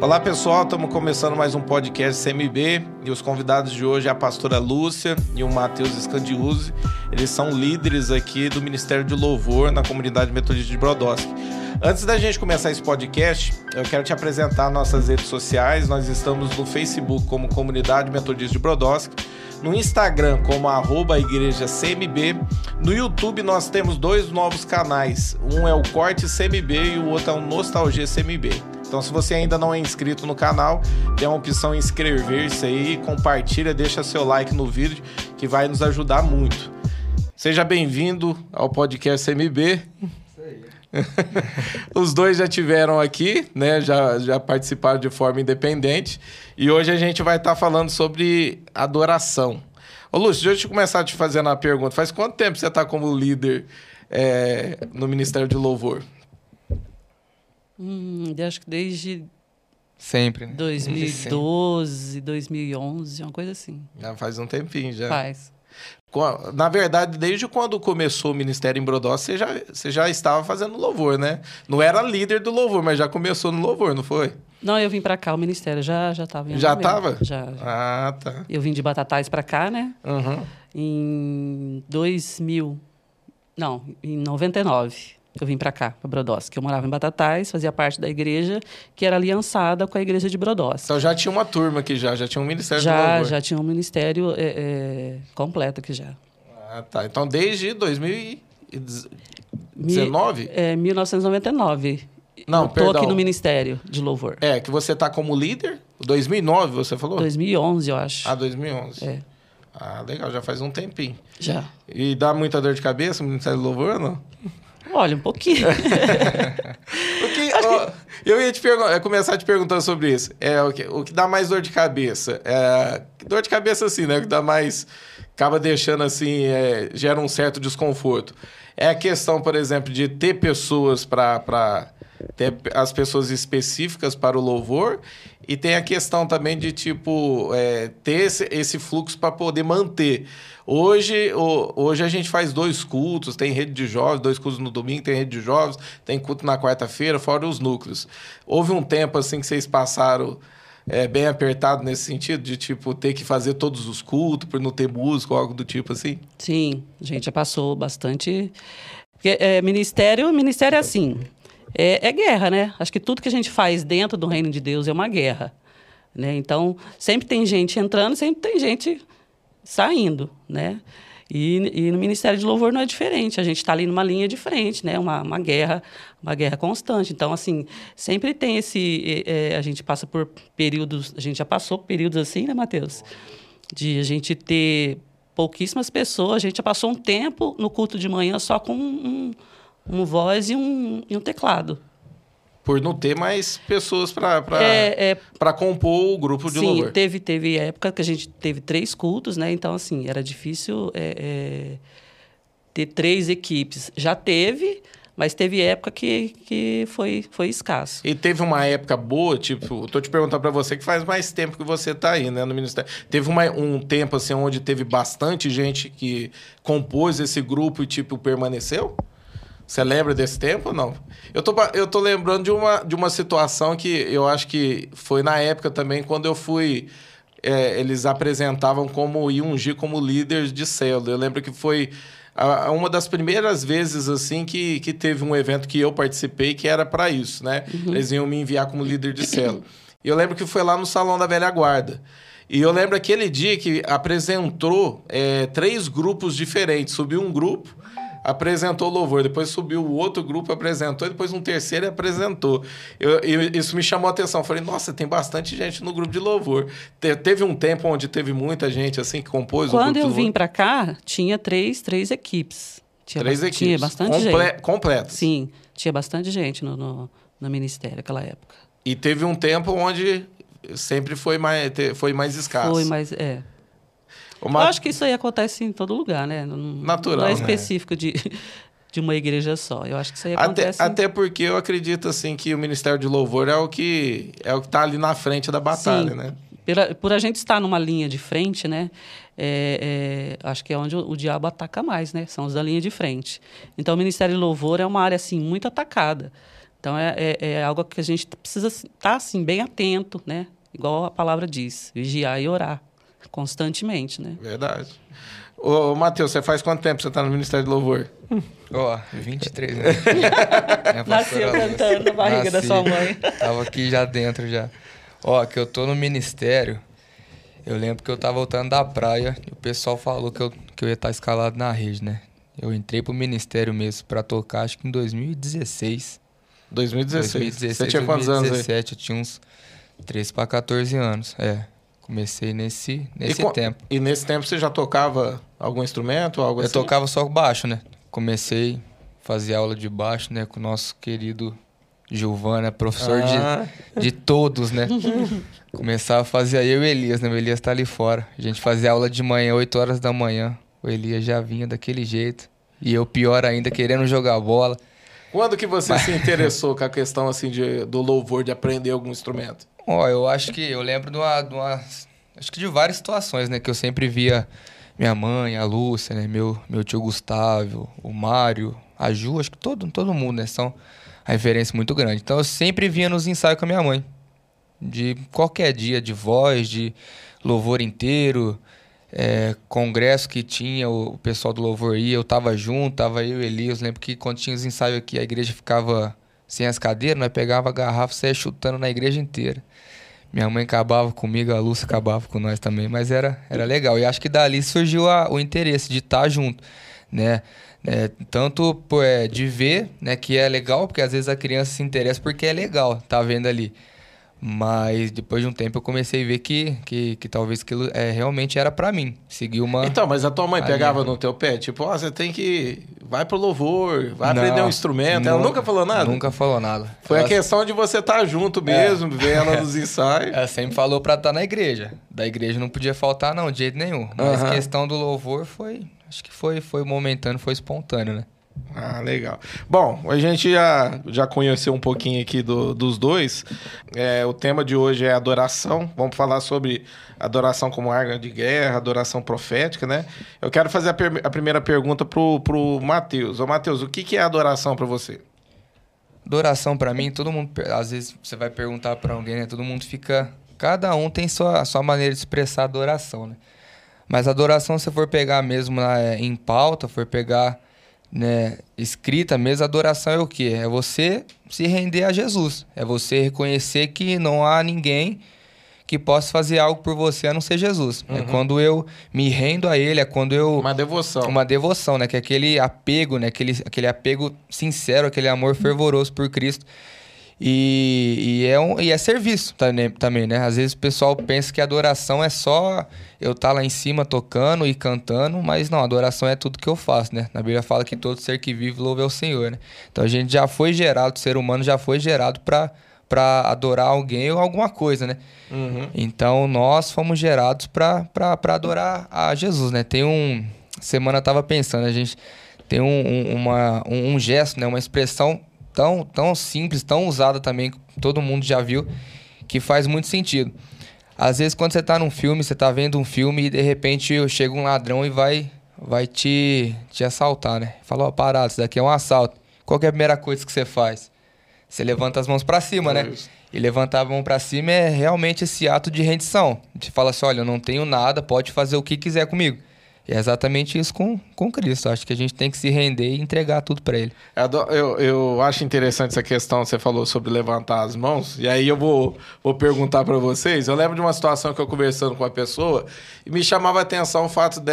Olá pessoal, estamos começando mais um podcast CMB e os convidados de hoje é a pastora Lúcia e o Matheus Scandiuzzi. Eles são líderes aqui do Ministério de Louvor na comunidade metodista de Brodowski. Antes da gente começar esse podcast, eu quero te apresentar nossas redes sociais. Nós estamos no Facebook como Comunidade Metodista de Brodowski, no Instagram como arroba igreja CMB. No YouTube nós temos dois novos canais. Um é o Corte CMB e o outro é o Nostalgia CMB. Então, se você ainda não é inscrito no canal, tem a opção inscrever-se aí, compartilha, deixa seu like no vídeo, que vai nos ajudar muito. Seja bem-vindo ao podcast MB. Os dois já tiveram aqui, né? Já, já participaram de forma independente. E hoje a gente vai estar tá falando sobre adoração. Ô, Lúcio, deixa eu começar a te fazendo a pergunta. Faz quanto tempo você está como líder é, no Ministério de Louvor? Hum, acho que desde Sempre, né? 2012, 2011, uma coisa assim. Já faz um tempinho já. Faz. Na verdade, desde quando começou o Ministério em Brodós, você já, você já estava fazendo louvor, né? Não era líder do louvor, mas já começou no louvor, não foi? Não, eu vim para cá, o Ministério já já estava. Já estava? Já, já. Ah, tá. Eu vim de Batatais para cá, né? Uhum. Em 2000. Não, em 99 eu vim para cá, para Brodowski. Eu morava em Batatais, fazia parte da igreja que era aliançada com a igreja de Brodowski. Então já tinha uma turma aqui já, já tinha um ministério Já, já tinha um ministério é, é, completo aqui já. Ah, tá. Então desde 2019? Mi, é, 1999. Não, eu tô perdão. aqui no Ministério de Louvor. É, que você tá como líder? 2009, você falou? 2011, eu acho. Ah, 2011. É. Ah, legal, já faz um tempinho. Já. E dá muita dor de cabeça o Ministério do Louvor, não? Olha, um pouquinho. ó, eu ia te começar te perguntando sobre isso. É, o, que, o que dá mais dor de cabeça? É, dor de cabeça, assim, né? O que dá mais. acaba deixando assim. É, gera um certo desconforto. É a questão, por exemplo, de ter pessoas para. ter as pessoas específicas para o louvor e tem a questão também de, tipo, é, ter esse, esse fluxo para poder manter. Hoje, hoje a gente faz dois cultos, tem rede de jovens, dois cultos no domingo, tem rede de jovens, tem culto na quarta-feira, fora os núcleos. Houve um tempo, assim, que vocês passaram é, bem apertado nesse sentido, de, tipo, ter que fazer todos os cultos por não ter ou algo do tipo assim? Sim, a gente já passou bastante... Porque, é, ministério, ministério é assim é, é, guerra, né? Acho que tudo que a gente faz dentro do reino de Deus é uma guerra. Né? Então, sempre tem gente entrando, sempre tem gente saindo, né? E, e no Ministério de Louvor não é diferente. A gente está ali numa linha de frente, né? Uma, uma guerra, uma guerra constante. Então, assim, sempre tem esse... É, a gente passa por períodos... A gente já passou por períodos assim, né, Matheus? De a gente ter pouquíssimas pessoas. A gente já passou um tempo no culto de manhã só com um, um voz e um, e um teclado. Por não ter mais pessoas para é, é, compor o grupo de sim, louvor. Sim, teve, teve época que a gente teve três cultos, né? Então, assim, era difícil é, é, ter três equipes. Já teve, mas teve época que, que foi, foi escasso. E teve uma época boa, tipo, tô te perguntando para você que faz mais tempo que você tá aí, né, no Ministério. Teve uma, um tempo, assim, onde teve bastante gente que compôs esse grupo e, tipo, permaneceu? Você lembra desse tempo ou não? Eu tô, eu tô lembrando de uma, de uma situação que eu acho que foi na época também, quando eu fui. É, eles apresentavam como Iungi como líderes de célula. Eu lembro que foi a, uma das primeiras vezes assim que, que teve um evento que eu participei que era para isso, né? Uhum. Eles iam me enviar como líder de célula. E eu lembro que foi lá no Salão da Velha Guarda. E eu lembro aquele dia que apresentou é, três grupos diferentes. Subiu um grupo, apresentou louvor, depois subiu o outro grupo, apresentou, e depois um terceiro apresentou. Eu, eu, isso me chamou a atenção. Falei, nossa, tem bastante gente no grupo de louvor. Te, teve um tempo onde teve muita gente assim que compôs Quando o grupo eu vim para cá, tinha três, três equipes. Tinha três equipes. Tinha bastante Comple gente. Completo. Sim, tinha bastante gente no, no, no ministério naquela época. E teve um tempo onde sempre foi mais, foi mais escasso. Foi mais, é. Uma... Eu acho que isso aí acontece em todo lugar, né? Não, Natural. Não é né? específico né? de, de uma igreja só. Eu acho que isso aí acontece. Até, até porque eu acredito assim que o Ministério de Louvor é o que é o que está ali na frente da batalha, Sim. né? Pela, por a gente estar numa linha de frente, né? É, é, acho que é onde o, o, diabo ataca mais, né? São os da linha de frente. Então, o Ministério de Louvor é uma área assim muito atacada. Então é, é, é algo que a gente precisa estar assim, bem atento, né? Igual a palavra diz, vigiar e orar constantemente, né? Verdade. Ô, Matheus, você faz quanto tempo você está no Ministério do Louvor? Ó, oh, 23 anos. Nasceu cantando na barriga Nasci, da sua mãe. Tava aqui já dentro já. Ó, que eu tô no ministério. Eu lembro que eu tava voltando da praia e o pessoal falou que eu, que eu ia estar escalado na rede, né? Eu entrei pro ministério mesmo para tocar, acho que em 2016. 2016. 2016 você tinha quantos 2017, anos aí? Eu tinha uns 13 para 14 anos, é. Comecei nesse, nesse e, tempo. E nesse tempo você já tocava algum instrumento, algo eu assim? Eu tocava só baixo, né? Comecei, fazia aula de baixo, né? Com o nosso querido Giovana, professor ah. de, de todos, né? Começava a fazer aí eu e o Elias, né? O Elias tá ali fora. A gente fazia aula de manhã, 8 horas da manhã. O Elias já vinha daquele jeito. E eu, pior ainda, querendo jogar bola. Quando que você Mas... se interessou com a questão assim de, do louvor, de aprender algum instrumento? Oh, eu acho que eu lembro de uma, de uma, Acho que de várias situações, né? Que eu sempre via minha mãe, a Lúcia, né? Meu, meu tio Gustavo, o Mário, a Ju, acho que todo, todo mundo, né? São a referência muito grande. Então eu sempre vinha nos ensaios com a minha mãe. De qualquer dia, de voz, de louvor inteiro, é, congresso que tinha, o, pessoal do louvor ia, eu tava junto, tava eu e Elias. Lembro que quando tinha os ensaios aqui, a igreja ficava sem as cadeiras, nós pegava a garrafa e saia chutando na igreja inteira. Minha mãe acabava comigo, a Lúcia acabava com nós também, mas era, era legal. E acho que dali surgiu a, o interesse de estar junto, né? É, tanto por, é, de ver, né, que é legal, porque às vezes a criança se interessa porque é legal, tá vendo ali. Mas depois de um tempo eu comecei a ver que, que, que talvez aquilo é, realmente era para mim. Seguir uma. Então, mas a tua mãe pegava no teu pé, tipo, ó, oh, você tem que. Vai pro louvor, vai não, aprender um instrumento. Ela nunca falou nada? Nunca falou nada. Foi ela... a questão de você estar tá junto mesmo, é. ver ela nos ensaios. Ela sempre falou pra estar tá na igreja. Da igreja não podia faltar, não, de jeito nenhum. Mas a questão do louvor foi. Acho que foi, foi momentâneo, foi espontâneo, né? Ah, legal. Bom, a gente já, já conheceu um pouquinho aqui do, dos dois. É, o tema de hoje é adoração. Vamos falar sobre adoração como arma de guerra, adoração profética, né? Eu quero fazer a, per a primeira pergunta pro, pro Matheus. Ô, Matheus, o que, que é adoração para você? Adoração para mim, todo mundo, às vezes você vai perguntar para alguém, né? Todo mundo fica, cada um tem sua sua maneira de expressar adoração, né? Mas adoração, se for pegar mesmo na, em pauta, for pegar né, escrita mesmo, adoração é o quê? É você se render a Jesus. É você reconhecer que não há ninguém que possa fazer algo por você a não ser Jesus. É uhum. É quando eu me rendo a Ele, é quando eu... Uma devoção. Uma devoção, né? Que é aquele apego, né? Aquele, aquele apego sincero, aquele amor fervoroso por Cristo. E, e, é, um, e é serviço também, né? Às vezes o pessoal pensa que adoração é só eu estar tá lá em cima tocando e cantando, mas não, adoração é tudo que eu faço, né? Na Bíblia fala que todo ser que vive louve ao Senhor, né? Então a gente já foi gerado, o ser humano já foi gerado para para adorar alguém ou alguma coisa, né? Uhum. Então nós fomos gerados para adorar a Jesus, né? Tem um. Semana eu tava pensando, a gente tem um, um, uma, um, um gesto, né? Uma expressão tão, tão simples, tão usada também, todo mundo já viu, que faz muito sentido. Às vezes, quando você está num filme, você está vendo um filme e de repente chega um ladrão e vai, vai te, te assaltar, né? Fala, ó, oh, parado, isso daqui é um assalto. Qual é a primeira coisa que você faz? Você levanta as mãos para cima, né? E levantar a mão para cima é realmente esse ato de rendição. Você fala assim, olha, eu não tenho nada, pode fazer o que quiser comigo. É exatamente isso com, com Cristo. Acho que a gente tem que se render e entregar tudo para Ele. Eu, eu acho interessante essa questão, você falou sobre levantar as mãos, e aí eu vou, vou perguntar para vocês. Eu lembro de uma situação que eu conversando com uma pessoa e me chamava a atenção o fato de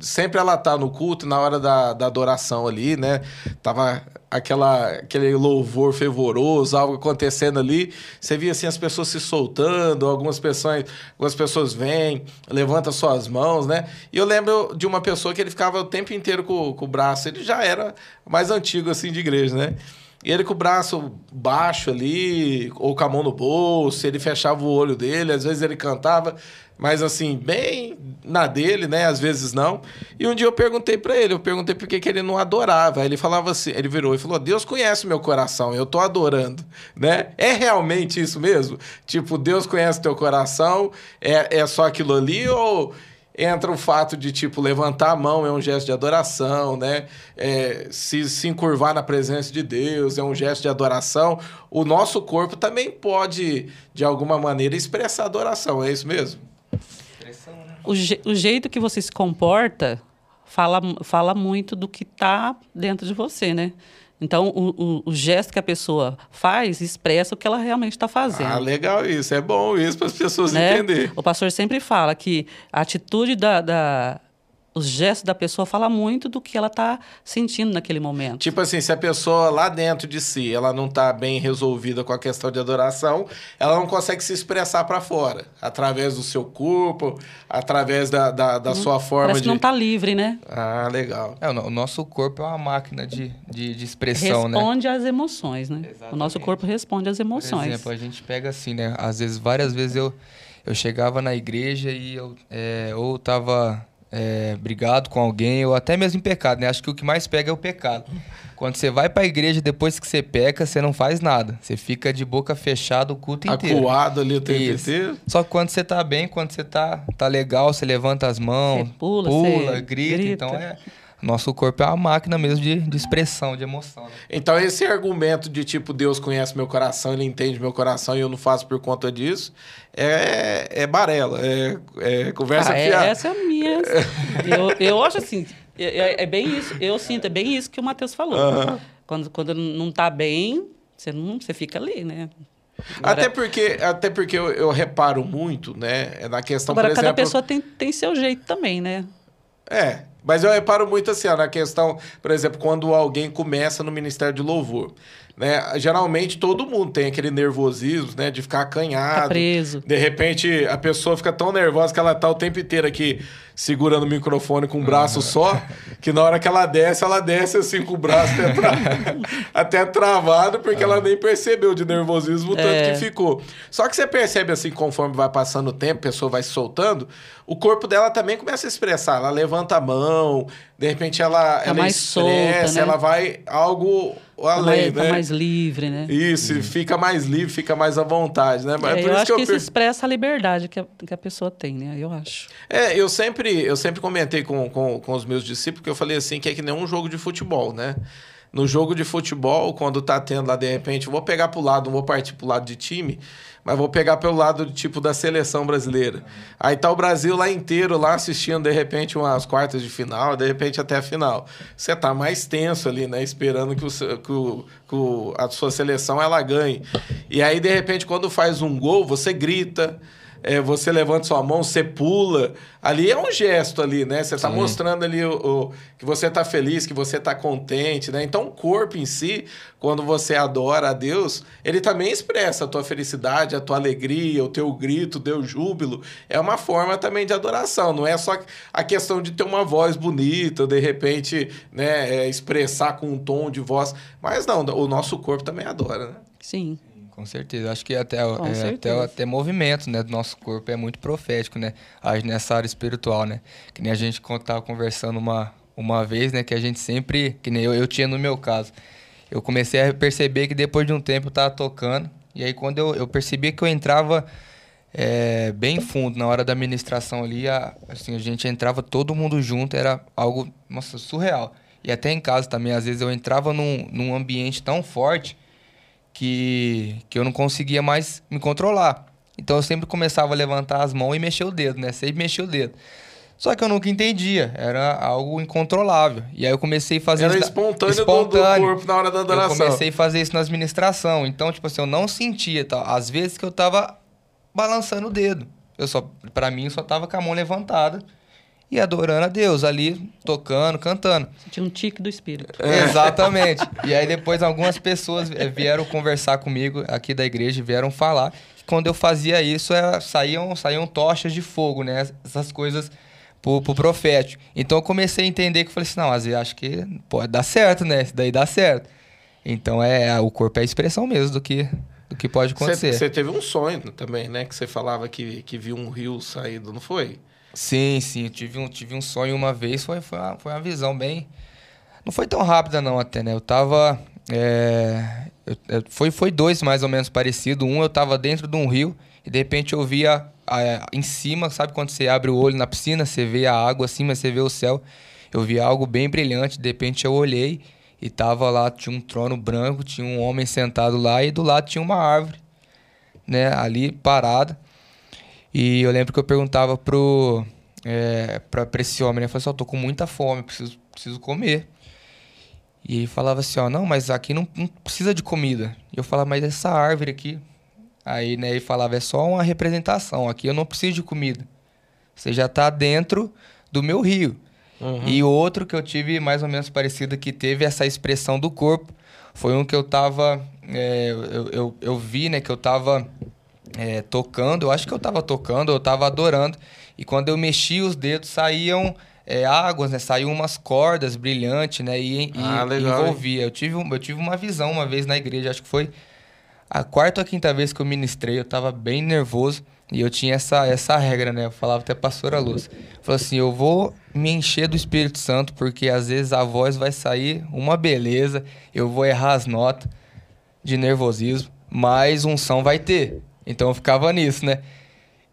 sempre ela estar tá no culto, na hora da, da adoração ali, né? Tava aquela, aquele louvor fervoroso, algo acontecendo ali. Você via assim as pessoas se soltando, algumas pessoas, algumas pessoas vêm, levantam suas mãos, né? E eu lembro de uma pessoa que ele ficava o tempo inteiro com, com o braço, ele já era mais antigo assim de igreja, né? E ele com o braço baixo ali, ou com a mão no bolso, ele fechava o olho dele, às vezes ele cantava, mas assim, bem na dele, né? Às vezes não. E um dia eu perguntei para ele, eu perguntei por que, ele não adorava. Ele falava assim, ele virou e falou: Deus conhece meu coração, eu tô adorando, né? É realmente isso mesmo? Tipo, Deus conhece teu coração, é, é só aquilo ali ou entra o fato de, tipo, levantar a mão é um gesto de adoração, né? É, se, se encurvar na presença de Deus é um gesto de adoração. O nosso corpo também pode, de alguma maneira, expressar adoração, é isso mesmo? O, je, o jeito que você se comporta fala, fala muito do que está dentro de você, né? Então, o, o, o, gesto que a pessoa faz expressa o que ela realmente está fazendo. Ah, legal isso. É bom isso para as pessoas né? entenderem. O pastor sempre fala que a atitude da, da os gestos da pessoa fala muito do que ela está sentindo naquele momento. Tipo assim, se a pessoa lá dentro de si, ela não está bem resolvida com a questão de adoração, ela não consegue se expressar para fora, através do seu corpo, através da, da, da hum, sua forma parece de... que não está livre, né? Ah, legal. É, o nosso corpo é uma máquina de, de, de expressão, responde né? Responde às emoções, né? Exatamente. O nosso corpo responde às emoções. Por exemplo, a gente pega assim, né? Às vezes, várias vezes eu, eu chegava na igreja e eu é, ou tava é, brigado com alguém, ou até mesmo em pecado, né? Acho que o que mais pega é o pecado. Quando você vai para a igreja depois que você peca, você não faz nada. Você fica de boca fechada o culto inteiro. Acuado ali o tempo inteiro. Só que quando você tá bem, quando você tá, tá legal, você levanta as mãos, você pula, pula você grita, grita. Então é nosso corpo é uma máquina mesmo de, de expressão, de emoção. Né? Então, esse argumento de tipo, Deus conhece meu coração, ele entende meu coração e eu não faço por conta disso, é, é barela, é, é conversa ah, é, fiada. Essa é a minha. eu, eu acho assim, é, é, é, bem isso, eu sinto, é bem isso que o Matheus falou. Quando, quando não tá bem, você, não, você fica ali, né? Agora, até porque, até porque eu, eu, reparo muito, né? É na questão, agora, por exemplo... cada pessoa tem, tem seu jeito também, né? É, mas eu reparo muito assim, ó, na questão, por exemplo, quando alguém começa no Ministério de Louvor. Né? Geralmente todo mundo tem aquele nervosismo, né? De ficar acanhado. Tá preso. De repente a pessoa fica tão nervosa que ela tá o tempo inteiro aqui segurando o microfone com um braço só, que na hora que ela desce, ela desce assim com o braço até, tra... até travado, porque ela nem percebeu de nervosismo o tanto é. que ficou. Só que você percebe assim, conforme vai passando o tempo, a pessoa vai se soltando, o corpo dela também começa a expressar. Ela levanta a mão, de repente ela, tá ela mais expressa, solta, né? ela vai algo além, tá né? Tá mais livre, né? Isso, uhum. fica mais livre, fica mais à vontade, né? Mas é, é eu acho que, eu que isso per... expressa a liberdade que a, que a pessoa tem, né? Eu acho. É, eu sempre, eu sempre comentei com, com, com os meus discípulos que eu falei assim, que é que nem um jogo de futebol, né? No jogo de futebol, quando tá tendo lá, de repente, vou pegar pro lado, não vou partir pro lado de time, mas vou pegar pelo lado tipo da seleção brasileira. Aí tá o Brasil lá inteiro lá assistindo de repente umas quartas de final, de repente até a final. Você tá mais tenso ali, né, esperando que, o, que, o, que a sua seleção ela ganhe. E aí de repente quando faz um gol, você grita, é, você levanta sua mão, você pula. Ali é um gesto ali, né? Você está mostrando ali o, o, que você está feliz, que você está contente, né? Então o corpo em si, quando você adora a Deus, ele também expressa a tua felicidade, a tua alegria, o teu grito, o teu júbilo. É uma forma também de adoração. Não é só a questão de ter uma voz bonita, de repente, né, é, expressar com um tom de voz. Mas não, o nosso corpo também adora, né? Sim. Com certeza. Acho que até, é, até, até movimento né, do nosso corpo é muito profético, né? Nessa área espiritual, né? Que nem a gente estava conversando uma, uma vez, né? Que a gente sempre... Que nem eu, eu tinha no meu caso. Eu comecei a perceber que depois de um tempo eu estava tocando. E aí quando eu, eu percebi que eu entrava é, bem fundo na hora da ministração ali, a, assim, a gente entrava todo mundo junto, era algo, nossa, surreal. E até em casa também, às vezes eu entrava num, num ambiente tão forte que, que eu não conseguia mais me controlar. Então eu sempre começava a levantar as mãos e mexer o dedo, né? Sempre mexer o dedo. Só que eu nunca entendia, era algo incontrolável. E aí eu comecei a fazer era isso. espontâneo, espontâneo. Do, do corpo na hora da adoração. Eu comecei a fazer isso na administração. Então, tipo assim, eu não sentia, tá? Às vezes que eu tava balançando o dedo. Eu só, para mim, eu só tava com a mão levantada e adorando a Deus ali, tocando, cantando. Tinha um tique do espírito. É. Exatamente. e aí depois algumas pessoas vieram conversar comigo aqui da igreja, vieram falar que quando eu fazia isso, é, saíam, saíam tochas de fogo, né? Essas coisas pro, pro profético. Então eu comecei a entender que eu falei assim, não, mas eu acho que pode dar certo, né? Isso daí dá certo. Então é, o corpo é a expressão mesmo do que do que pode acontecer. Você teve um sonho também, né? Que você falava que, que viu um rio saindo, não foi? Sim, sim. Eu tive um, tive um sonho uma vez, foi, foi, uma, foi uma visão bem. Não foi tão rápida, não, até, né? Eu tava. É... Eu, eu, foi, foi dois mais ou menos parecido. Um eu tava dentro de um rio e de repente eu via é, em cima, sabe quando você abre o olho na piscina, você vê a água assim, mas você vê o céu. Eu vi algo bem brilhante, de repente eu olhei e tava lá, tinha um trono branco, tinha um homem sentado lá e do lado tinha uma árvore, né, ali parada. E eu lembro que eu perguntava pro é, pra, pra esse homem, né, eu falei assim, eu tô com muita fome, preciso, preciso comer. E ele falava assim, ó, não, mas aqui não, não precisa de comida. E eu falava, mas essa árvore aqui, Aí, né, ele falava, é só uma representação, aqui eu não preciso de comida. Você já está dentro do meu rio. Uhum. E outro que eu tive mais ou menos parecido, que teve essa expressão do corpo, foi um que eu tava. É, eu, eu, eu, vi, né, que eu tava é, tocando, eu acho que eu tava tocando, eu tava adorando. E quando eu mexi os dedos, saíam é, águas, né? Saíam umas cordas brilhantes, né? E, ah, e envolvia. Eu tive, eu tive uma visão uma vez na igreja, acho que foi a quarta ou quinta vez que eu ministrei, eu tava bem nervoso. E eu tinha essa, essa regra, né? Eu falava até a pastora Luz. Falou assim: eu vou me encher do Espírito Santo, porque às vezes a voz vai sair uma beleza, eu vou errar as notas de nervosismo, mas unção vai ter. Então eu ficava nisso, né?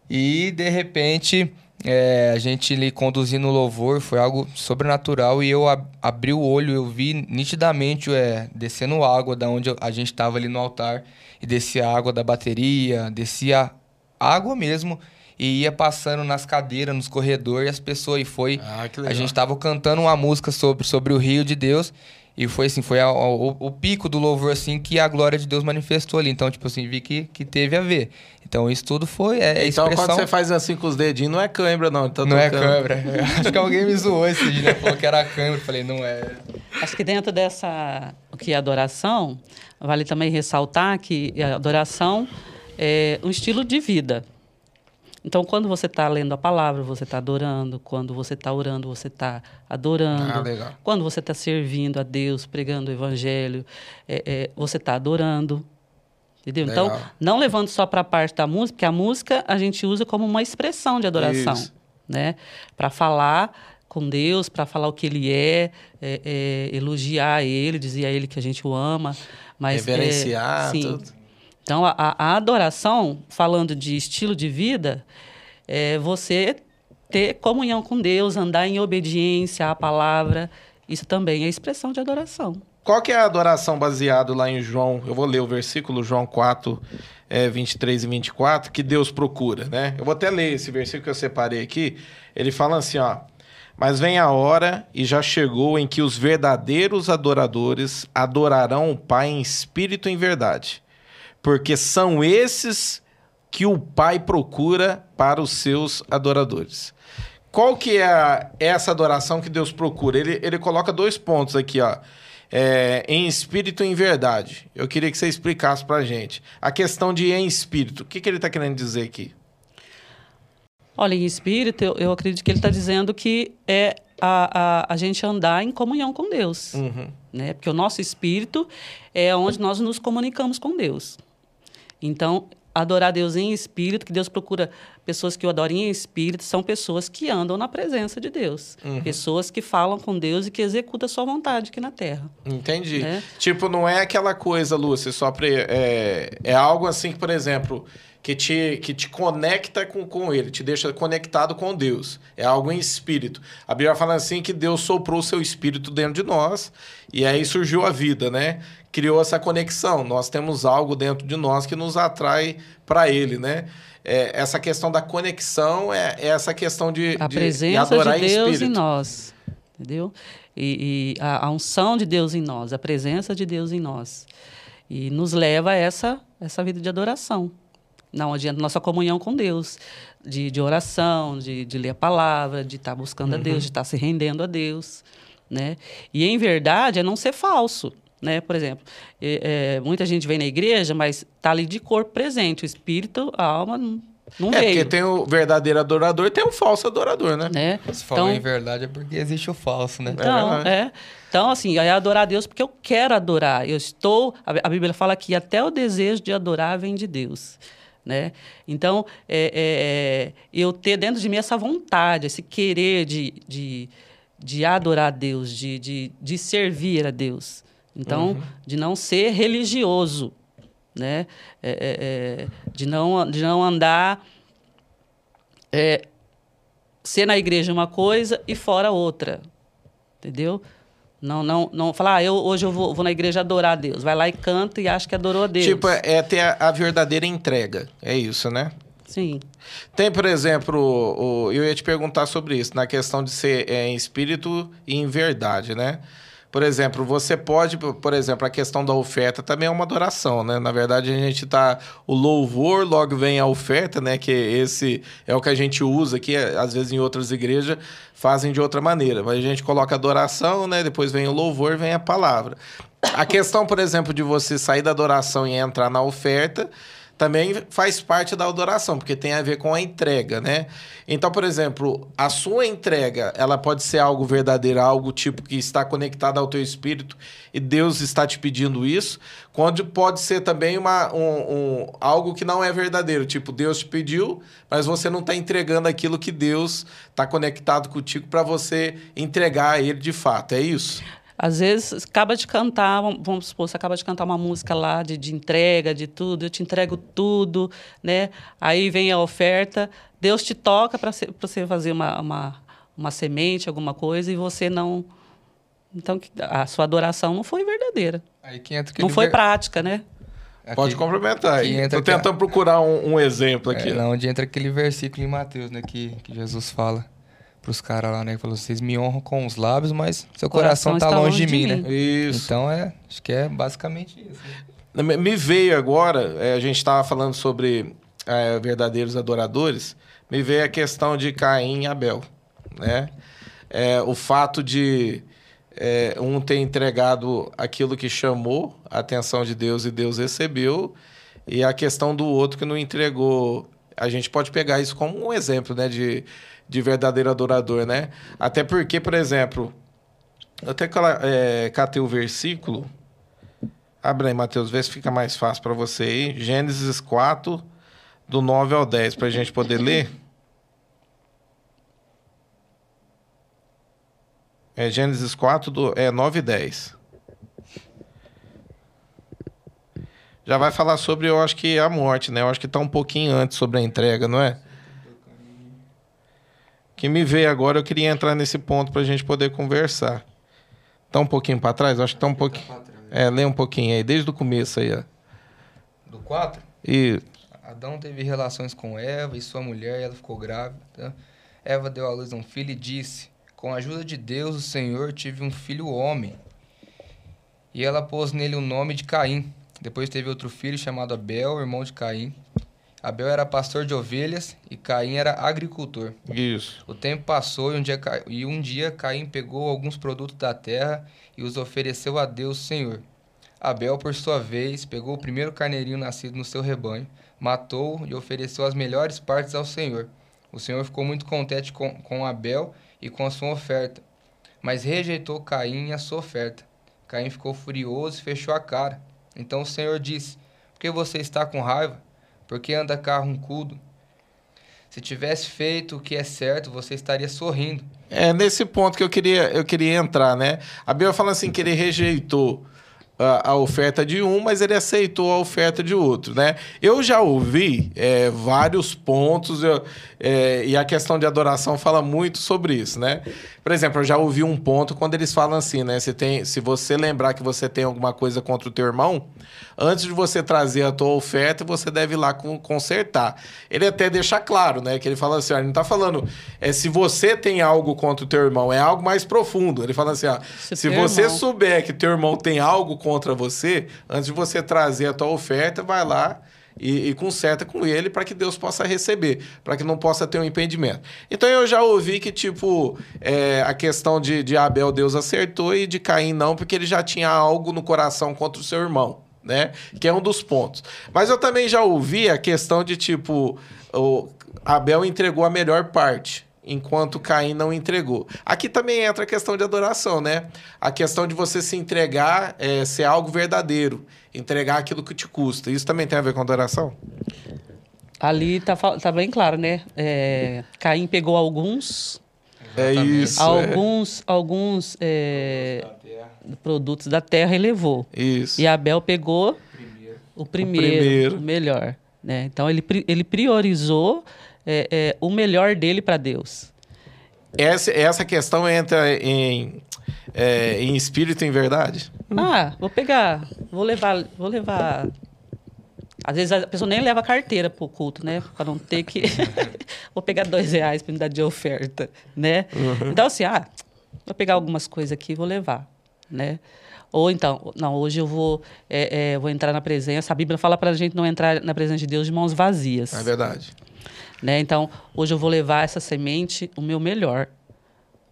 E de repente é, a gente lhe conduzindo o louvor, foi algo sobrenatural e eu ab abri o olho, eu vi nitidamente é, descendo água da onde a gente estava ali no altar e descia água da bateria, descia água mesmo e ia passando nas cadeiras, nos corredores, e as pessoas e foi ah, a gente estava cantando uma música sobre sobre o rio de Deus e foi assim, foi a, a, o, o, pico do louvor assim que a glória de Deus manifestou ali. Então, tipo assim, vi que, que teve a ver. Então, isso tudo foi é, Então, expressão... quando você faz assim com os dedinhos, não é câimbra, não. Tá não é câimbra. Acho que alguém me zoou esse dia, né? Falou que era câimbra. Falei, não é. Acho que dentro dessa o que é adoração, vale também ressaltar que a adoração é um estilo de vida. Então, quando você está lendo a palavra, você está adorando. Quando você está orando, você está adorando. Ah, legal. Quando você está servindo a Deus, pregando o evangelho, é, é, você está adorando. Entendeu? Então, legal. Então, não levando só para a parte da música, porque a música a gente usa como uma expressão de adoração. Isso. Né? Para falar com Deus, para falar o que Ele é, é, é, elogiar Ele, dizer a Ele que a gente o ama. Mas, Reverenciar, é, sim, tudo. Então, a, a adoração, falando de estilo de vida, é você ter comunhão com Deus, andar em obediência à palavra. Isso também é expressão de adoração. Qual que é a adoração baseado lá em João? Eu vou ler o versículo João 4, é, 23 e 24, que Deus procura, né? Eu vou até ler esse versículo que eu separei aqui. Ele fala assim, ó. Mas vem a hora, e já chegou, em que os verdadeiros adoradores adorarão o Pai em espírito e em verdade porque são esses que o Pai procura para os seus adoradores. Qual que é a, essa adoração que Deus procura? Ele, ele coloca dois pontos aqui, ó. É, em espírito e em verdade. Eu queria que você explicasse para a gente. A questão de em espírito, o que, que ele está querendo dizer aqui? Olha, em espírito, eu, eu acredito que ele está dizendo que é a, a, a gente andar em comunhão com Deus. Uhum. Né? Porque o nosso espírito é onde nós nos comunicamos com Deus. Então, adorar Deus em espírito, que Deus procura pessoas que o adorem em espírito, são pessoas que andam na presença de Deus. Uhum. Pessoas que falam com Deus e que executam a sua vontade aqui na terra. Entendi. Né? Tipo, não é aquela coisa, Lúcia, só pre... é, é algo assim que, por exemplo, que te, que te conecta com, com ele, te deixa conectado com Deus. É algo em espírito. A Bíblia fala assim que Deus soprou o seu espírito dentro de nós e aí surgiu a vida, né? Criou essa conexão. Nós temos algo dentro de nós que nos atrai para ele, né? É, essa questão da conexão é, é essa questão de, a presença de, de Deus em, em nós, entendeu? E, e a, a unção de Deus em nós, a presença de Deus em nós. E nos leva a essa, essa vida de adoração. Não adianta nossa comunhão com Deus, de, de oração, de, de ler a palavra, de estar tá buscando uhum. a Deus, de estar tá se rendendo a Deus. Né? E, em verdade, é não ser falso. Né? Por exemplo, é, é, muita gente vem na igreja, mas está ali de corpo presente. O espírito, a alma não, não é, veio. porque tem o verdadeiro adorador e tem o falso adorador, né? né? Se falou então, em verdade é porque existe o falso, né? Então, é, é. Então, assim, é adorar a Deus porque eu quero adorar. Eu estou... A Bíblia fala que até o desejo de adorar vem de Deus. Né? Então, é, é, é, eu ter dentro de mim essa vontade, esse querer de, de, de adorar a Deus, de, de, de servir a Deus. Então, uhum. de não ser religioso, né? É, é, é, de, não, de não andar é, ser na igreja uma coisa e fora outra. Entendeu? Não, não, não falar, ah, eu, hoje eu vou, vou, na igreja adorar a Deus. Vai lá e canta e acha que adorou a Deus. Tipo, é ter a, a verdadeira entrega. É isso, né? Sim. Tem, por exemplo, o, o, eu ia te perguntar sobre isso, na questão de ser é, em espírito e em verdade, né? Por exemplo, você pode, por exemplo, a questão da oferta também é uma adoração, né? Na verdade, a gente tá. O louvor, logo vem a oferta, né? Que esse é o que a gente usa aqui, às vezes em outras igrejas fazem de outra maneira. Mas a gente coloca adoração, né? Depois vem o louvor, vem a palavra. A questão, por exemplo, de você sair da adoração e entrar na oferta também faz parte da adoração, porque tem a ver com a entrega, né? Então, por exemplo, a sua entrega, ela pode ser algo verdadeiro, algo tipo que está conectado ao teu espírito e Deus está te pedindo isso, quando pode ser também uma, um, um algo que não é verdadeiro, tipo, Deus te pediu, mas você não está entregando aquilo que Deus está conectado contigo para você entregar a Ele de fato, é isso? Às vezes, acaba de cantar, vamos supor, você acaba de cantar uma música lá de, de entrega, de tudo, eu te entrego tudo, né? Aí vem a oferta, Deus te toca para você fazer uma, uma, uma semente, alguma coisa, e você não. Então, a sua adoração não foi verdadeira. Aí que entra não foi ver... prática, né? Aqui, Pode complementar aí. Estou tentando procurar um, um exemplo aqui. É, lá onde entra aquele versículo em Mateus, né? Que, que Jesus fala pros caras lá, né? Falou, vocês me honram com os lábios, mas seu coração, coração tá longe, longe, de, mim, de mim, né? Isso. Então é, acho que é basicamente isso. Né? Me veio agora, é, a gente estava falando sobre é, verdadeiros adoradores, me veio a questão de Caim e Abel, né? É, o fato de é, um ter entregado aquilo que chamou a atenção de Deus e Deus recebeu, e a questão do outro que não entregou. A gente pode pegar isso como um exemplo, né? De de verdadeiro adorador, né? Até porque, por exemplo, até é, catei o versículo. Abre aí, Mateus, vê se fica mais fácil para você aí. Gênesis 4, do 9 ao 10, para a gente poder ler. É Gênesis 4, do, é 9 e 10. Já vai falar sobre, eu acho que a morte, né? Eu acho que está um pouquinho antes sobre a entrega, não é? Que me veio agora, eu queria entrar nesse ponto para a gente poder conversar. Tá um pouquinho para trás? Acho que tá um pouquinho. Tá é, lê um pouquinho aí, desde o começo aí, ó. Do 4? E Adão teve relações com Eva e sua mulher, e ela ficou grávida. Eva deu à luz um filho e disse: Com a ajuda de Deus, o Senhor, tive um filho homem. E ela pôs nele o nome de Caim. Depois teve outro filho chamado Abel, irmão de Caim. Abel era pastor de ovelhas e Caim era agricultor. Isso. O tempo passou e um dia, e um dia Caim pegou alguns produtos da terra e os ofereceu a Deus, Senhor. Abel, por sua vez, pegou o primeiro carneirinho nascido no seu rebanho, matou-o e ofereceu as melhores partes ao Senhor. O Senhor ficou muito contente com, com Abel e com a sua oferta, mas rejeitou Caim e a sua oferta. Caim ficou furioso e fechou a cara. Então o Senhor disse: Por que você está com raiva? Porque anda carruncudo. Se tivesse feito o que é certo, você estaria sorrindo. É nesse ponto que eu queria, eu queria entrar, né? A Bíblia fala assim que ele rejeitou a, a, oferta de um, mas ele aceitou a oferta de outro, né? Eu já ouvi é, vários pontos eu, é, e a questão de adoração fala muito sobre isso, né? Por exemplo, eu já ouvi um ponto quando eles falam assim, né? Se, tem, se você lembrar que você tem alguma coisa contra o teu irmão, antes de você trazer a tua oferta, você deve ir lá consertar. Ele até deixa claro, né? Que ele fala assim, ó, ele não tá falando é, se você tem algo contra o teu irmão, é algo mais profundo. Ele fala assim, ó, se, se você irmão... souber que teu irmão tem algo contra você, antes de você trazer a tua oferta, vai lá e, e conserta com ele para que Deus possa receber, para que não possa ter um impedimento. Então eu já ouvi que, tipo, é, a questão de, de Abel Deus acertou e de Caim não, porque ele já tinha algo no coração contra o seu irmão. Né? Que é um dos pontos. Mas eu também já ouvi a questão de tipo, o Abel entregou a melhor parte enquanto Caim não entregou. Aqui também entra a questão de adoração, né? A questão de você se entregar, é, ser algo verdadeiro, entregar aquilo que te custa. Isso também tem a ver com adoração? Ali tá, tá bem claro, né? É, Caim pegou alguns. É isso. Alguns, é. alguns é, produtos da terra e levou. Isso. E Abel pegou primeiro. o primeiro, o primeiro. melhor. Né? Então ele, ele priorizou é, é, o melhor dele para Deus. Essa, essa questão entra em, é, em espírito em verdade? Ah, vou pegar, vou levar, vou levar. Às vezes a pessoa nem leva carteira pro culto, né? Para não ter que. vou pegar dois reais para me dar de oferta, né? Uhum. Então, assim, ah, vou pegar algumas coisas aqui e vou levar, né? Ou então, não, hoje eu vou, é, é, vou entrar na presença. A Bíblia fala para a gente não entrar na presença de Deus de mãos vazias. É verdade. Né? Então, hoje eu vou levar essa semente, o meu melhor,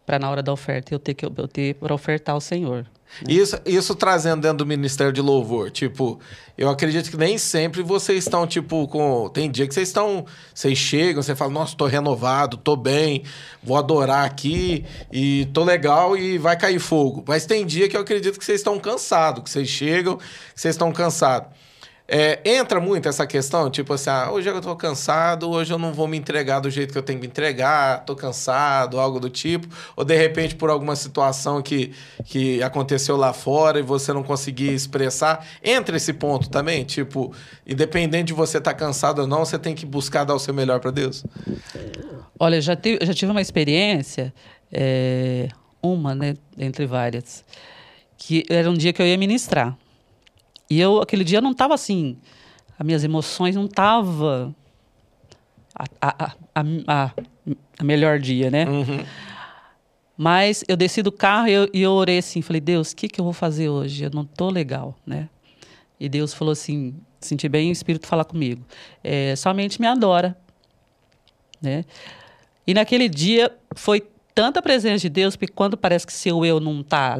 para na hora da oferta eu ter que eu ter para ofertar ao Senhor. Né? Isso, isso trazendo dentro do ministério de louvor, tipo, eu acredito que nem sempre vocês estão tipo com, tem dia que vocês estão, vocês chegam, você fala, nossa, tô renovado, tô bem, vou adorar aqui e tô legal e vai cair fogo. Mas tem dia que eu acredito que vocês estão cansados, que vocês chegam, que vocês estão cansados. É, entra muito essa questão, tipo assim, ah, hoje eu tô cansado, hoje eu não vou me entregar do jeito que eu tenho que entregar, tô cansado, algo do tipo. Ou de repente por alguma situação que, que aconteceu lá fora e você não conseguir expressar. Entra esse ponto também, tipo, independente de você estar tá cansado ou não, você tem que buscar dar o seu melhor para Deus. Olha, já, já tive uma experiência, é, uma, né, entre várias, que era um dia que eu ia ministrar. E eu, aquele dia, não estava assim. As minhas emoções não estavam a, a, a, a, melhor dia, né? Uhum. Mas eu desci do carro e eu, e eu orei assim, falei, Deus, o que, que eu vou fazer hoje? Eu não tô legal, né? E Deus falou assim, senti bem o Espírito falar comigo, é, somente me adora, né? E naquele dia foi tanta presença de Deus, porque quando parece que seu eu não está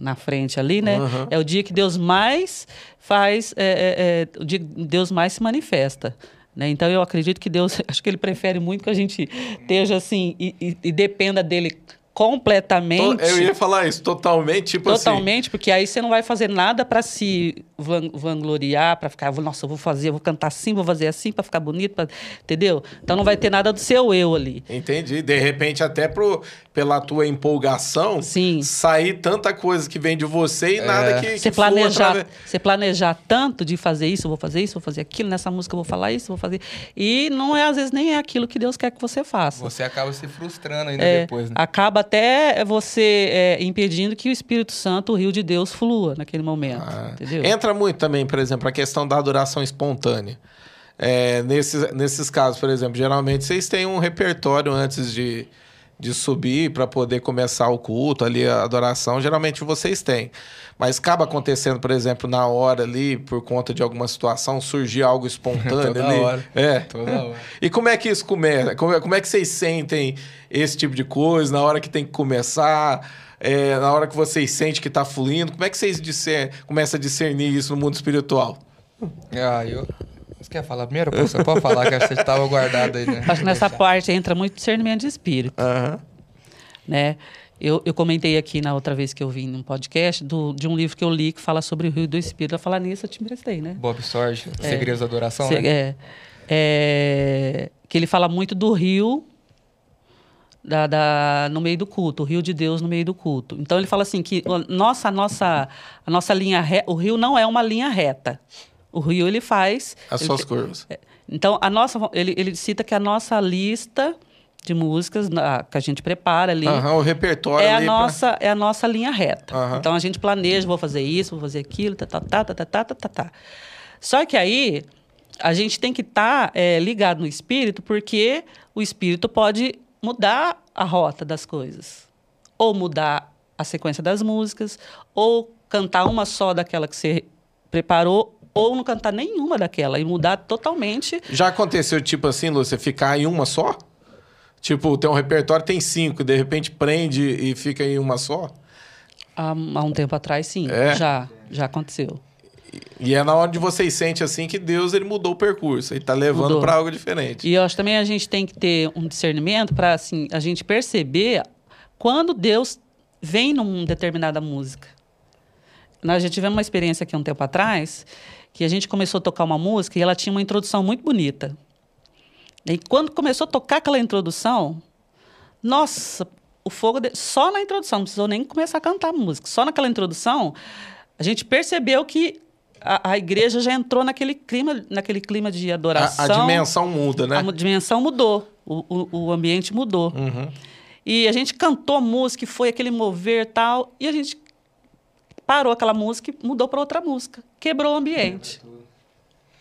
na frente ali, né? Uhum. É o dia que Deus mais faz, é, é, é, o dia que Deus mais se manifesta. Né? Então eu acredito que Deus, acho que Ele prefere muito que a gente esteja assim e, e, e dependa dele completamente. Eu ia falar isso, totalmente, tipo totalmente, assim. Totalmente, porque aí você não vai fazer nada para se vangloriar, para ficar, nossa, eu vou fazer, eu vou cantar assim, vou fazer assim para ficar bonito, pra... entendeu? Então não vai ter nada do seu eu ali. Entendi. De repente até pro, pela tua empolgação, Sim. sair tanta coisa que vem de você e é. nada que, você planejar, você planejar tanto de fazer isso, vou fazer isso, vou fazer aquilo, nessa música eu vou falar isso, vou fazer e não é às vezes nem é aquilo que Deus quer que você faça. Você acaba se frustrando ainda é, depois, né? Acaba até você é, impedindo que o Espírito Santo, o rio de Deus, flua naquele momento. Ah. Entendeu? Entra muito também, por exemplo, a questão da adoração espontânea. É, nesses, nesses casos, por exemplo, geralmente vocês têm um repertório antes de, de subir para poder começar o culto, ali a adoração, geralmente vocês têm. Mas acaba acontecendo, por exemplo, na hora ali, por conta de alguma situação, surgir algo espontâneo Toda ali. Hora. É. Toda hora. E como é que isso começa? Como é, como é que vocês sentem esse tipo de coisa na hora que tem que começar? É, na hora que vocês sentem que está fluindo? Como é que vocês discer, começam a discernir isso no mundo espiritual? Ah, eu, você quer falar primeiro? Você pode falar que você estava guardado aí, né? Acho que nessa parte entra muito discernimento de espírito. Uhum. Né? Eu, eu comentei aqui na outra vez que eu vim num podcast do, de um livro que eu li que fala sobre o Rio do Espírito. A falar nisso, eu te emprestei, né? Bob Sorge, é, Segredos da Adoração, se, né? É, é, que ele fala muito do rio da, da, no meio do culto, o rio de Deus no meio do culto. Então ele fala assim que nossa, a nossa, a nossa linha reta, o rio não é uma linha reta. O rio ele faz as suas curvas. É, então a nossa, ele, ele cita que a nossa lista de músicas na, que a gente prepara ali. Uhum, o repertório é a nossa pra... é a nossa linha reta. Uhum. Então a gente planeja, vou fazer isso, vou fazer aquilo, tá tá tá tá tá tá tá. tá. Só que aí a gente tem que estar tá, é, ligado no espírito, porque o espírito pode mudar a rota das coisas, ou mudar a sequência das músicas, ou cantar uma só daquela que você preparou ou não cantar nenhuma daquela e mudar totalmente. Já aconteceu tipo assim, Lúcia, ficar em uma só? Tipo, tem um repertório, tem cinco, de repente prende e fica em uma só? Há, há um tempo atrás, sim. É? Já, já aconteceu. E é na hora de vocês sentem assim que Deus ele mudou o percurso, ele está levando para algo diferente. E eu acho também a gente tem que ter um discernimento para assim, a gente perceber quando Deus vem numa determinada música. Nós já tivemos uma experiência aqui um tempo atrás que a gente começou a tocar uma música e ela tinha uma introdução muito bonita. E quando começou a tocar aquela introdução, nossa, o fogo de... só na introdução, não precisou nem começar a cantar a música. Só naquela introdução, a gente percebeu que a, a igreja já entrou naquele clima, naquele clima de adoração. A, a dimensão muda, né? A dimensão mudou, o, o, o ambiente mudou. Uhum. E a gente cantou música, e foi aquele mover tal, e a gente parou aquela música e mudou para outra música. Quebrou o ambiente.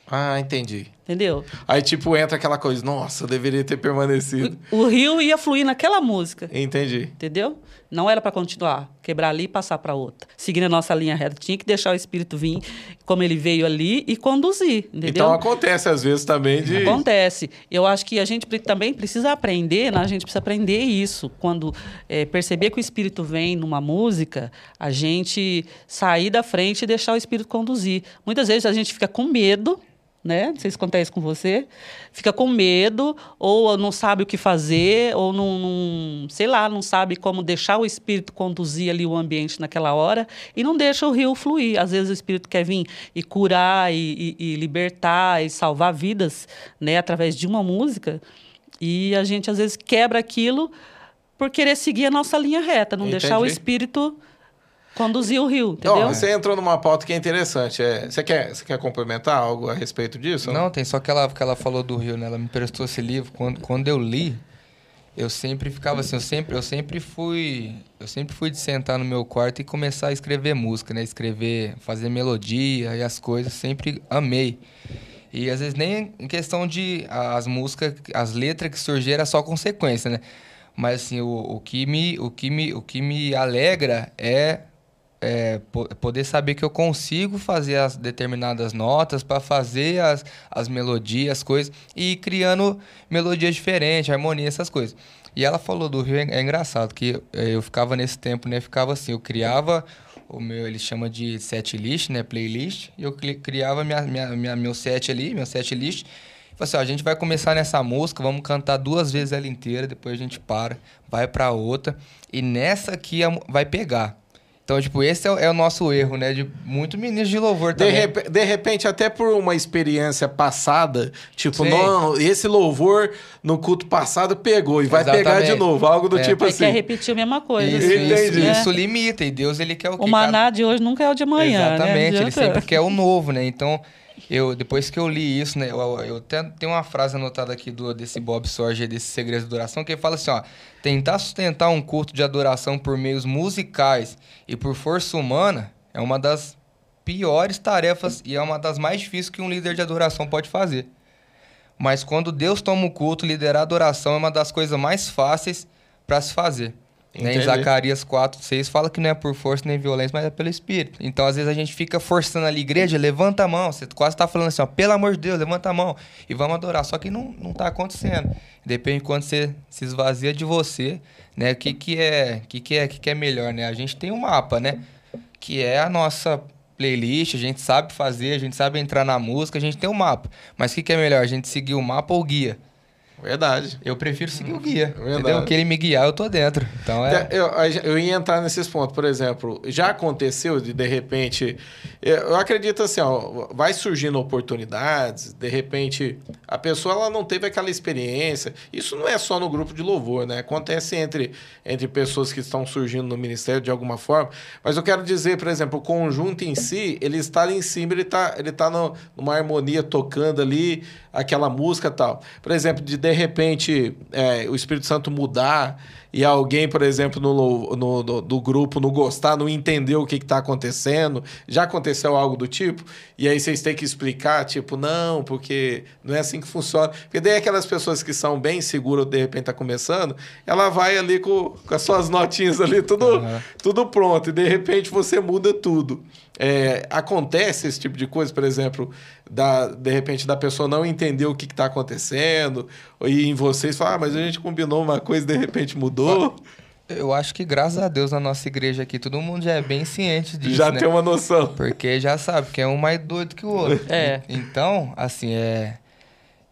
Ah, entendi. Entendeu? Aí, tipo, entra aquela coisa, nossa, eu deveria ter permanecido. O, o rio ia fluir naquela música. Entendi. Entendeu? Não era para continuar, quebrar ali e passar para outra. Seguindo a nossa linha reta, tinha que deixar o espírito vir como ele veio ali e conduzir, entendeu? Então acontece às vezes também de Acontece. Eu acho que a gente também precisa aprender, né? a gente precisa aprender isso. Quando é, perceber que o espírito vem numa música, a gente sair da frente e deixar o espírito conduzir. Muitas vezes a gente fica com medo, né? Não sei se acontece com você. Fica com medo, ou não sabe o que fazer, ou não, não- sei lá, não sabe como deixar o espírito conduzir ali o ambiente naquela hora e não deixa o rio fluir. Às vezes o espírito quer vir e curar e, e- e libertar e salvar vidas, né? Através de uma música. E a gente às vezes quebra aquilo por querer seguir a nossa linha reta, não deixar o Entendi. espírito conduzir o rio, entendeu? você entrou numa pauta que é interessante. É, você, quer, você quer complementar algo a respeito disso? Não, tem só que ela, que ela falou do Rio, né? Ela me prestou esse livro. Quando, quando eu li, eu sempre ficava assim, eu sempre, eu sempre fui. Eu sempre fui de sentar no meu quarto e começar a escrever música, né? Escrever, fazer melodia e as coisas, sempre amei. E às vezes nem em questão de as músicas, as letras que surgiram era só consequência, né? Mas assim, o, o, que, me, o, que, me, o que me alegra é é, po- poder saber que eu consigo fazer as determinadas notas para fazer as, as melodias, as coisas, e ir criando melodias diferentes, harmonia, essas coisas. E ela falou do Rio, é, é engraçado, que eh, eu ficava nesse tempo, né? Ficava assim, eu criava o meu, ele chama de set list, né? Playlist, e eu criava minha, minha, minha, meu set ali, meu set list. Falei assim, ó, a gente vai começar nessa música, vamos cantar duas vezes ela inteira, depois a gente para, vai pra outra, e nessa aqui vai pegar. Então, tipo, esse é, o- é o nosso erro, né? De muito ministro de louvor De, também. repe- de repente, até por uma experiência passada, tipo, Sim. não, esse louvor no culto passado pegou e vai pegar de Exatamente. novo, algo do É. tipo Aí assim. quer repetir a mesma coisa. Isso, assim, isso, Entendi. né? isso limita. E Deus, ele quer o quê? O maná de hoje nunca é o de amanhã, Exatamente, né? ele sempre quer o novo, né? Então, eu, depois que eu li isso, né? Eu, eu até tenho uma frase anotada aqui do, desse Bob Sorge, desse Segredos de Adoração, que ele fala assim, ó. Tentar sustentar um culto de adoração por meios musicais e por força humana é uma das piores tarefas e é uma das mais difíceis que um líder de adoração pode fazer. Mas quando Deus toma o culto, liderar a adoração é uma das coisas mais fáceis para se fazer. Né? Em. Zacarias 4, 6 fala que não é por força nem violência, mas é pelo Espírito. Então, às vezes, a gente fica forçando ali, igreja, levanta a mão. Você quase está falando assim, ó, pelo amor de Deus, levanta a mão e vamos adorar. Só que não, não tá acontecendo. Depende de quando você se esvazia de você, né? O que, que, é, que, que, é, que, que é melhor, né? A gente tem um mapa, né? Que é a nossa playlist, a gente sabe fazer, a gente sabe entrar na música, a gente tem um mapa. Mas o que, que é melhor, a gente seguir o mapa ou o guia? Verdade. Eu prefiro seguir o guia. Verdade. Entendeu? Que ele me guiar, eu tô dentro. Então é. Eu, eu ia entrar nesses pontos, por exemplo, já aconteceu de de repente, eu acredito assim, ó, vai surgindo oportunidades, de repente a pessoa ela não teve aquela experiência. Isso não é só no grupo de louvor, né? Acontece entre, entre pessoas que estão surgindo no ministério de alguma forma. Mas eu quero dizer, por exemplo, o conjunto em si, ele está ali em cima, ele está ele tá no- numa harmonia tocando ali aquela música e tal. Por exemplo, de de repente é, o Espírito Santo mudar e alguém, por exemplo, no, no, no- do grupo não gostar, não entender o que está acontecendo. Já aconteceu algo do tipo? E aí vocês têm que explicar, tipo, não, porque não é assim que funciona. Porque daí aquelas pessoas que são bem seguras, de repente tá começando, ela vai ali com, com as suas notinhas ali, tudo, Aham. tudo pronto. E de repente você muda tudo. É, acontece esse tipo de coisa, por exemplo, da, de repente da pessoa não entender o que está acontecendo, e em vocês falar, ah, mas a gente combinou uma coisa e de repente mudou. Eu acho que, graças a Deus, na nossa igreja aqui, todo mundo já é bem ciente disso. já né? tem uma noção. Porque já sabe que é um mais doido que o outro. É. Então, assim, é.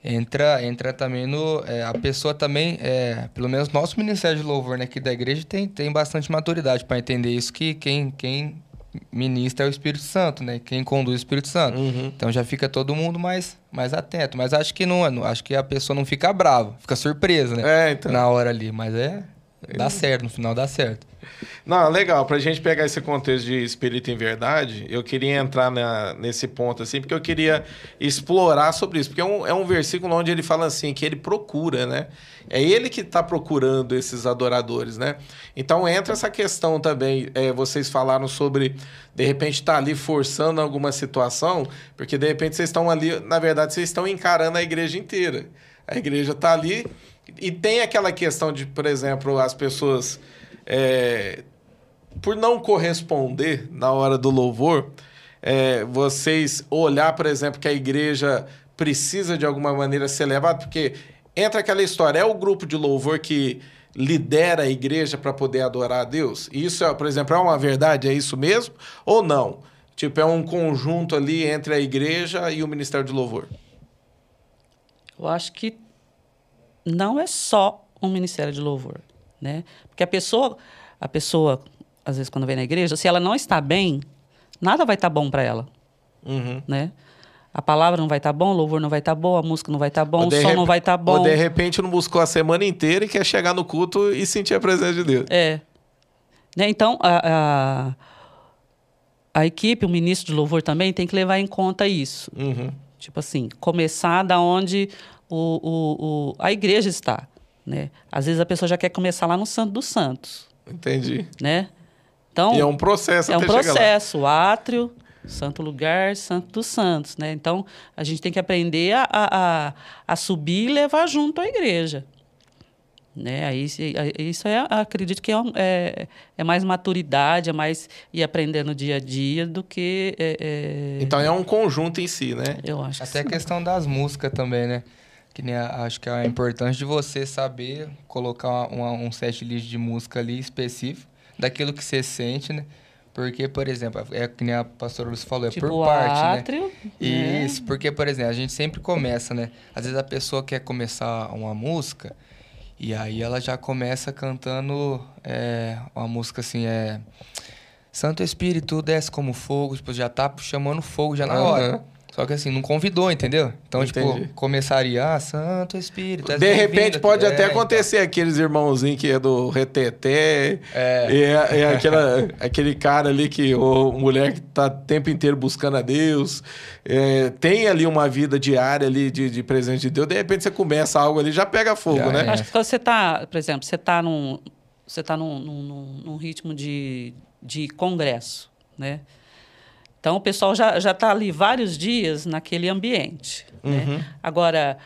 Entra, entra também no. é, a pessoa também, é, pelo menos nosso Ministério de Louvor né, aqui da igreja tem, tem bastante maturidade para entender isso, que quem, quem ministra é o Espírito Santo, né? Quem conduz é o Espírito Santo. Uhum. Então já fica todo mundo mais, mais atento. Mas acho que não, não- acho que a pessoa não fica brava, fica surpresa, né? É, então. Na hora ali. Mas é. Dá certo, no final dá certo. Não, legal. Para a gente pegar esse contexto de espírito em verdade, eu queria entrar na, nesse ponto, assim, porque eu queria explorar sobre isso. Porque é um, é um versículo onde ele fala assim, que ele procura, né? É ele que está procurando esses adoradores, né? Então entra essa questão também. É, vocês falaram sobre, de repente, estar tá ali forçando alguma situação, porque de repente vocês estão ali, na verdade, vocês estão encarando a igreja inteira. A igreja está ali e tem aquela questão de, por exemplo, as pessoas. É, por não corresponder na hora do louvor, é, vocês olhar, por exemplo, que a igreja precisa de alguma maneira ser levada, porque entra aquela história, é o grupo de louvor que lidera a igreja para poder adorar a Deus? Isso, é, por exemplo, é uma verdade, é isso mesmo? Ou não? Tipo, é um conjunto ali entre a igreja e o Ministério de Louvor? Eu acho que não é só um Ministério de Louvor, né? Porque a pessoa, a pessoa, às vezes quando vem na igreja, se ela não está bem, nada vai estar tá bom para ela, uhum. né? A palavra não vai estar tá bom, o louvor não vai estar tá bom, a música não vai estar tá bom, o som não vai estar tá bom. Ou de repente não buscou a semana inteira e quer chegar no culto e sentir a presença de Deus. É. Né? Então, a, a, a, equipe, o ministro de louvor também tem que levar em conta isso. Uhum. Tipo assim, começar da onde o, o, o, a igreja está. Né? Às vezes a pessoa já quer começar lá no Santo dos Santos. Entendi. Né? Então, e é um processo É um processo. O átrio santo lugar, santo dos santos, né? Então, a gente tem que aprender a, a, a subir e levar junto a igreja. Né? Aí, isso é, acredito que é, é, é, mais maturidade, é mais ir aprendendo dia a dia do que. É, é... Então é um conjunto em si, né? Eu acho. Até que a questão das músicas também, né? Que nem a, acho que é importante de você saber colocar uma, um set list de música ali específico daquilo que você sente, né? Porque, por exemplo, é que nem a pastora Lúcia falou, é tipo por parte, átrio, né? Isso, porque, por exemplo, a gente sempre começa, né? Às vezes a pessoa quer começar uma música e aí ela já começa cantando é, uma música assim, é... Santo Espírito desce como fogo, tipo, já tá chamando fogo já na hora. Só que assim, não convidou, entendeu? Então, tipo, Entendi. tipo, começaria, ah, Santo Espírito. De repente pode até então. acontecer então. aqueles irmãozinhos que é do reteté. É. E é, é aquela, aquele cara ali que, ou mulher que tá o tempo inteiro buscando a Deus. É, tem ali uma vida diária ali de, de presente de Deus. De repente você começa algo ali, já pega fogo, já, né? É. Acho que você tá, por exemplo, você tá num, você tá num, num, num ritmo de, de congresso, né? Então, o pessoal já está ali vários dias naquele ambiente. Né? Uhum. Né? Agora,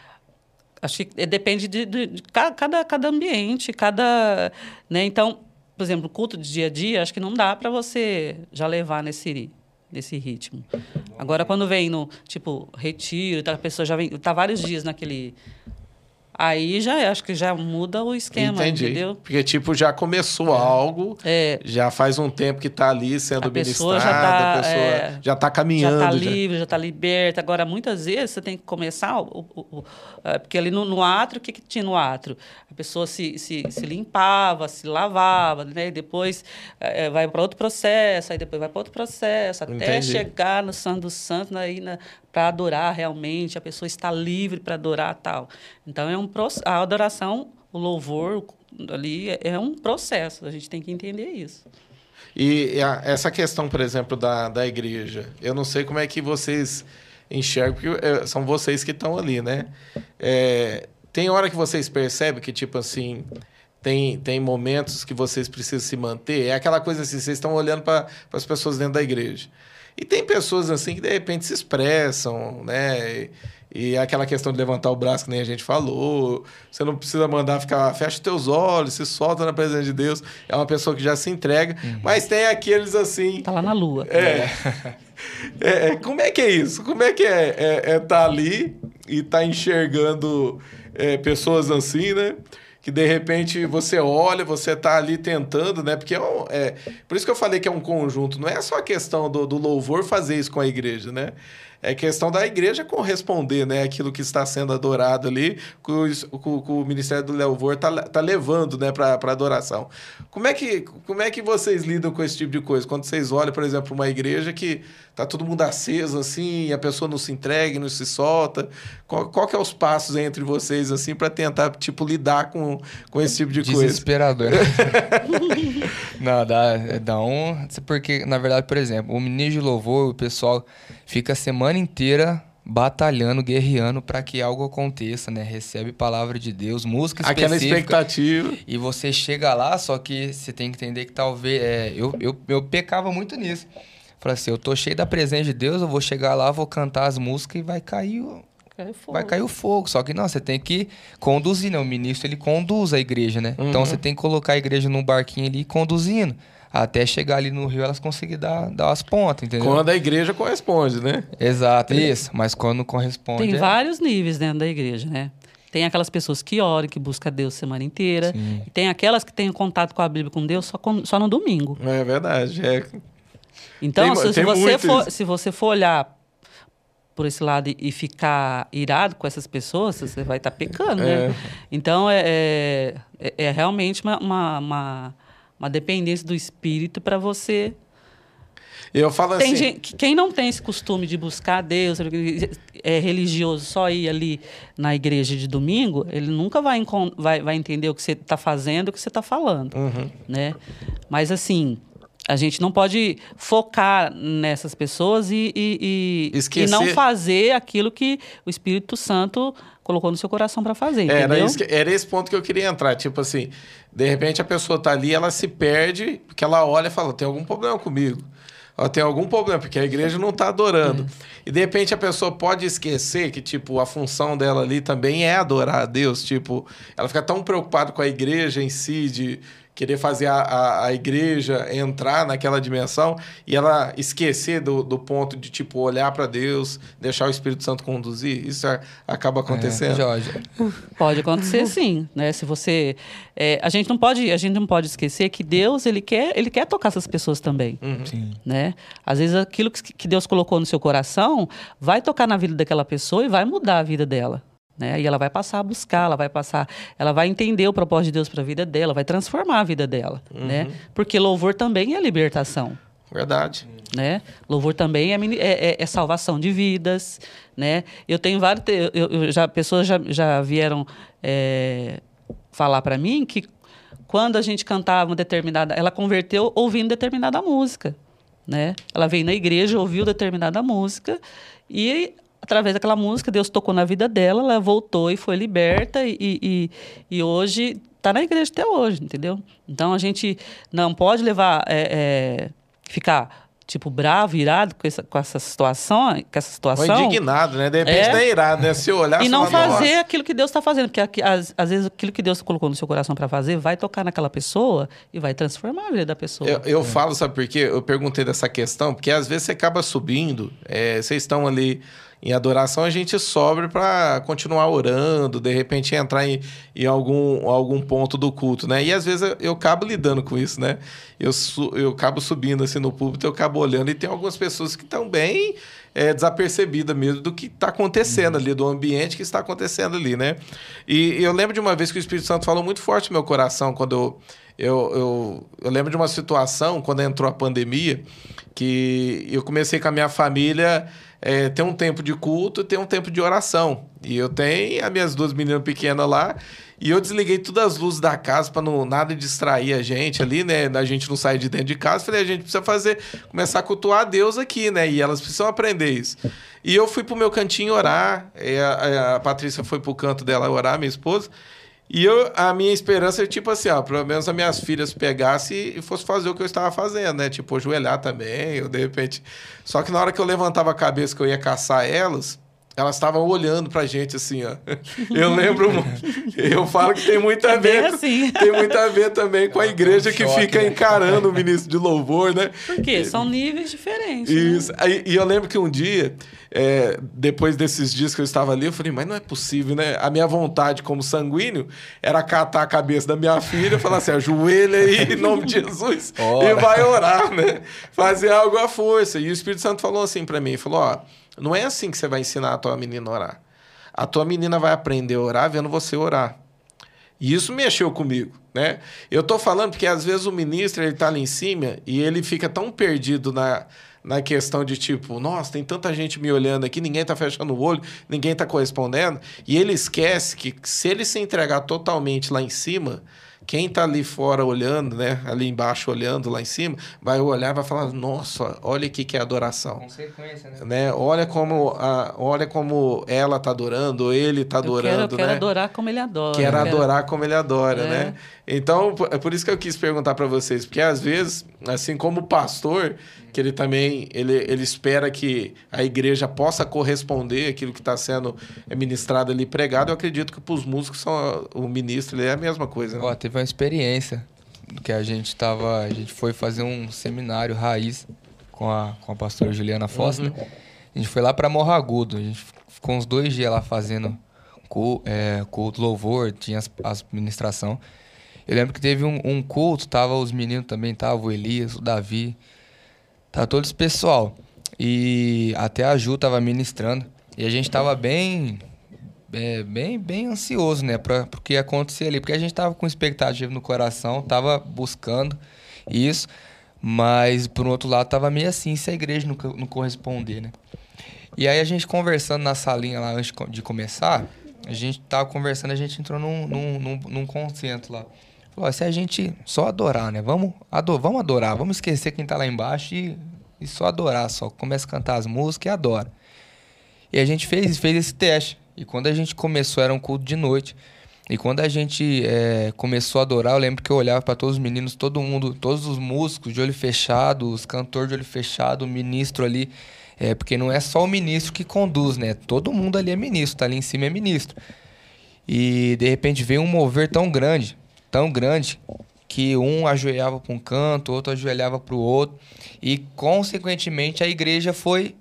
acho que depende de, de, de, cada, cada ambiente, cada. Né? Então, por exemplo, culto de dia a dia, acho que não dá para você já levar nesse, nesse ritmo. Agora, quando vem no, tipo, retiro, tá, a pessoa já vem, tá vários dias naquele Aí já acho que já muda o esquema, Entendi. entendeu? Porque, tipo, já começou é. algo, é. já faz um tempo que está ali sendo a ministrado, já tá, a pessoa é, já está caminhando. Já está livre, já está liberta. Agora, muitas vezes, você tem que começar... O, o, o, é, porque ali no, no átrio, o que, que tinha no átrio? A pessoa se, se, se limpava, se lavava, né? E depois é, vai para outro processo, aí depois vai para outro processo, até Entendi. chegar no Santo dos Santos, aí na, para adorar realmente, a pessoa está livre para adorar tal. Então é um a adoração, o louvor ali é, um processo, a gente tem que entender isso. E essa questão, por exemplo, da, da igreja, eu não sei como é que vocês enxergam, porque é, são vocês que estão ali, né? É, tem hora que vocês percebem que, tipo assim, tem, tem momentos que vocês precisam se manter. É aquela coisa assim, vocês estão olhando para as pessoas dentro da igreja. E tem pessoas assim que de repente se expressam, né? E, aquela questão de levantar o braço, que nem a gente falou. Você não precisa mandar ficar, fecha teus olhos, se solta na presença de Deus. É uma pessoa que já se entrega. Uhum. Mas tem aqueles assim. Tá lá na lua. É. é, é como é que é isso? Como é que é, é, é tá ali e tá enxergando é, pessoas assim, né? Que de repente você olha, você está ali tentando, né? Porque é, um, é, Por isso que eu falei que é um conjunto, não é só a questão do, do louvor fazer isso com a igreja, né? É questão da igreja corresponder, né? Aquilo que está sendo adorado ali, que o, Ministério do Louvor está tá levando, né? Para adoração. Como é, que, como é que vocês lidam com esse tipo de coisa? Quando vocês olham, por exemplo, uma igreja que tá todo mundo aceso, assim, a pessoa não se entrega, não se solta. Qual, qual que é os passos entre vocês, assim, para tentar, tipo, lidar com, com esse tipo de Desesperador. coisa? Desesperador. Não, dá, dá um. Porque, na verdade, por exemplo, o ministro de louvor, o pessoal fica a semana inteira batalhando, guerreando para que algo aconteça, né? Recebe palavra de Deus, música Aquela específica. expectativa. E você chega lá, só que você tem que entender que talvez. É, eu, eu, eu pecava muito nisso. Falei assim, eu tô cheio da presença de Deus, eu vou chegar lá, vou cantar as músicas e vai cair o, Cai fogo. vai cair o fogo. Só que não, você tem que conduzir, né? O ministro, ele conduz a igreja, né? Então você tem que colocar a igreja num barquinho ali conduzindo. Até chegar ali no rio, elas conseguirem dar, dar as pontas, entendeu? Quando a igreja corresponde, né? Exato, isso. Mas quando não corresponde... Tem é- vários níveis dentro da igreja, né? Tem aquelas pessoas que oram, que buscam Deus a semana inteira. Sim. E tem aquelas que têm contato com a Bíblia, com Deus, só, com- só no domingo. É verdade. É. Então, Tem- se, se tem você muito for, se você for olhar por esse lado e, ficar irado com essas pessoas, você vai estar pecando, É. né? Então, é, é, é realmente uma, uma, uma, uma dependência do espírito para você Eu falo Tem assim. gente, quem não tem esse costume de buscar Deus, é religioso, só ir ali na igreja de domingo, ele nunca vai, vai, vai entender o que você está fazendo, o que você está falando, Uhum. né? Mas assim, a gente não pode focar nessas pessoas e, e, e, e não fazer aquilo que o Espírito Santo colocou no seu coração para fazer, Era, que- era esse ponto que eu queria entrar. Tipo assim, de repente a pessoa tá ali, ela se perde, porque ela olha e fala: tem algum problema comigo. Ela tem algum problema, porque a igreja não tá adorando. E de repente a pessoa pode esquecer que, tipo, a função dela ali também é adorar a Deus. Tipo, ela fica tão preocupada com a igreja em si, de querer fazer a, a, a igreja entrar naquela dimensão e ela esquecer do, do ponto de, tipo, olhar para Deus, deixar o Espírito Santo conduzir. Isso a- acaba acontecendo. É, Jorge. Pode acontecer sim, né? Se você, é, a gente não pode, a gente não pode esquecer que Deus ele quer, ele quer tocar essas pessoas também, Sim. né? Às vezes aquilo que, que Deus colocou no seu coração vai tocar na vida daquela pessoa e vai mudar a vida dela. Né? E ela vai passar a buscar, ela vai passar, ela vai entender o propósito de Deus para a vida dela, vai transformar a vida dela, né? Porque louvor também é libertação Verdade. né? Louvor também é, é- é- é salvação de vidas, né? Eu tenho vários, eu, eu já pessoas já, já vieram é, falar para mim que quando a gente cantava uma determinada, ela converteu ouvindo determinada música, né? Ela veio na igreja, ouviu determinada música e através daquela música Deus tocou na vida dela, ela voltou e foi liberta e, e, e hoje está na igreja até hoje, entendeu? Então a gente não pode levar é, é, ficar tipo bravo, irado com essa, com essa situação, com essa Ou situação. indignado, né? De repente É. é irado, né? Se olhar E não fazer "Nossa". aquilo que Deus está fazendo, porque às, às vezes aquilo que Deus colocou no seu coração para fazer vai tocar naquela pessoa e vai transformar a vida da pessoa. Eu, eu falo, sabe por quê? Eu perguntei dessa questão, porque às vezes você acaba subindo, é, vocês estão ali em adoração, a gente sobe para continuar orando, de repente entrar em, em algum, algum ponto do culto, né? E às vezes eu, eu acabo lidando com isso, né? Eu, su- eu acabo subindo assim no púlpito, eu acabo olhando e tem algumas pessoas que estão bem é, desapercebidas mesmo do que está acontecendo ali, do ambiente que está acontecendo ali, né? E eu lembro de uma vez que o Espírito Santo falou muito forte no meu coração quando eu eu, eu, eu lembro de uma situação, quando entrou a pandemia, que eu comecei com a minha família é, ter um tempo de culto ter um tempo de oração. E eu tenho as minhas duas meninas pequenas lá, e eu desliguei todas as luzes da casa para não nada distrair a gente ali, né? A gente não sair de dentro de casa. Falei, a gente precisa fazer, começar a cultuar a Deus aqui, né? E elas precisam aprender isso. E eu fui pro meu cantinho orar, a, a Patrícia foi pro canto dela orar, minha esposa. E eu, a minha esperança é tipo assim, ó, pelo menos as minhas filhas pegassem e fosse fazer o que eu estava fazendo, né? Tipo, ajoelhar também, eu de repente. Só que na hora que eu levantava a cabeça que eu ia caçar elas, elas estavam olhando pra gente assim, ó. Eu lembro, eu falo que tem muito a É ver. com- assim. Tem muito a ver também com a igreja que choque, fica né? encarando o ministro de louvor, né? Porque são níveis diferentes. né? Isso. Aí, e eu lembro que um dia, é, depois desses dias que eu estava ali, eu falei, mas não é possível, né? A minha vontade como sanguíneo era catar a cabeça da minha filha e falar assim, ajoelha aí em nome de Jesus e Ora. vai orar, né? Fazer algo à força. E o Espírito Santo falou assim para mim, falou, ó, não é assim que você vai ensinar a tua menina a orar. A tua menina vai aprender a orar vendo você orar. E isso mexeu comigo, né? Eu tô falando porque às vezes o ministro ele tá ali em cima e ele fica tão perdido na, na questão de tipo, nossa, tem tanta gente me olhando aqui, ninguém tá fechando o olho, ninguém tá correspondendo, e ele esquece que se ele se entregar totalmente lá em cima, quem tá ali fora olhando, né? Ali embaixo olhando, lá em cima, vai olhar e vai falar: Nossa, olha o que, que é adoração. Consequência, né? Né? Olha como a, olha como ela tá adorando, ou ele tá Eu quero, adorando, eu quero né? adorar como ele adora. Quero quero- adorar como ele adora, É. né? Então, é por isso que eu quis perguntar para vocês, porque às vezes, assim como o pastor, que ele também ele, ele espera que a igreja possa corresponder aquilo que está sendo ministrado ali pregado, eu acredito que para os músicos são, o ministro ele é a mesma coisa. Né? Ó, teve uma experiência que a gente tava. A gente foi fazer um seminário raiz com a, com a pastora Juliana Foster. Uhum. A gente foi lá pra Morro Agudo. A gente ficou uns dois dias lá fazendo cu- é, culto, louvor, tinha as, as ministração. Eu lembro que teve um, um culto, tava os meninos também, tava o Elias, o Davi, tava todo esse pessoal. E até a Ju tava ministrando. E a gente tava bem é, bem, bem ansioso, né, para o que ia acontecer ali, porque a gente tava com expectativa no coração, tava buscando isso, mas por outro lado tava meio assim, se a igreja não, não corresponder, né? E aí a gente conversando na salinha lá antes de começar, a gente tava conversando, a gente entrou num, num, num, num consenso lá. Falou, se a gente só adorar, né? Vamos, ado vamos adorar, vamos esquecer quem tá lá embaixo e, e só adorar, só começa a cantar as músicas e adora. E a gente fez, fez esse teste. E quando a gente começou, era um culto de noite. E quando a gente eh, começou a adorar, eu lembro que eu olhava para todos os meninos, todo mundo, todos os músicos de olho fechado, os cantores de olho fechado, o ministro ali. É, porque não é só o ministro que conduz, né? Todo mundo ali é ministro, tá ali em cima é ministro. E de repente veio um mover tão grande, tão grande, que um ajoelhava para um canto, outro ajoelhava para o outro. E, consequentemente, a igreja foi,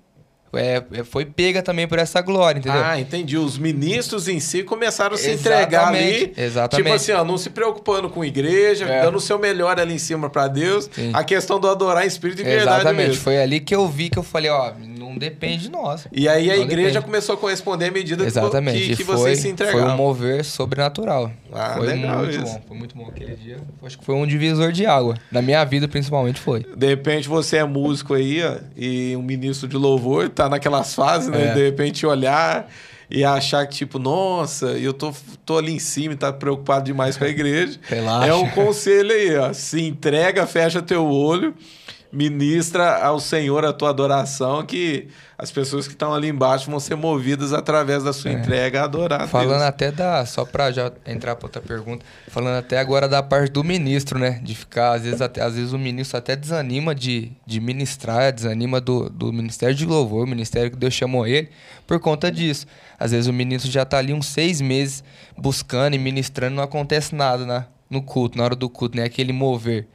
é, é, foi pega também por essa glória, entendeu? Ah, entendi. Os ministros em si começaram a se entregar ali. Exatamente. Tipo assim, ó, não se preocupando com igreja, É. dando o seu melhor ali em cima para Deus. Sim. A questão do adorar em espírito e verdade Exatamente. mesmo. Foi ali que eu vi que eu falei, ó, não depende de nós. E aí a igreja depende. começou a corresponder à medida que- Exatamente. que, que foi, vocês se foi entregaram. um mover sobrenatural. Ah, foi legal muito isso. bom. Foi muito bom aquele dia. Acho que foi um divisor de água. Na minha vida, principalmente, foi. De repente você é músico aí, ó, e um ministro de louvor tá naquelas fases, né? É. De repente olhar e achar que, tipo, nossa, eu tô, tô ali em cima e tá preocupado demais com a igreja. Relaxa. É um conselho aí, ó. Se entrega, fecha teu olho, ministra ao Senhor a tua adoração, que as pessoas que estão ali embaixo vão ser movidas através da sua entrega a adorar É. Falando Deus. até da. Só pra já entrar pra outra pergunta. Falando até agora da parte do ministro, né? De ficar, às vezes, até, às vezes o ministro até desanima de, de ministrar, desanima do, do Ministério de Louvor, o ministério que Deus chamou ele, por conta disso. Às vezes o ministro já tá ali uns seis meses buscando e ministrando, não acontece nada na, no culto, na hora do culto, né? Aquele mover.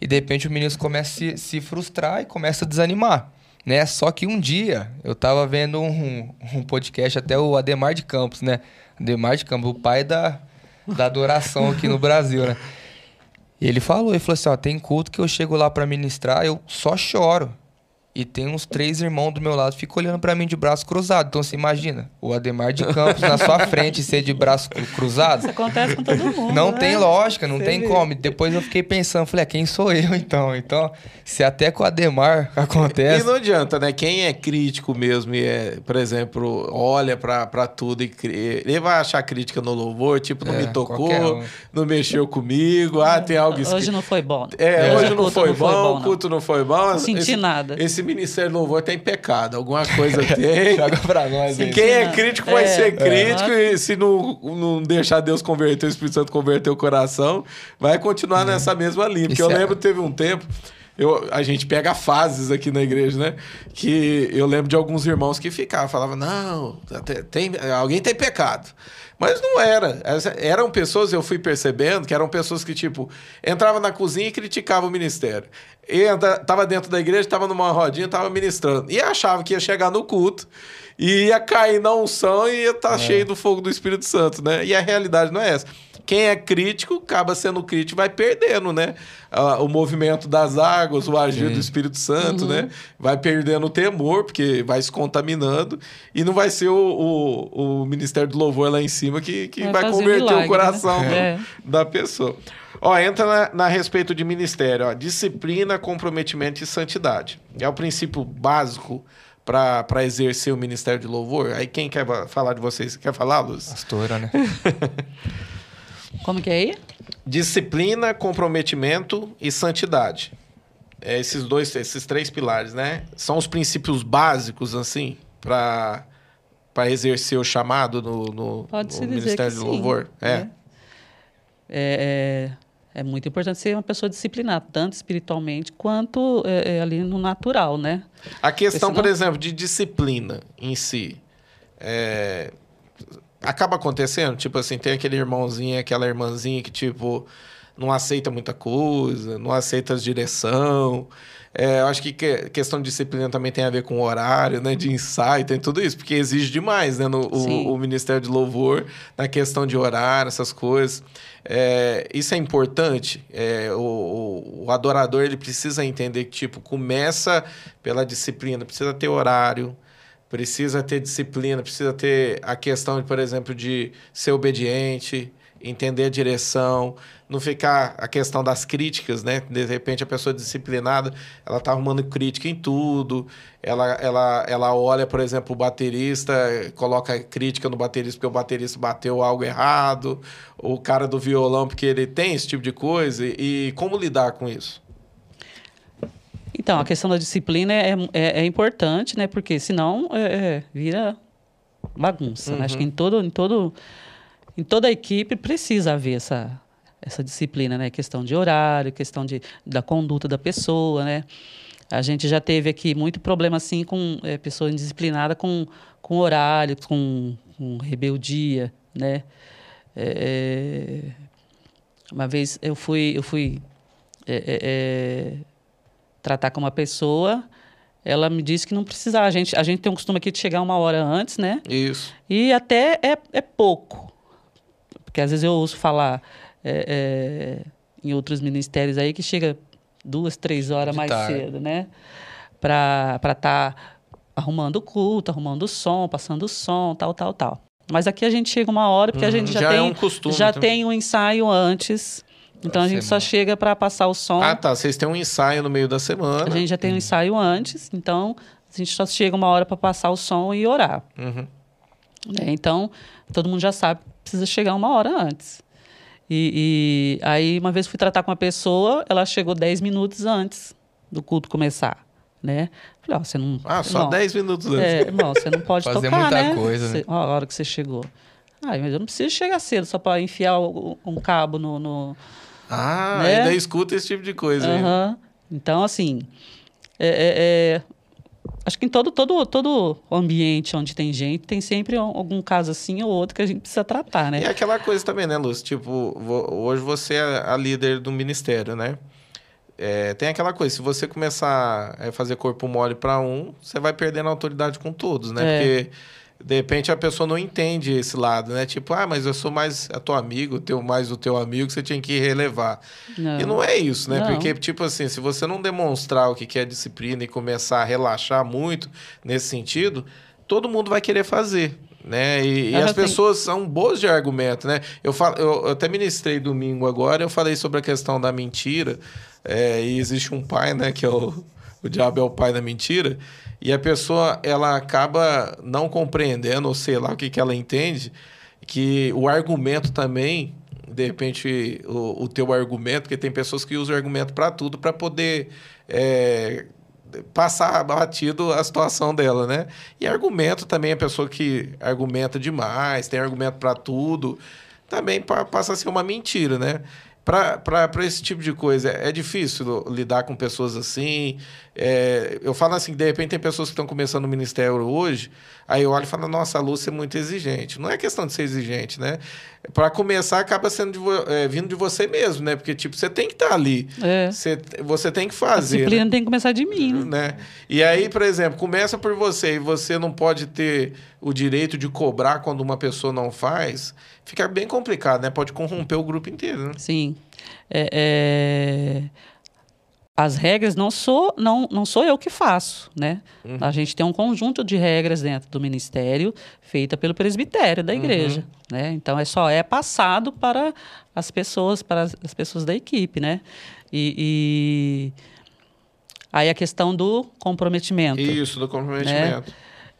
E de repente o ministro começa a se, se frustrar e começa a desanimar. Né? Só que um dia eu tava vendo um, um podcast, até o Ademar de Campos, né? Ademar de Campos, o pai da, da adoração aqui no Brasil, né? E ele falou, ele falou assim, ó, tem culto que eu chego lá pra ministrar, eu só choro. E tem uns três irmãos do meu lado, ficam olhando pra mim de braço cruzado. Então você imagina, o Ademar de Campos na sua frente ser de braço cru- cruzado. Isso acontece com todo mundo. Não né? tem lógica, não Você tem vê. como. Depois eu fiquei pensando, falei, ah, quem sou eu então? Então, se até com o Ademar E acontece. não adianta, né? Quem é crítico mesmo e é, por exemplo, olha pra, pra tudo e cri- ele vai achar crítica no louvor, tipo, não É, me tocou, um. não mexeu comigo, ah, tem algo escrito. Hoje não foi bom. É, hoje o não culto foi bom, o não. culto não foi bom. Não senti esse, nada. Esse Ministério do Louvor tem pecado, alguma coisa tem. Joga pra nós Se quem é crítico vai É. ser crítico É. e se não, não deixar Deus converter, o Espírito Santo converter o coração, vai continuar nessa mesma linha. Porque Isso eu é- lembro teve um tempo, eu, a gente pega fases aqui na igreja, né? Que eu lembro de alguns irmãos que ficavam, falavam, não, tem, alguém tem pecado. Mas não era. Eram pessoas, eu fui percebendo, que eram pessoas que, tipo, entravam na cozinha e criticavam o ministério. E tava dentro da igreja, tava numa rodinha, tava ministrando. E achava que ia chegar no culto e ia cair na unção e ia estar cheio do fogo do Espírito Santo, né? E a realidade não é essa. Quem é crítico acaba sendo crítico e vai perdendo, né? Ah, o movimento das águas, o agir Sim. do Espírito Santo, né? Vai perdendo o temor, porque vai se contaminando. E não vai ser o, o, o Ministério do Louvor lá em cima que, que Vai vai, converter milagre, o coração né? do- da pessoa. Ó, entra na, na respeito de ministério, ó, disciplina, comprometimento e santidade. É o princípio básico para exercer o ministério de louvor. Aí quem quer falar de vocês? Quer falar, Luz? Pastora, né? Como que é aí? Disciplina, comprometimento e santidade. É esses dois, esses três pilares, né? São os princípios básicos, assim, para para exercer o chamado no, no, no Ministério de sim, Louvor. É. né? É, é, é muito importante ser uma pessoa disciplinada, tanto espiritualmente quanto é, é, ali no natural, né? A questão, Porque por senão- exemplo, de disciplina em si. é, acaba acontecendo, tipo assim, tem aquele irmãozinho, aquela irmãzinha que, tipo, não aceita muita coisa, não aceita as direção. É, eu acho que, que questão de disciplina também tem a ver com horário, né? De ensaio, tem tudo isso, porque exige demais, né? No, o, o Ministério de Louvor, na questão de horário, essas coisas. É, isso é importante. É, o, o- o adorador ele precisa entender que, tipo, começa pela disciplina, precisa ter horário, precisa ter disciplina, precisa ter a questão, por exemplo, de ser obediente, entender a direção, não ficar a questão das críticas, né? De repente a pessoa disciplinada, ela tá arrumando crítica em tudo, ela, ela, ela olha, por exemplo, o baterista, coloca crítica no baterista porque o baterista bateu algo errado, o cara do violão porque ele tem esse tipo de coisa, e como lidar com isso? Então, a questão da disciplina é, é, é importante, né? Porque senão é, é, vira bagunça. né? Acho que em todo, em todo, em toda a equipe precisa haver essa, essa disciplina, né? Questão de horário, questão de, da conduta da pessoa, né? A gente já teve aqui muito problema assim com é, pessoa indisciplinada com, com horário, com, com rebeldia, né? É, uma vez eu fui, eu fui é, é, é, tratar com uma pessoa, ela me disse que não precisava. A gente, a gente tem um costume aqui de chegar uma hora antes, né? Isso. E até é, é pouco. Porque às vezes eu ouço falar é, é, em outros ministérios aí que chega duas, três horas De mais tarde. cedo, né? Para estar tá arrumando o culto, arrumando o som, passando o som, tal, tal, tal. Mas aqui a gente chega uma hora porque a Uhum, gente já, já é tem um costume já também. tem um ensaio antes. Então a gente só chega para passar o som. Ah, tá. Vocês têm um ensaio no meio da semana. A gente já tem um ensaio antes, então a gente só chega uma hora para passar o som e orar. Uhum. né? Então, todo mundo já sabe que precisa chegar uma hora antes. E, e aí, uma vez fui tratar com uma pessoa, ela chegou 10 minutos antes do culto começar, né? Falei, ó, você não... Ah, só irmão, 10 minutos antes. É, irmão, você não pode Fazer tocar, muita né? coisa, né? Você- ó, a hora que você chegou. Ah, mas eu não preciso chegar cedo só para enfiar um cabo no... no... Ah, Né? ainda escuta esse tipo de coisa. Então, assim, é- é- é, acho que em todo, todo, todo ambiente onde tem gente, tem sempre um- algum caso assim ou outro que a gente precisa tratar, né? E aquela coisa também, né, Lúcio? Tipo, hoje você é a líder do ministério, né? É, tem aquela coisa, se você começar a fazer corpo mole para um, você vai perdendo a autoridade com todos, né? É. Porque, de repente, a pessoa não entende esse lado, né? Tipo, ah, mas eu sou mais a tua amigo, teu mais o teu amigo, você tinha que relevar. E não é isso, né? Não. Porque, tipo assim, se você não demonstrar o que que é disciplina e começar a relaxar muito nesse sentido, todo mundo vai querer fazer. Né? E, e as sim. pessoas são boas de argumento, né? Eu, falo, eu, eu até ministrei domingo agora, eu falei sobre a questão da mentira. é, e existe um pai, né? Que é o, o diabo é o pai da mentira. E a pessoa, ela acaba não compreendendo, ou sei lá o que, que ela entende, que o argumento também, de repente, o, o teu argumento, porque tem pessoas que usam argumento para tudo, para poder é, passar batido a situação dela, né? E argumento também, a pessoa que argumenta demais, tem argumento para tudo, também pa- passa a ser uma mentira, né? Para esse tipo de coisa, é difícil lidar com pessoas assim. É, eu falo assim, de repente tem pessoas que estão começando no ministério hoje, aí eu olho e falo, nossa, a Lúcia é muito exigente. Não é questão de ser exigente, né? Para começar, acaba sendo de é, vindo de você mesmo, né? Porque, tipo, você tem que estar ali. É. Você, você tem que A fazer. né? disciplina tem que começar de mim, né? né? E aí, por exemplo, começa por você e você não pode ter o direito de cobrar quando uma pessoa não faz, fica bem complicado, né? Pode corromper o grupo inteiro, né? Sim. É, é, As regras não sou, não, não sou eu que faço, né? Uhum. A gente tem um conjunto de regras dentro do ministério feita pelo presbitério Uhum. da igreja, né? Então é só é passado para as pessoas, para as as pessoas da equipe, né? E, e... aí a questão do comprometimento. Isso, do comprometimento.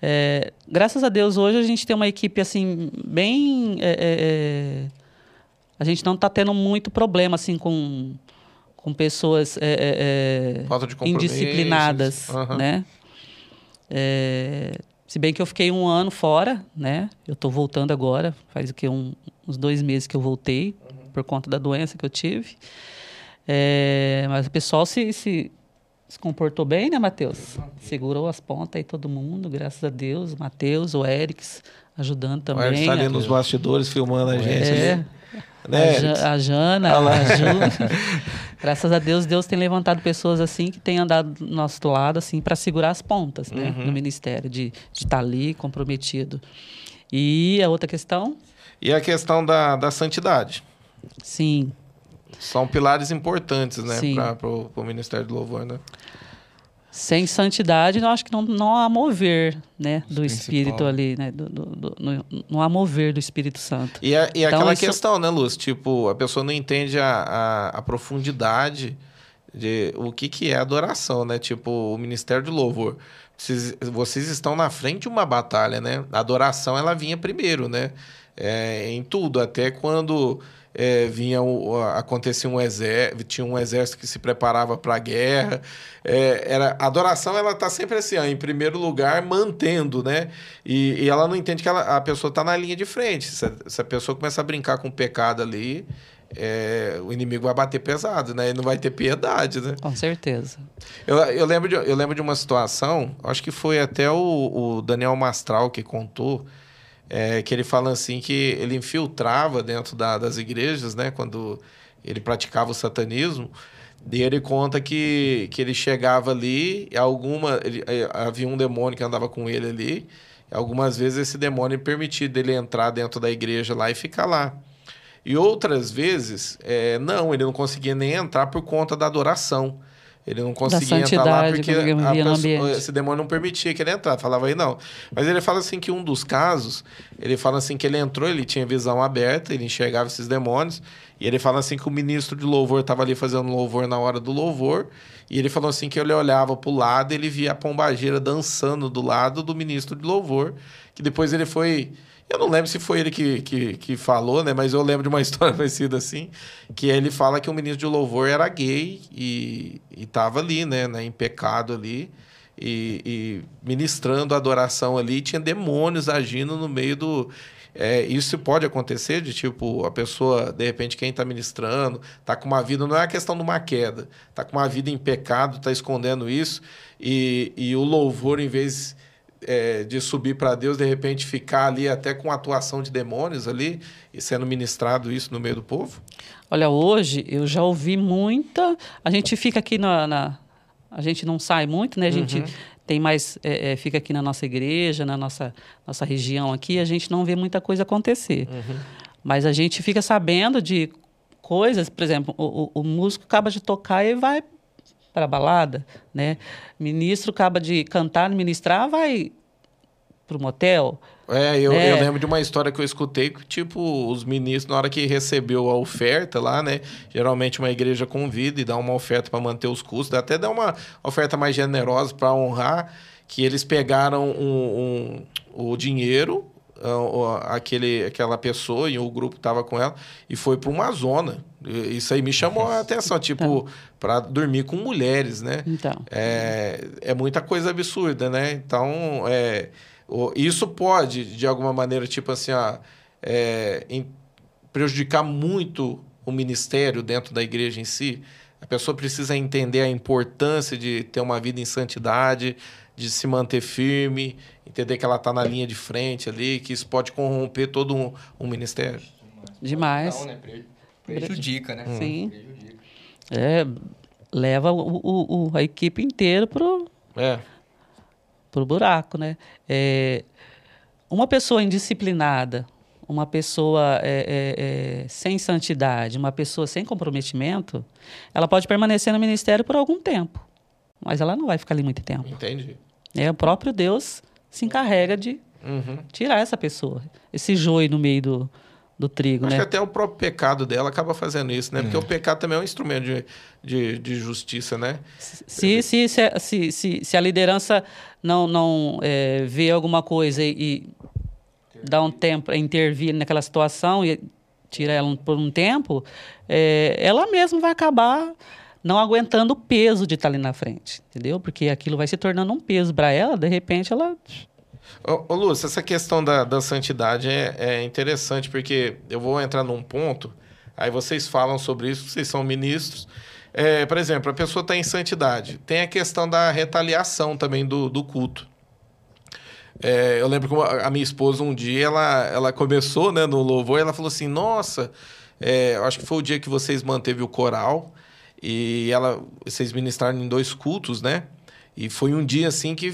É, graças a Deus, hoje a gente tem uma equipe assim, bem. é, é, é, a gente não está tendo muito problema assim com, com pessoas é, é, Falta de indisciplinadas. Aham. né? É, se bem que eu fiquei um ano fora, né? Eu estou voltando agora, faz o que um- uns dois meses que eu voltei por conta da doença que eu tive. É, mas o pessoal se, se, se comportou bem, né, Matheus? Segurou as pontas aí todo mundo, graças a Deus. O Matheus, o Erics ajudando O Eric também. tá ali a- nos bastidores filmando a gente. é, ali. A, Né, Ja- Eric? a Jana, a Ju. Graças a Deus, Deus tem levantado pessoas assim que têm andado do nosso lado assim para segurar as pontas, né, Uhum. no ministério de estar ali comprometido. E a outra questão, E a questão da, da santidade. sim, São pilares importantes, né? Para o Ministério do Louvor, né? Sem santidade, eu acho que não, não há mover, né, do Principal. Espírito ali, né, do, do- do- não, não há mover do Espírito Santo. E, a- e Então, aquela isso- questão, né, Lúcio? Tipo, a pessoa não entende a, a, a profundidade de o que, que é adoração, né? Tipo, o Ministério do Louvor. Vocês, vocês estão na frente de uma batalha, né? A adoração, ela vinha primeiro, né? É, em tudo, até quando é, vinha o, acontecia um exército, tinha um exército que se preparava para a guerra. É, era, a adoração, ela tá sempre assim, ó, em primeiro lugar, mantendo, né? E, e ela não entende que ela- a pessoa está na linha de frente. Se a, se a pessoa começa a brincar com o pecado ali, é, o inimigo vai bater pesado, né? E não vai ter piedade, né? Com certeza. Eu, eu, lembro, de, eu lembro de uma situação, acho que foi até o, o Daniel Mastral que contou, é, que ele fala assim que ele infiltrava dentro da- das igrejas, né? Quando ele praticava o satanismo. E ele conta que, que ele chegava ali, alguma, ele- eh, havia um demônio que andava com ele ali. algumas vezes esse demônio permitia dele entrar dentro da igreja lá e ficar lá. E outras vezes, é, não, ele não conseguia nem entrar por conta da adoração. Ele não conseguia entrar lá porque que vivia a pessoa- esse demônio não permitia que ele entrasse. Falava aí não. Mas ele fala assim que um dos casos, ele fala assim que ele entrou, ele tinha visão aberta, ele enxergava esses demônios. E ele fala assim que o ministro de louvor estava ali fazendo louvor na hora do louvor. E ele falou assim que ele olhava para o lado e ele via a pombageira dançando do lado do ministro de louvor. Que depois ele foi. Eu não lembro se foi ele que, que, que falou, né? Mas eu lembro de uma história parecida assim. Que ele fala que o ministro de louvor era gay e, e tava ali, né, né? Em pecado ali. E, e ministrando adoração ali. E tinha demônios agindo no meio do. É, isso pode acontecer de tipo, a pessoa, de repente, quem está ministrando, tá com uma vida, não é a questão de uma queda, tá com uma vida em pecado, tá escondendo isso, e, e o louvor, em vez é, de subir para Deus, de repente ficar ali até com atuação de demônios ali, e sendo ministrado isso no meio do povo? Olha, hoje eu já ouvi muita. A gente fica aqui na. na- a gente não sai muito, né? A gente tem mais. é, é, fica aqui na nossa igreja, na nossa, nossa região aqui, a gente não vê muita coisa acontecer. Mas a gente fica sabendo de coisas, por exemplo, o, o, o músico acaba de tocar e vai para a balada, né? Ministro acaba de cantar, ministrar, vai para o motel. É, eu, É. eu lembro de uma história que eu escutei que, tipo, os ministros, na hora que recebeu a oferta lá, né? Geralmente uma igreja convida e dá uma oferta para manter os custos, até dá uma oferta mais generosa para honrar, que eles pegaram um, um- o dinheiro, aquele, aquela pessoa e o grupo que tava com ela, e foi para uma zona. Isso aí me chamou a atenção, tipo, para dormir com mulheres, né? Então, é, é muita coisa absurda, né? Então, é, isso pode, de alguma maneira, tipo assim, ó, é, em- prejudicar muito o ministério dentro da igreja em si. A pessoa precisa entender a importância de ter uma vida em santidade, de se manter firme, entender que ela está na linha de frente ali, que isso pode corromper todo um, um ministério. demais. Não, né? Pre- Prejudica, né? Sim. Prejudica. É, leva o, o- o- a equipe inteira pro, É. pro buraco, né? É, uma pessoa indisciplinada, uma pessoa é, é, é, sem santidade, uma pessoa sem comprometimento, ela pode permanecer no ministério por algum tempo, mas ela não vai ficar ali muito tempo. Entendi. É, o próprio Deus se encarrega de Uhum. tirar essa pessoa, esse joio no meio do, do trigo, Acho que né? até o próprio pecado dela acaba fazendo isso, né? Porque o pecado também é um instrumento de, de, de justiça, né? Se, se, se, se, se, se a liderança não, não é, vê alguma coisa e, e dá um tempo intervir naquela situação e tira ela por um tempo, é, ela mesma vai acabar não aguentando o peso de estar ali na frente, entendeu? Porque aquilo vai se tornando um peso para ela, de repente ela Ô, ô Lúcio, essa questão da, da santidade é, é interessante, porque eu vou entrar num ponto, aí vocês falam sobre isso, vocês são ministros. É, por exemplo, a pessoa está em santidade. Tem a questão da retaliação também do, do culto. É, eu lembro que a minha esposa, um dia, ela, ela começou né, no louvor e ela falou assim: Nossa, é, acho que foi o dia que vocês manteve o coral e ela, vocês ministraram em dois cultos, né? E foi um dia assim que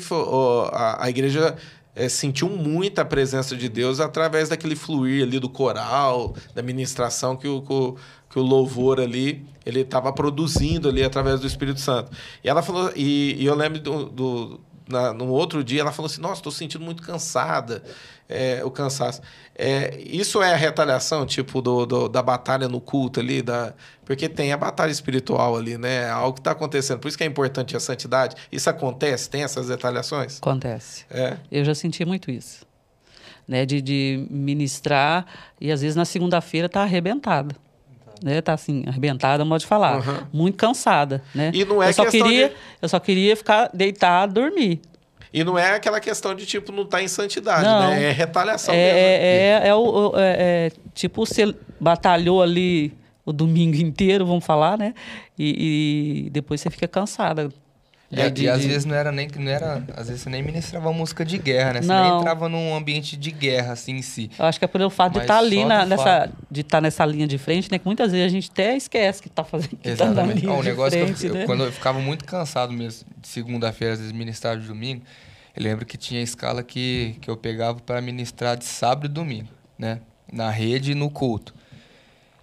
a, a igreja é, sentiu muito a presença de Deus através daquele fluir ali do coral, da ministração que o, que o louvor ali ele estava produzindo ali através do Espírito Santo. E ela falou, e, e eu lembro do, do na, no outro dia ela falou assim, nossa, estou sentindo muito cansada, é, o cansaço. É, isso é a retaliação, tipo, do, do, da batalha no culto ali, da, porque tem a batalha espiritual ali, né? Algo que está acontecendo. Por isso que é importante a santidade. Isso acontece? Tem essas retaliações? Acontece. É. Eu já senti muito isso. Né, de, de ministrar e às vezes na segunda-feira tá arrebentada. Né, tá assim, arrebentada, modo de falar. Uhum. Muito cansada, né? E não é eu só queria, de... eu só queria ficar deitado, dormir. E não é aquela questão de, tipo, não tá em santidade, não. né? É retaliação é, mesmo. É, é, é, o, é, é, tipo, você batalhou ali o domingo inteiro, vamos falar, né? E, e depois você fica cansada. É, de, e às de... vezes não era nem não era, às vezes você nem ministrava música de guerra, né? Você não. nem entrava num ambiente de guerra assim em si. Eu acho que é pelo fato Mas de estar ali na, nessa fato... de estar nessa linha de frente, né? Que muitas vezes a gente até esquece que está fazendo que Exatamente. Tá na linha ah, um negócio frente, que eu, né? eu, quando eu ficava muito cansado mesmo de segunda-feira, às vezes ministrar de domingo, eu lembro que tinha escala que que eu pegava para ministrar de sábado e domingo, né? Na rede e no culto.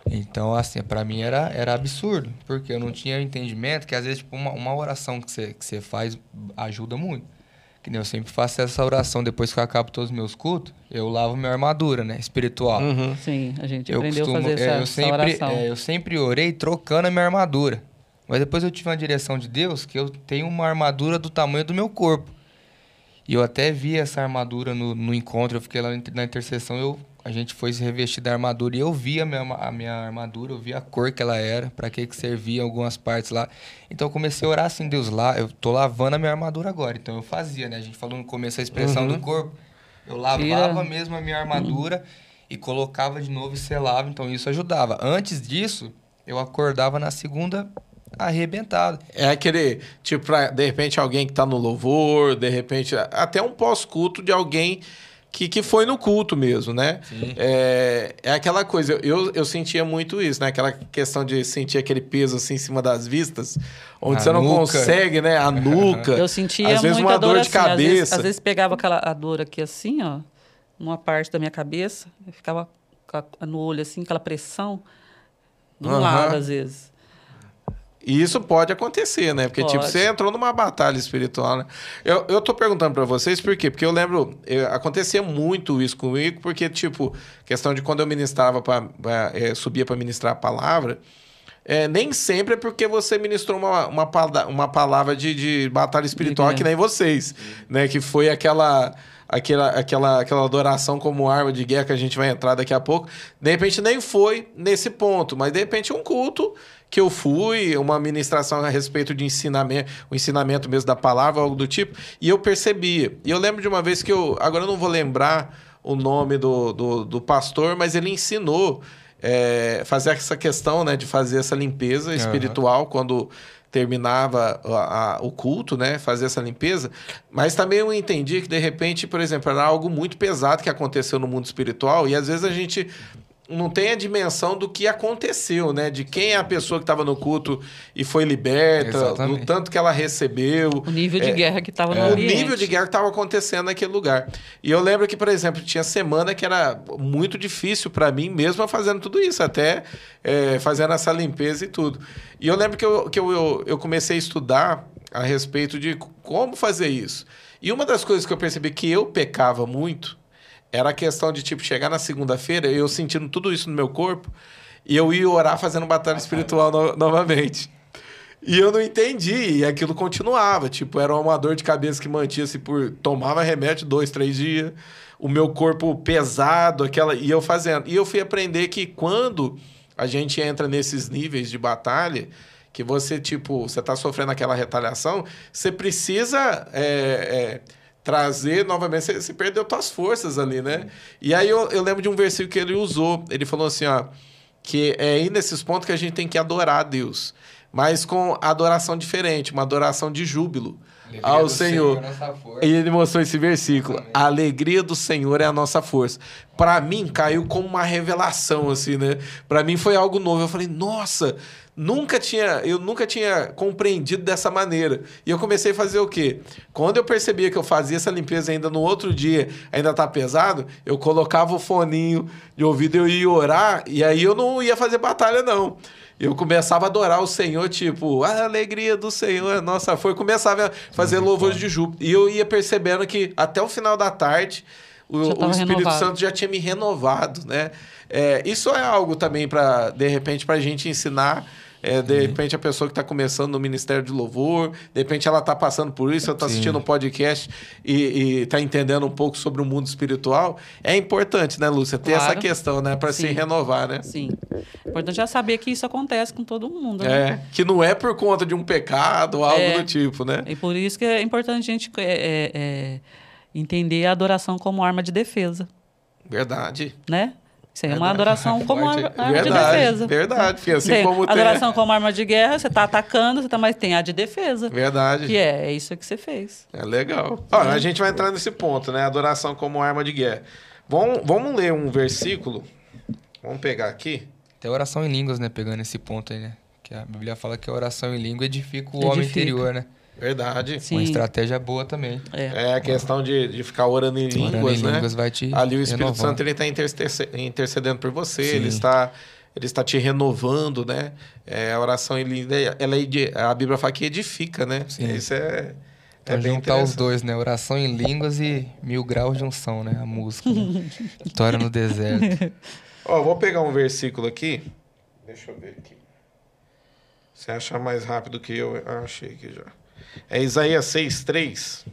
Então, assim, para mim era, era absurdo, porque eu não tinha entendimento que às vezes tipo, uma, uma oração que você, que você faz ajuda muito. Que nem eu sempre faço essa oração depois que eu acabo todos os meus cultos, eu lavo minha armadura, né? Espiritual. Uhum. Sim, a gente eu aprendeu costumo, a fazer essa, é, eu sempre, oração. É, eu sempre orei trocando a minha armadura. Mas depois eu tive uma direção de Deus que eu tenho uma armadura do tamanho do meu corpo. E eu até vi essa armadura no, no encontro, eu fiquei lá na intercessão, eu a gente foi se revestir da armadura e eu vi a minha, a minha armadura, eu vi a cor que ela era, para que que servia algumas partes lá. Então eu comecei a orar assim, Deus, lá, eu tô lavando a minha armadura agora. Então eu fazia, né? A gente falou no começo a expressão uhum. do corpo. Eu lavava Tira. mesmo a minha armadura uhum. e colocava de novo e selava, então isso ajudava. Antes disso, eu acordava na segunda arrebentado. É aquele, tipo, pra, de repente alguém que tá no louvor, de repente, até um pós-culto de alguém que, que foi no culto mesmo, né? É, é aquela coisa, eu, eu sentia muito isso, né? Aquela questão de sentir aquele peso assim em cima das vistas, onde a você não consegue, né? A nuca. Eu sentia às vezes uma dor, dor de assim, cabeça. Às vezes, às vezes, pegava aquela a dor aqui assim, ó, numa parte da minha cabeça, eu ficava no olho assim, aquela pressão, de um uhum. lado às vezes. E isso pode acontecer, né? Porque, pode. tipo, você entrou numa batalha espiritual, né? Eu, eu tô perguntando para vocês por quê? Porque eu lembro, eu, acontecia muito isso comigo, porque, tipo, questão de quando eu ministrava, pra, pra é, subia para ministrar a palavra, é, nem sempre é porque você ministrou uma, uma, uma palavra de, de batalha espiritual, é. que nem vocês, né? Que foi aquela aquela, aquela, aquela adoração como arma de guerra que a gente vai entrar daqui a pouco. De repente nem foi nesse ponto, mas de repente um culto que eu fui, uma ministração a respeito de ensinamento, o ensinamento mesmo da palavra, algo do tipo, e eu percebia. E eu lembro de uma vez que eu, agora eu não vou lembrar o nome do, do, do pastor, mas ele ensinou é, fazer essa questão, né, de fazer essa limpeza espiritual uhum. quando terminava a, a, o culto, né, fazer essa limpeza, mas também eu entendi que de repente, por exemplo, era algo muito pesado que aconteceu no mundo espiritual e às vezes a gente não tem a dimensão do que aconteceu, né? De quem é a pessoa que estava no culto e foi liberta, Exatamente. do tanto que ela recebeu. O nível de é, guerra que estava no é, ambiente. O nível de guerra que estava acontecendo naquele lugar. E eu lembro que, por exemplo, tinha semana que era muito difícil para mim, mesmo fazendo tudo isso, até é, fazendo essa limpeza e tudo. E eu lembro que, eu, que eu, eu, eu comecei a estudar a respeito de como fazer isso. E uma das coisas que eu percebi que eu pecava muito era a questão de, tipo, chegar na segunda-feira, eu sentindo tudo isso no meu corpo, e eu ia orar fazendo batalha espiritual no, novamente. E eu não entendi, e aquilo continuava. Tipo, era uma dor de cabeça que mantinha-se por. Tomava remédio dois, três dias. o meu corpo pesado, aquela e eu fazendo. E eu fui aprender que quando a gente entra nesses níveis de batalha, que você, tipo, você tá sofrendo aquela retaliação, você precisa é, é, trazer novamente, você, você perdeu suas forças ali, né? E aí eu, eu lembro de um versículo que ele usou, ele falou assim, ó, que é aí nesses pontos que a gente tem que adorar a Deus, mas com adoração diferente, uma adoração de júbilo ao Senhor. Senhor e ele mostrou esse versículo. Amém. A alegria do Senhor é a nossa força. Para mim, caiu como uma revelação, assim, né? Para mim foi algo novo. Eu falei, nossa, nunca tinha, eu nunca tinha compreendido dessa maneira. E eu comecei a fazer o quê? Quando eu percebia que eu fazia essa limpeza ainda no outro dia, ainda tá pesado, eu colocava o foninho de ouvido, eu ia orar, e aí eu não ia fazer batalha, não eu começava a adorar o Senhor, tipo, a alegria do Senhor, nossa, foi, começava a fazer louvores de júbilo. E eu ia percebendo que até o final da tarde o, o Espírito renovado. Santo já tinha me renovado, né? É, isso é algo também para, de repente, para a gente ensinar é, de uhum. repente, a pessoa que está começando no Ministério de Louvor, de repente ela está passando por isso, ela está assistindo um podcast e está entendendo um pouco sobre o mundo espiritual. É importante, né, Lúcia, ter claro. essa questão, né, para se renovar, né? Sim. É importante já saber que isso acontece com todo mundo. Né? É, que não é por conta de um pecado, algo é, do tipo, né? E por isso que é importante a gente é, é, é entender a adoração como arma de defesa. Verdade. Né? Isso aí é uma adoração como arma, arma de defesa. Verdade, porque assim tem como tem... Adoração como arma de guerra, você está atacando, você tá, mas tem a de defesa. Verdade. Que é, é isso que você fez. É legal. Ó, a gente vai entrar nesse ponto, né? Adoração como arma de guerra. Vamos, vamos ler um versículo. Vamos pegar aqui. Tem oração em línguas, né? Pegando esse ponto aí, né? Que a Bíblia fala que a oração em língua edifica o edifica. homem interior, né? Verdade. Sim. Uma estratégia boa também. É, é a questão de, de ficar orando em línguas, orando em né? línguas vai te Ali o Espírito renovar. Santo ele está intercedendo por você, Sim. ele está ele está te renovando, né? É, a oração em língua, ela é, a Bíblia fala que edifica, né? Sim. Isso é é bem juntar os dois, né? Oração em línguas e mil graus de unção, né? A música. Né? Vitória no deserto. Ó, vou pegar um versículo aqui. Deixa eu ver aqui. Você achar mais rápido que eu, eu achei aqui já. É Isaías 6,3.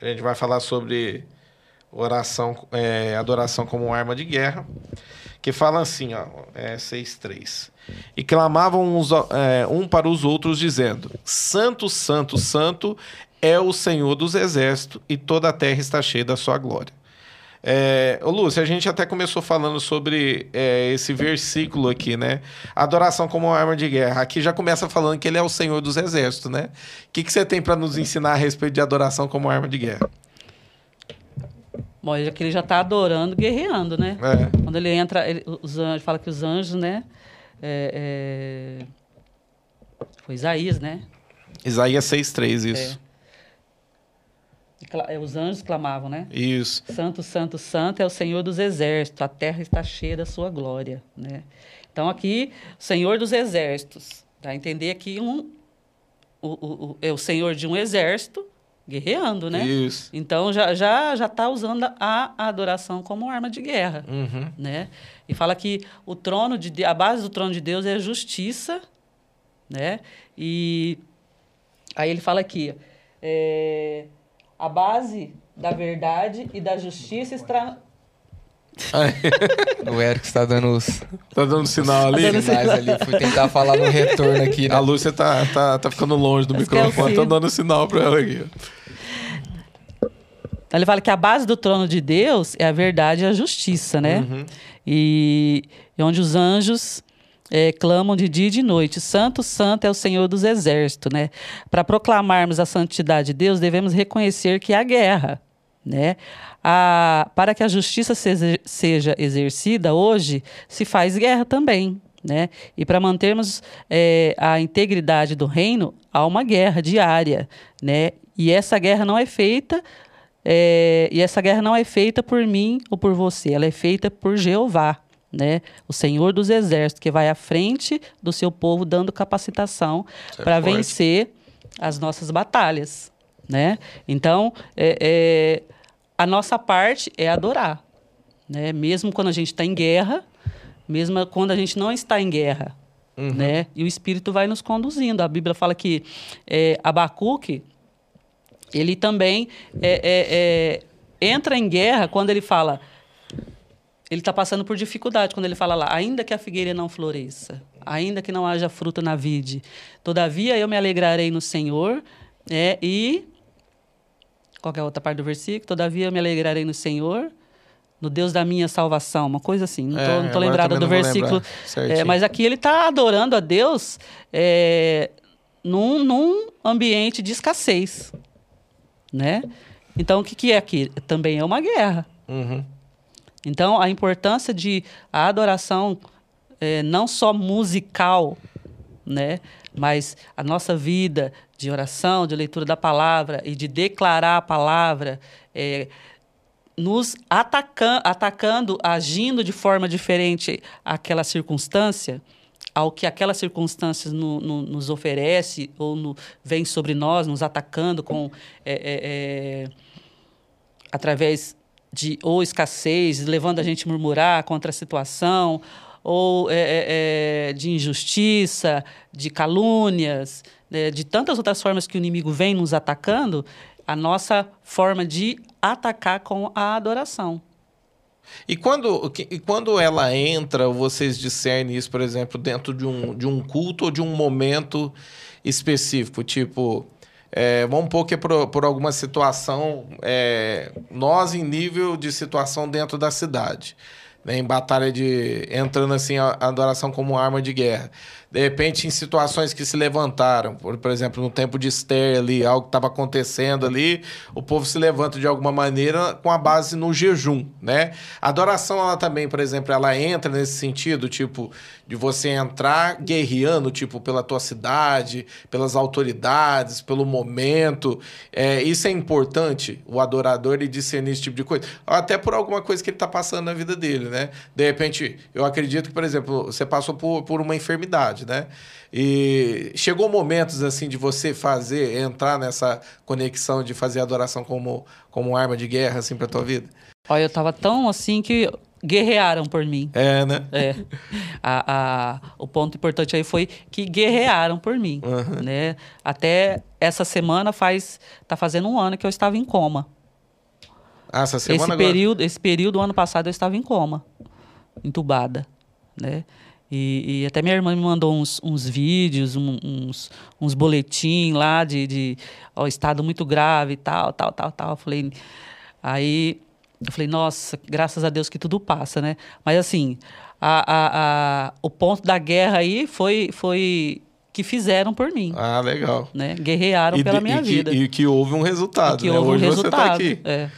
A gente vai falar sobre oração, é, adoração como arma de guerra. Que fala assim, ó, é 6,3. E clamavam uns, é, um para os outros, dizendo: Santo, Santo, Santo é o Senhor dos exércitos, e toda a terra está cheia da sua glória. É, Lúcio, a gente até começou falando sobre é, esse versículo aqui, né? Adoração como arma de guerra. Aqui já começa falando que ele é o Senhor dos Exércitos, né? O que, que você tem para nos ensinar a respeito de adoração como arma de guerra? Bom, ele já está adorando, guerreando, né? É. Quando ele entra, ele, os anjos, fala que os anjos, né? É, é... Foi Isaías, né? Isaías 6,3, isso. É. Os anjos clamavam, né? Isso. Santo, santo, santo é o Senhor dos exércitos, a terra está cheia da sua glória, né? Então aqui, Senhor dos exércitos, para entender aqui um o, o, o, é o Senhor de um exército guerreando, né? Isso. Então já já já está usando a, a, adoração como arma de guerra, uhum. né? E fala que o trono de a base do trono de Deus é a justiça, né? E aí ele fala aqui, é, a base da verdade e da justiça está. o Eric está dando os. Tá dando sinal ali? Tá dando sinais ali. Fui tentar falar no retorno aqui. Né? A Lúcia tá, tá, tá ficando longe do microfone, tá dando sinal para ela aqui. Então, ele fala que a base do trono de Deus é a verdade e a justiça, né? Uhum. E, e onde os anjos é, clamam de dia e de noite: Santo, Santo é o Senhor dos Exércitos. Né? Para proclamarmos a santidade de Deus, devemos reconhecer que há guerra. Né? A, para que a justiça seja, exercida hoje, se faz guerra também. Né? E para mantermos é, a integridade do reino, há uma guerra diária. Né? E essa guerra não é feita. É, e essa guerra não é feita por mim ou por você, ela é feita por Jeová né? O Senhor dos Exércitos, que vai à frente do seu povo, dando capacitação é para vencer as nossas batalhas, né? Então, é, é, a nossa parte é adorar, né? Mesmo quando a gente está em guerra, mesmo quando a gente não está em guerra, uhum. né? E o Espírito vai nos conduzindo. A Bíblia fala que é, Abacuque, ele também é, é, é entra em guerra quando ele fala. Ele está passando por dificuldade quando ele fala lá, ainda que a figueira não floresça, ainda que não haja fruto na vide, todavia eu me alegrarei no Senhor, é, e qual é a outra parte do versículo? Todavia eu me alegrarei no Senhor, no Deus da minha salvação, uma coisa assim. Não estou é, lembrada do versículo. É, mas aqui ele está adorando a Deus é, num, num ambiente de escassez, né? Então o que, que é aqui? Também é uma guerra. Uhum. Então a importância de a adoração é, não só musical, né? Mas a nossa vida de oração, de leitura da palavra e de declarar a palavra, é, nos atacan atacando, agindo de forma diferente àquela circunstância, ao que aquela circunstância no, no, nos oferece ou no, vem sobre nós, nos atacando com é, é, é, através de ou escassez, levando a gente a murmurar contra a situação, ou é, é, é, de injustiça, de calúnias, né, de tantas outras formas que o inimigo vem nos atacando, a nossa forma de atacar com a adoração. E quando, e quando ela entra, vocês discernem isso, por exemplo, dentro de um, de um culto ou de um momento específico? Tipo, é, vamos pôr que por, por alguma situação, é, nós em nível de situação dentro da cidade, né, em batalha de. entrando assim a, a adoração como arma de guerra de repente, em situações que se levantaram, por, por exemplo, no tempo de Esther ali, algo que estava acontecendo ali, o povo se levanta de alguma maneira com a base no jejum, né? A adoração, ela também, por exemplo, ela entra nesse sentido, tipo, de você entrar guerreando, tipo, pela tua cidade, pelas autoridades, pelo momento. É, isso é importante, o adorador ele discernir esse tipo de coisa. Até por alguma coisa que ele está passando na vida dele, né? De repente, eu acredito que, por exemplo, você passou por, por uma enfermidade né? E chegou momentos assim de você fazer, entrar nessa conexão de fazer adoração como, como arma de guerra assim para tua vida? Olha, eu tava tão assim que guerrearam por mim. É, né? É. A, a, o ponto importante aí foi que guerrearam por mim, uhum. né? Até essa semana faz tá fazendo um ano que eu estava em coma. Ah, essa semana esse agora... período, esse período ano passado eu estava em coma, entubada, né? E, e, até minha irmã me mandou uns, uns vídeos, um, uns, uns boletins lá de, de ó, estado muito grave e tal, tal, tal, tal. Eu falei, aí eu falei, nossa, graças a Deus que tudo passa, né? Mas assim, a, a, a, o ponto da guerra aí foi, foi que fizeram por mim. Ah, legal. Né? Guerrearam e, pela minha e vida. Que, e que houve um resultado. E que né? houve Hoje um resultado. você está aqui. É.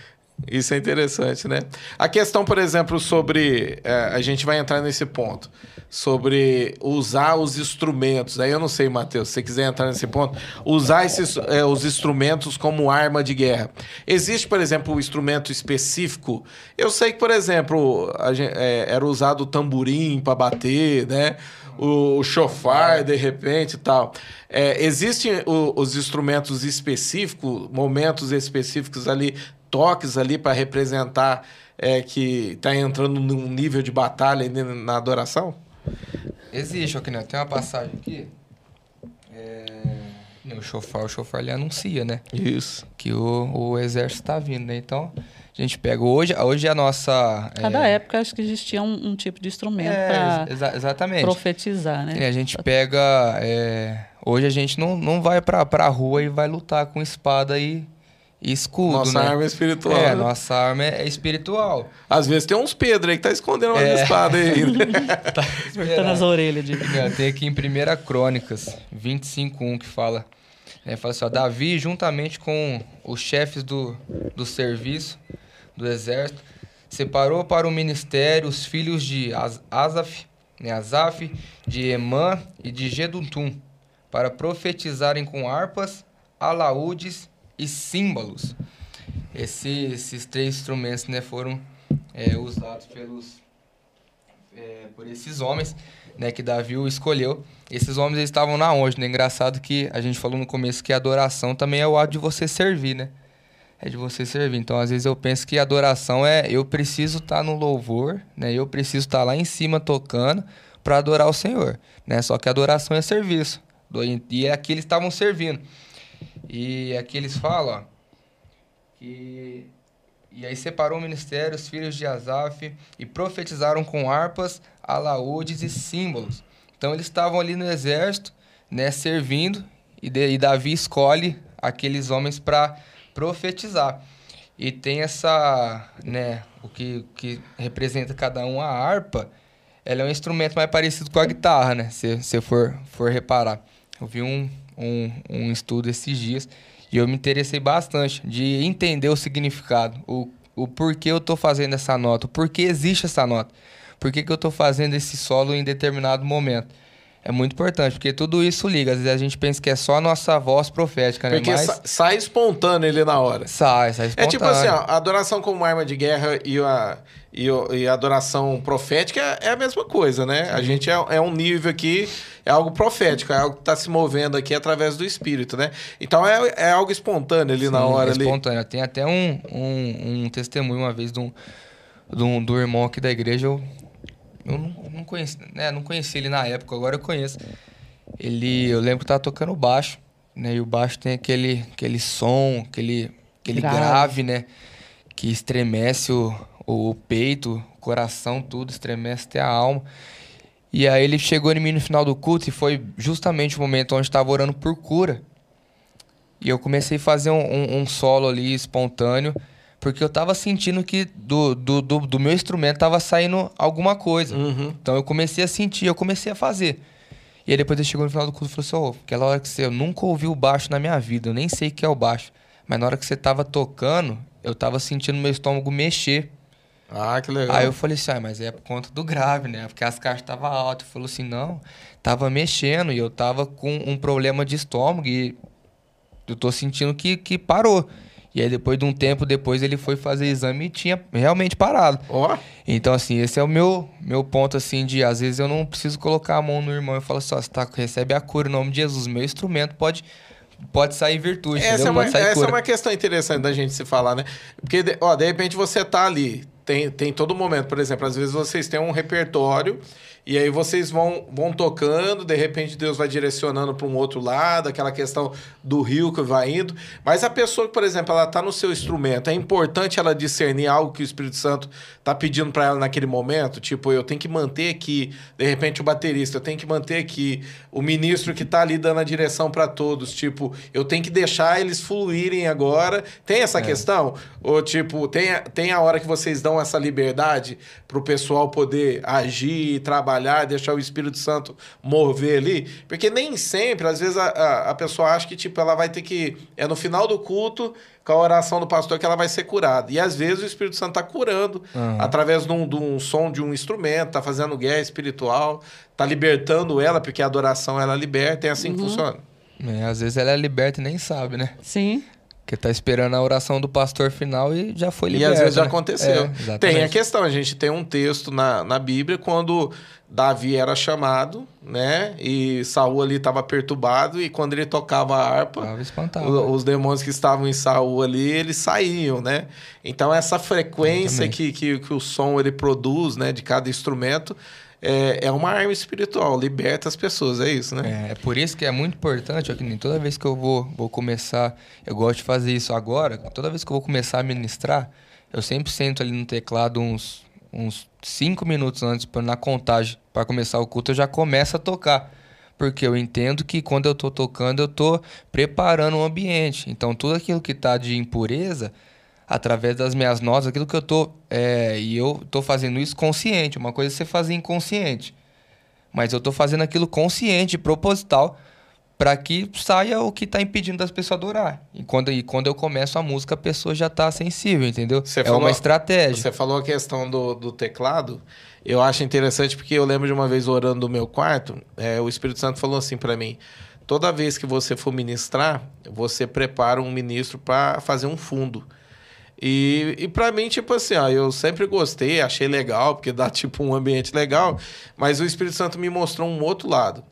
Isso é interessante, né? A questão, por exemplo, sobre. É, a gente vai entrar nesse ponto. Sobre usar os instrumentos. Aí eu não sei, Matheus, se você quiser entrar nesse ponto. Usar esses, é, os instrumentos como arma de guerra. Existe, por exemplo, um instrumento específico. Eu sei que, por exemplo, gente, é, era usado o tamborim para bater, né? O, chofar, de repente e tal. É, existem o, os instrumentos específicos, momentos específicos ali toques ali para representar é, que está entrando num nível de batalha na adoração? Existe? Tem uma passagem aqui. É... O chofar, o chofar ele anuncia, né? Isso. Que o, o exército está vindo, né? Então, a gente pega hoje, hoje a nossa. Cada é... época acho que existia um, um tipo de instrumento é, para exa exatamente. profetizar, né? E a gente pega. É... Hoje a gente não, não vai para a rua e vai lutar com espada e escudo, nossa né? arma é espiritual. É, né? nossa arma é espiritual. Às vezes tem uns Pedro aí que tá escondendo uma é. espada aí. tá Cortando as orelhas. De... Tem aqui em 1 Crônicas 25.1 que fala... Né, fala assim, ó, Davi, juntamente com os chefes do, do serviço, do exército, separou para o ministério os filhos de Asaf, né, Asaf, de Emã e de Gedutum, para profetizarem com harpas, alaúdes e símbolos. Esse, esses três instrumentos né, foram é, usados pelos, é, por esses homens né, que Davi escolheu. Esses homens eles estavam na onde? Né? Engraçado que a gente falou no começo que adoração também é o ato de você servir, né? É de você servir. Então, às vezes eu penso que adoração é eu preciso estar tá no louvor, né? Eu preciso estar tá lá em cima tocando para adorar o Senhor, né? Só que adoração é serviço. E aqui eles estavam servindo. E aqui eles falam ó, que E aí separou o ministério, os filhos de Asaf, e profetizaram com harpas, alaúdes e símbolos. Então eles estavam ali no exército, né, servindo, e, de, e Davi escolhe aqueles homens para profetizar. E tem essa, né, o que, que representa cada um a harpa, ela é um instrumento mais parecido com a guitarra, né, se você for, for reparar. Eu vi um, um, um estudo esses dias e eu me interessei bastante de entender o significado, o, o porquê eu estou fazendo essa nota, o porquê existe essa nota, por que, eu estou fazendo esse solo em determinado momento. É muito importante, porque tudo isso liga. Às vezes a gente pensa que é só a nossa voz profética, né? Porque Mas... sa sai espontâneo ele na hora. Sai, sai espontâneo. É tipo assim, ó, a adoração como arma de guerra e a, e, e a adoração profética é, é a mesma coisa, né? Sim. A gente é, é um nível aqui, é algo profético, é algo que está se movendo aqui através do Espírito, né? Então é, é algo espontâneo ali Sim, na hora. É espontâneo. Ali. Tem até um, um, um testemunho uma vez de um, de um, do irmão aqui da igreja, eu eu não, não conheci, né? Não conheci ele na época, agora eu conheço. Ele, eu lembro que tava tocando baixo, né? E o baixo tem aquele, aquele som, aquele, aquele grave. grave, né? Que estremece o, o peito, o coração, tudo, estremece até a alma. E aí ele chegou em mim no final do culto e foi justamente o momento onde estava orando por cura. E eu comecei a fazer um, um, um solo ali espontâneo porque eu tava sentindo que do, do, do, do meu instrumento tava saindo alguma coisa. Uhum. Então eu comecei a sentir, eu comecei a fazer. E aí depois ele chegou no final do culto e falou assim: oh, aquela hora que você. Eu nunca ouvi o baixo na minha vida, eu nem sei o que é o baixo. Mas na hora que você tava tocando, eu tava sentindo meu estômago mexer. Ah, que legal. Aí eu falei assim, ah, mas é por conta do grave, né? Porque as caixas estavam altas. Ele falou assim, não, tava mexendo e eu tava com um problema de estômago e eu tô sentindo que, que parou. E aí, depois de um tempo depois, ele foi fazer exame e tinha realmente parado. Ó. Oh. Então, assim, esse é o meu, meu ponto, assim, de às vezes eu não preciso colocar a mão no irmão e falar assim, ó, você tá, recebe a cura em nome de Jesus. Meu instrumento pode pode sair virtude, essa É uma, essa cura. é uma questão interessante da gente se falar, né? Porque, ó, de repente você tá ali, tem, tem todo momento, por exemplo, às vezes vocês têm um repertório e aí vocês vão, vão tocando, de repente Deus vai direcionando para um outro lado, aquela questão do rio que vai indo. Mas a pessoa por exemplo, ela está no seu instrumento, é importante ela discernir algo que o Espírito Santo está pedindo para ela naquele momento. Tipo, eu tenho que manter aqui, de repente, o baterista, eu tenho que manter aqui o ministro que está ali dando a direção para todos. Tipo, eu tenho que deixar eles fluírem agora. Tem essa é. questão? Ou, tipo, tem, tem a hora que vocês dão essa liberdade para o pessoal poder agir, trabalhar, deixar o Espírito Santo mover ali? Porque nem sempre, às vezes, a, a, a pessoa acha que tipo, ela vai ter que. É no final do culto, com a oração do pastor, que ela vai ser curada. E às vezes o Espírito Santo está curando uhum. através de um, de um, som de um instrumento, está fazendo guerra espiritual, está libertando ela, porque a adoração ela liberta, é assim uhum. que funciona. É, às vezes ela é liberta e nem sabe, né? Sim. Porque tá esperando a oração do pastor final e já foi liberto. E às vezes né? já aconteceu. É, tem a questão, a gente tem um texto na, na Bíblia quando Davi era chamado, né? E Saul ali estava perturbado e quando ele tocava a harpa, o, os demônios que estavam em Saul ali, eles saíam, né? Então essa frequência que, que, que o som ele produz, né, de cada instrumento, é, é uma arma espiritual, liberta as pessoas, é isso, né? É, é por isso que é muito importante, que toda vez que eu vou, vou começar, eu gosto de fazer isso agora, toda vez que eu vou começar a ministrar, eu sempre sento ali no teclado uns, uns cinco minutos antes, na contagem, para começar o culto, eu já começo a tocar. Porque eu entendo que quando eu estou tocando, eu estou preparando o ambiente. Então, tudo aquilo que está de impureza, através das minhas notas, aquilo que eu tô. É, e eu tô fazendo isso consciente. Uma coisa é você fazer inconsciente. Mas eu tô fazendo aquilo consciente, proposital, para que saia o que está impedindo das pessoas adorar. E quando, e quando eu começo a música, a pessoa já está sensível, entendeu? Você é falou, uma estratégia. Você falou a questão do, do teclado. Eu acho interessante porque eu lembro de uma vez orando no meu quarto, é, o Espírito Santo falou assim para mim: toda vez que você for ministrar, você prepara um ministro para fazer um fundo. E, e para mim, tipo assim, ó, eu sempre gostei, achei legal, porque dá tipo um ambiente legal, mas o Espírito Santo me mostrou um outro lado.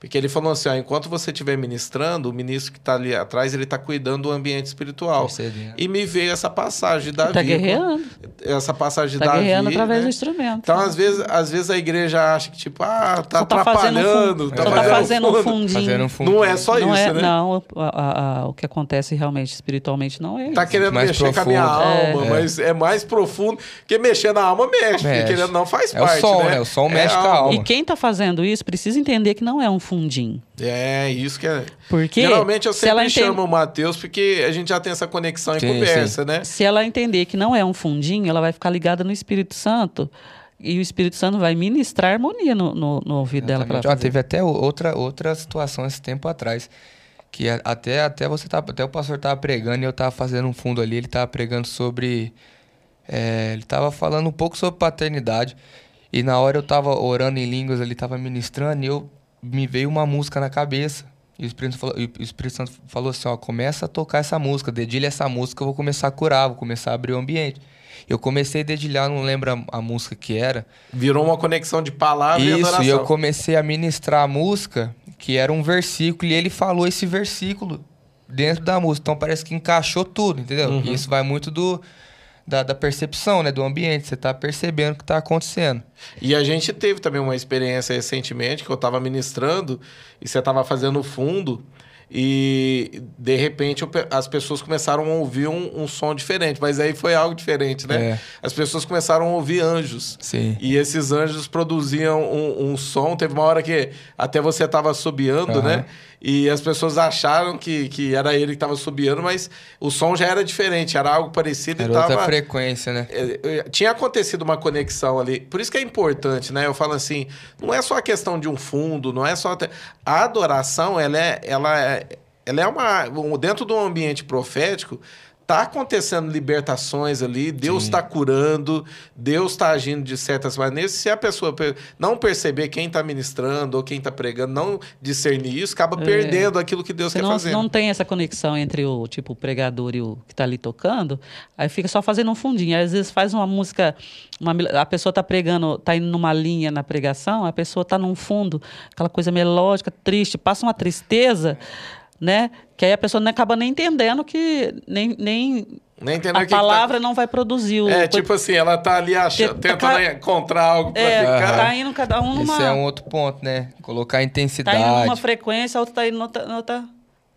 Porque ele falou assim, ó, enquanto você estiver ministrando, o ministro que está ali atrás, ele está cuidando do ambiente espiritual. Percebendo. E me veio essa passagem de Davi. Tá guerreando. Essa passagem de Tá Davi. guerreando através né? do instrumento. Então, às vezes, às vezes a igreja acha que, tipo, ah, tá Só tá fazendo atrapalhando, fundo- tá só tá fazendo, um fundinho. Fazendo um fundo. Não é só não isso, é, né? Não, a- a- a- o que acontece realmente espiritualmente não é isso. Tá querendo mais mexer com a minha profundo. alma, É. mas é mais profundo. Porque mexer na alma mexe, porque Mexe. querendo não faz É o parte. som, né? né? O som É mexe com a alma. E quem tá fazendo isso precisa entender que não é um fundinho. É, isso que é. Porque Geralmente eu se ela sempre entende- chamo o Matheus porque a gente já tem essa conexão em Sim, conversa, né? Se ela entender que não é um fundinho, ela vai ficar ligada no Espírito Santo e o Espírito Santo vai ministrar harmonia no, no, no ouvido dela para Exatamente. Ó, teve até outra, outra situação esse tempo atrás. Que até, até você tá, até o pastor tava pregando e eu tava fazendo um fundo ali, ele tava pregando sobre. é, ele tava falando um pouco sobre paternidade. E na hora eu tava orando em línguas ali, tava ministrando, e eu me veio uma música na cabeça. E o Espírito, falou, e o Espírito Santo falou assim: ó, começa a tocar essa música, dedilha essa música, eu vou começar a curar, vou começar a abrir o ambiente. Eu comecei a dedilhar, não lembro a, a música que era. Virou uma conexão de palavra e Isso, adoração. e eu comecei a ministrar a música, que era um versículo, e ele falou esse versículo dentro da música. Então parece que encaixou tudo, entendeu? Uhum. E isso vai muito do, da, da percepção, né? Do ambiente. Você tá percebendo o que tá acontecendo. E a gente teve também uma experiência recentemente que eu estava ministrando e você estava fazendo fundo e de repente as pessoas começaram a ouvir um, um som diferente, mas aí foi algo diferente, né? É. As pessoas começaram a ouvir anjos. Sim. E esses anjos produziam um, um som. Teve uma hora que até você estava assobiando, Aham. né? E as pessoas acharam que, que era ele que estava assobiando, mas o som já era diferente, era algo parecido Era e outra tava... frequência, né? É, é, Tinha acontecido uma conexão ali. Por isso que é importante, né? Eu falo assim, não é só a questão de um fundo, não é só... A adoração, ela é, ela é, ela é uma... um- Dentro de um ambiente profético, tá acontecendo libertações ali, Deus está curando, Deus está agindo de certas maneiras. Se a pessoa não perceber quem está ministrando ou quem está pregando, não discernir isso, acaba perdendo aquilo que Deus Você quer não, fazer. não tem essa conexão entre o tipo o pregador e o que está ali tocando, aí fica só fazendo um fundinho. Aí, às vezes faz uma música, uma a pessoa está pregando, está indo numa linha na pregação, a pessoa está num fundo, aquela coisa melódica, triste, passa uma tristeza, né? Que aí a pessoa não acaba nem entendendo que nem, nem Nem entendendo a que que tá- palavra não vai produzir o É, tipo assim, ela tá ali achando, Tá- tentando tá- encontrar algo pra é, ficar. tá indo cada um numa Esse é um outro ponto, né? Colocar tá intensidade. indo numa frequência, a outra tá indo noutra, noutra,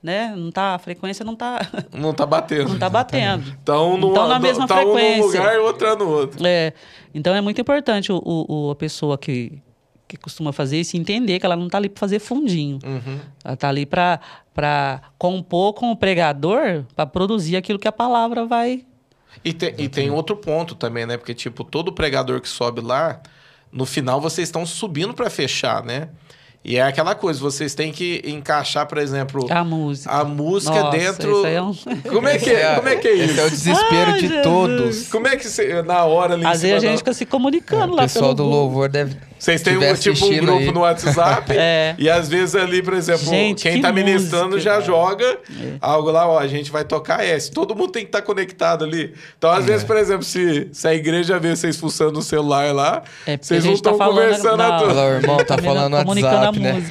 né? Não tá, a frequência não tá Não tá batendo. não tá batendo. Então, numa, Então, na mesma tá um num frequência. lugar e outra no outro. É, então é muito importante o, o- o- a pessoa que, que costuma fazer isso entender que ela não está ali para fazer fundinho. Uhum. Ela está ali para compor com o pregador para produzir aquilo que a palavra vai. E, tem, e tem outro ponto também, né? Porque, tipo, todo pregador que sobe lá, no final vocês estão subindo pra fechar, né? E é aquela coisa, vocês têm que encaixar, por exemplo, A música. a música Nossa, dentro. isso aí é um- Como é que é? Como é que é Esse é o isso? desespero Ai, de Jesus. todos. Como é que você, na hora ali Às vezes a da- gente fica se comunicando O lá pessoal pelo do louvor deve. Vocês têm um, tipo um grupo aí. no WhatsApp É. e às vezes ali, por exemplo, Gente, quem que tá ministrando música. já joga É. algo lá, ó, a gente vai tocar S. Todo mundo tem que estar conectado ali. Então, às É. vezes, por exemplo, se, se a igreja vê vocês fuçando no celular lá, É, vocês a não tá estão falando conversando na- toa. Fala, irmão, tá Combina- falando no comunicando WhatsApp, a né?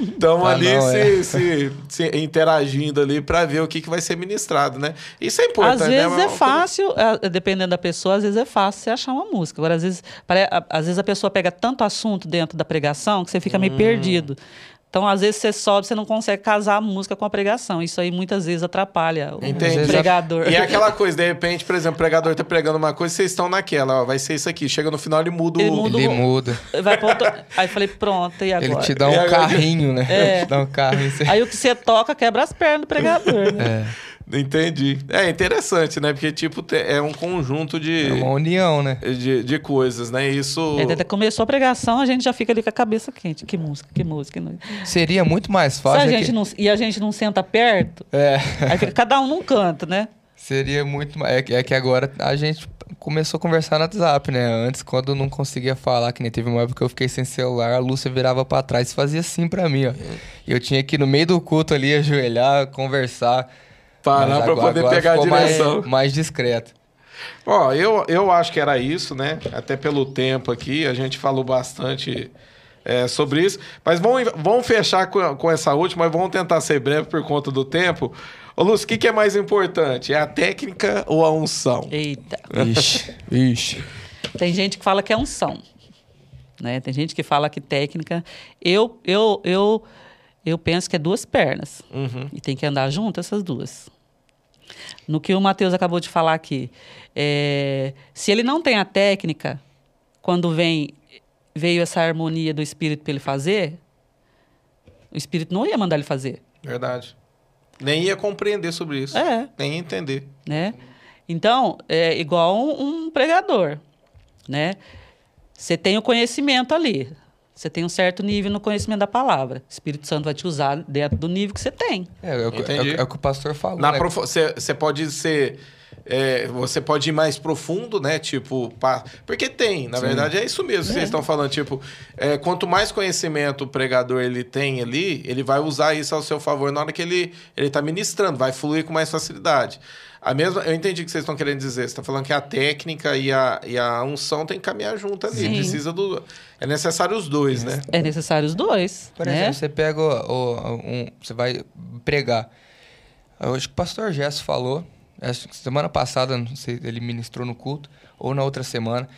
Estão Ah, ali não, se, é. se- se interagindo ali para ver o que, que vai ser ministrado, né? Isso é importante, Às né? vezes Mas é coisa- fácil, é, dependendo da pessoa, às vezes é fácil você achar uma música. Agora, às vezes, às vezes a pessoa pega tanto assunto dentro da pregação que você fica Hum. meio perdido. Então, às vezes, você sobe, você não consegue casar a música com a pregação. Isso aí muitas vezes atrapalha o Entendi. pregador. E é aquela coisa, de repente, por exemplo, o pregador tá pregando uma coisa, vocês estão naquela, ó, vai ser isso aqui. Chega no final, ele muda Ele o. muda Ele o- muda. Vai outro... Aí eu falei, pronto, e agora? Ele te dá um E agora? carrinho, né? É. Ele te dá um carrinho. Você... Aí o que você toca quebra as pernas do pregador, né? É. Entendi. É interessante, né? Porque, tipo, é um conjunto de, É uma união, né? de, de coisas, né? Isso. É, até começou a pregação, a gente já fica ali com a cabeça quente. Que música, que música. Seria muito mais Se fácil. a é gente que- não, e a gente não senta perto, É. aí fica cada um num canto, né? Seria muito mais. É, que- é que agora a gente começou a conversar no WhatsApp, né? Antes, quando eu não conseguia falar, que nem teve uma época que eu fiquei sem celular, a Lúcia virava pra trás e fazia assim pra mim, ó. E eu tinha que ir no meio do culto ali, ajoelhar, conversar. Parar agora- poder agora pegar a direção. Mais, mais discreto. Ó, eu, eu acho que era isso, né? Até pelo tempo aqui, a gente falou bastante é, sobre isso. Mas vamos, vamos fechar com, com essa última, mas vamos tentar ser breve por conta do tempo. Ô, Lúcio, o que, que é mais importante? É a técnica ou a unção? Eita. Ixi, ixi. Tem gente que fala que é unção. Né? Tem gente que fala que técnica. Eu, eu, eu, eu penso que é duas pernas. Uhum. E tem que andar junto essas duas. No que o Matheus acabou de falar aqui. é, se ele não tem a técnica, quando vem veio essa harmonia do espírito para ele fazer, o espírito não ia mandar ele fazer. Verdade. Nem ia compreender sobre isso. É. Nem ia entender. né? Então, é igual um, um pregador, né? Você tem o conhecimento ali. Você tem um certo nível no conhecimento da palavra. O Espírito Santo vai te usar dentro do nível que você tem. É, é, o é o- é o que o pastor falou. Né? Você você pode ser. é, você pode ir mais profundo, né? Tipo, pá- porque tem, na verdade é isso mesmo que vocês estão falando. Tipo, é, quanto mais conhecimento o pregador ele tem ali, ele vai usar isso ao seu favor na hora que ele ele está ministrando, vai fluir com mais facilidade. A mesma, eu entendi o que vocês estão querendo dizer. Você está falando que a técnica e a, e a unção tem que caminhar junto ali. Sim. Precisa do. É necessário os dois, né? É necessário os dois, Por né? exemplo, você pega o, o- um. Você vai pregar. Eu acho que o pastor Gesso falou. acho que Semana passada, não sei, ele ministrou no culto, ou na outra semana,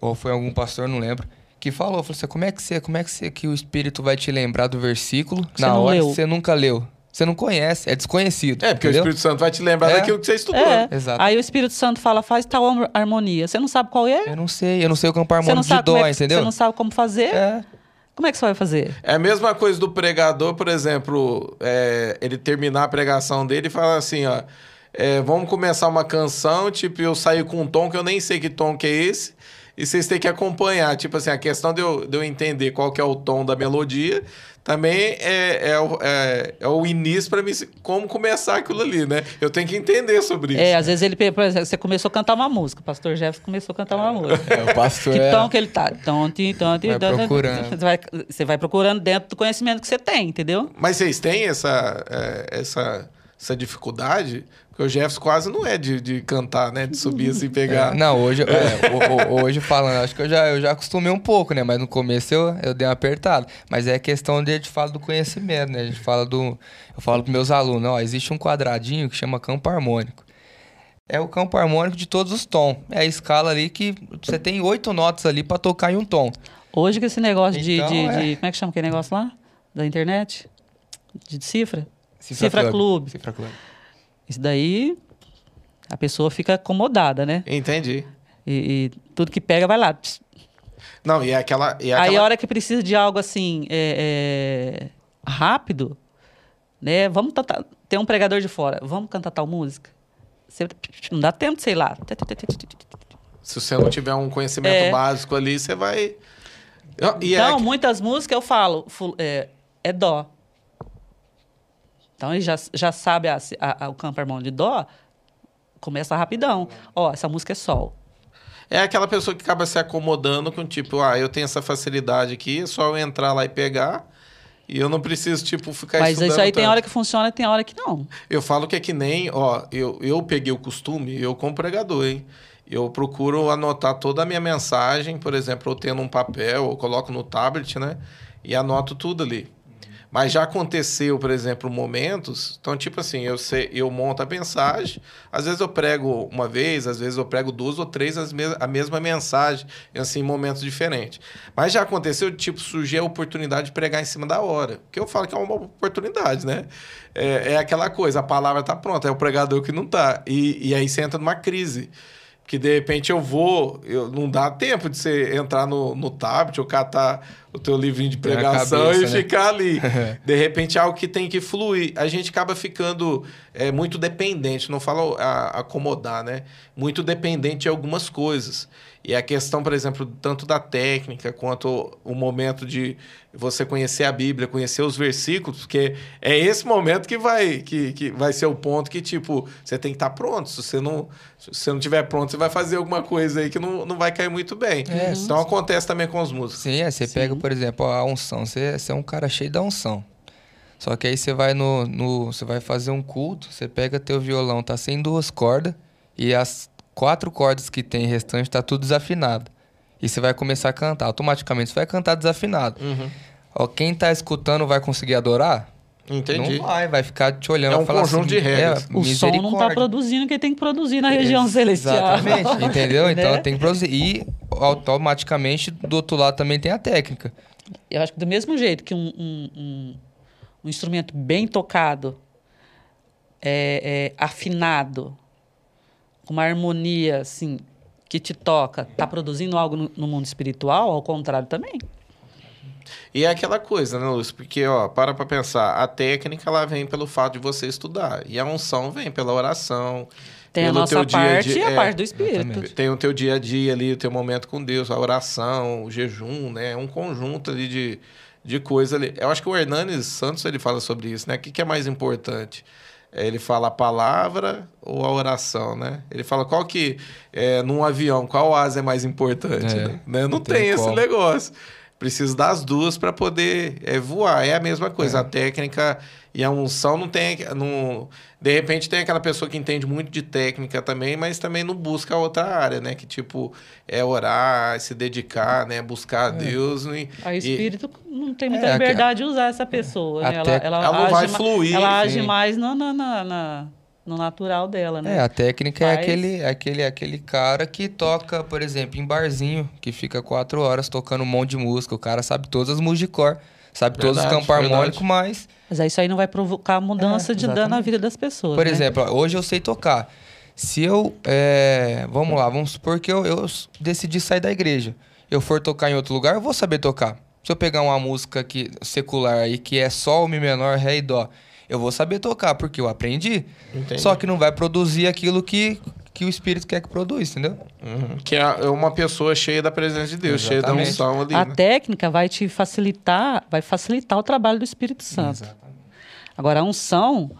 ou foi algum pastor, não lembro, que falou, falou assim, como é que você, como é que você, que o Espírito vai te lembrar do versículo Você na não hora leu. que você nunca leu? Você não conhece, é desconhecido. É, porque entendeu? o Espírito Santo vai te lembrar É. daquilo que você estudou. É. Exato. Aí o Espírito Santo fala, faz tal har- harmonia. Você não sabe qual é? Eu não sei, eu não sei o campo Você harmônico não de sabe como dó, é que- entendeu? Você não sabe como fazer? É. Como é que você vai fazer? É a mesma coisa do pregador, por exemplo, é, ele terminar a pregação dele e falar assim, ó, é, vamos começar uma canção, tipo, eu saio com um tom que eu nem sei que tom que é esse, e vocês têm que acompanhar. Tipo assim, a questão de eu, de eu entender qual que é o tom da melodia também é, é, o, é, é o início para mim, como começar aquilo ali, né? Eu tenho que entender sobre isso. É, às vezes ele, por exemplo, você começou a cantar uma música, o pastor Jefferson começou a cantar uma música. É, o pastor Que é- tom que ele tá? Tom, tim, tom, tim, Vai tom, procurando. Você vai, você vai procurando dentro do conhecimento que você tem, entendeu? Mas vocês têm essa, é, essa, essa dificuldade? Porque o Jefferson quase não é de, de cantar, né? De subir assim e pegar. É, não, hoje, é, o- o- hoje falando, acho que eu já, eu já acostumei um pouco, né? Mas no começo eu, eu dei uma apertada. Mas é questão de a gente fala do conhecimento, né? A gente fala do. Eu falo pros meus alunos, ó, existe um quadradinho que chama campo harmônico. É o campo harmônico de todos os tons. É a escala ali que você tem oito notas ali pra tocar em um tom. Hoje que esse negócio de, Então, de, é. de- Como é que chama aquele negócio lá? Da internet? De cifra? Cifra Clube. Cifra Clube. Isso daí a pessoa fica acomodada, né? Entendi. E, e tudo que pega vai lá. Não, e é aquela. E é Aí aquela... a hora que precisa de algo assim é, é, rápido, né? Vamos cantar. Tem um pregador de fora. Vamos cantar tal música. Você, não dá tempo, sei lá. Se você não tiver um conhecimento É. básico ali, você vai. E Então, que- muitas músicas eu falo, é, é dó. Então, ele já, já sabe a- a- a- o campo harmônico de dó, começa rapidão. Ó, essa música é sol. É aquela pessoa que acaba se acomodando com, tipo, ah, eu tenho essa facilidade aqui, é só eu entrar lá e pegar. E eu não preciso, tipo, ficar Mas isso aí tem tanto. hora que funciona e tem hora que não. Eu falo que é que nem, ó, eu, eu peguei o costume, eu como pregador, hein? Eu procuro anotar toda a minha mensagem, por exemplo, eu tendo um papel, eu coloco no tablet, né? E anoto tudo ali. Mas já aconteceu, por exemplo, momentos. Então, tipo assim, eu sei, eu monto a mensagem. Às vezes eu prego uma vez, às vezes eu prego duas ou três as mes a mesma mensagem, assim, em momentos diferentes. Mas já aconteceu, tipo, surgir a oportunidade de pregar em cima da hora. Que eu falo que é uma oportunidade, né? É, é aquela coisa, a palavra tá pronta, é o pregador que não tá. E, e aí você entra numa crise. Que de repente eu vou, eu, não dá tempo de você entrar no, no tablet ou catar o teu livrinho de pregação cabeça, e né? ficar ali. de repente é algo que tem que fluir. A gente acaba ficando é, muito dependente, não falo a- acomodar, né? Muito dependente de algumas coisas. E a questão, por exemplo, tanto da técnica quanto o momento de você conhecer a Bíblia, conhecer os versículos, porque é esse momento que vai, que, que vai ser o ponto que, tipo, você tem que estar pronto. Se você não, se você não tiver pronto, você vai fazer alguma coisa aí que não, não vai cair muito bem. É, Então acontece também com os músicos. Sim, é, você pega, por exemplo, a unção. Você, você é um cara cheio da unção. Só que aí você vai no, no. Você vai fazer um culto, você pega teu violão, tá sem duas cordas, e as quatro cordas que tem restante tá tudo desafinado. E você vai começar a cantar. Automaticamente você vai cantar desafinado. Uhum. Ó, quem tá escutando vai conseguir adorar? Entendi. Não vai, vai ficar te olhando É e um falar conjunto assim, de regras. é, O som não está misericórdia. produzindo o que tem que produzir na região celestial. Exatamente, entendeu? Então Né? tem que produzir. E automaticamente do outro lado também tem a técnica. Eu acho que do mesmo jeito que um, um- um- um instrumento bem tocado, é, é, afinado, uma harmonia assim, que te toca, está produzindo algo no, no mundo espiritual, ao contrário também. E é aquela coisa, né, Lúcio? Porque, ó, para pra pensar, a técnica ela vem pelo fato de você estudar. E a unção vem pela oração. Tem a nossa teu dia a parte dia- e a é, parte do espírito. exatamente. Tem o teu dia a dia ali, o teu momento com Deus, a oração, o jejum, né? É um conjunto ali de, de coisas ali. Eu acho que o Hernanes Santos ele fala sobre isso, né? O que, que é mais importante? É, Ele fala a palavra ou a oração, né? Ele fala qual que, é, num avião, qual asa é mais importante, É, né? Né? Não, não tem, tem esse negócio. Precisa das duas para poder é, voar. É a mesma coisa. A técnica e a unção não tem. Não, de repente tem aquela pessoa que entende muito de técnica também, mas também não busca a outra área, né? Que tipo é orar, se dedicar, né? Buscar a Deus. E, Aí o e- espírito não tem muita É, liberdade de usar essa pessoa. Né? Até- Ela, ela, Ela não age vai fluir, Ela age sim. mais no, no, na- na- no natural dela, né? É, a técnica é Faz. aquele, é aquele, é aquele cara que toca, por exemplo, em barzinho, que fica quatro horas tocando um monte de música. O cara sabe todas as músicas de cor, sabe todos os Verdade, campos harmônicos, verdade. mas Mas aí isso aí não vai provocar mudança É, de dano na vida das pessoas. Por né? exemplo, hoje eu sei tocar. Se eu. é, vamos lá, vamos supor que eu, eu decidi sair da igreja. Eu for tocar em outro lugar, eu vou saber tocar. Se eu pegar uma música que, secular aí, que é Sol, Mi menor, Ré e Dó, eu vou saber tocar, porque eu aprendi. Entendi. Só que não vai produzir aquilo que, que o Espírito quer que produza, entendeu? Uhum. Que é uma pessoa cheia da presença de Deus, cheia da Exatamente. unção ali. A né? técnica vai te facilitar, vai facilitar o trabalho do Espírito Santo. Agora, a unção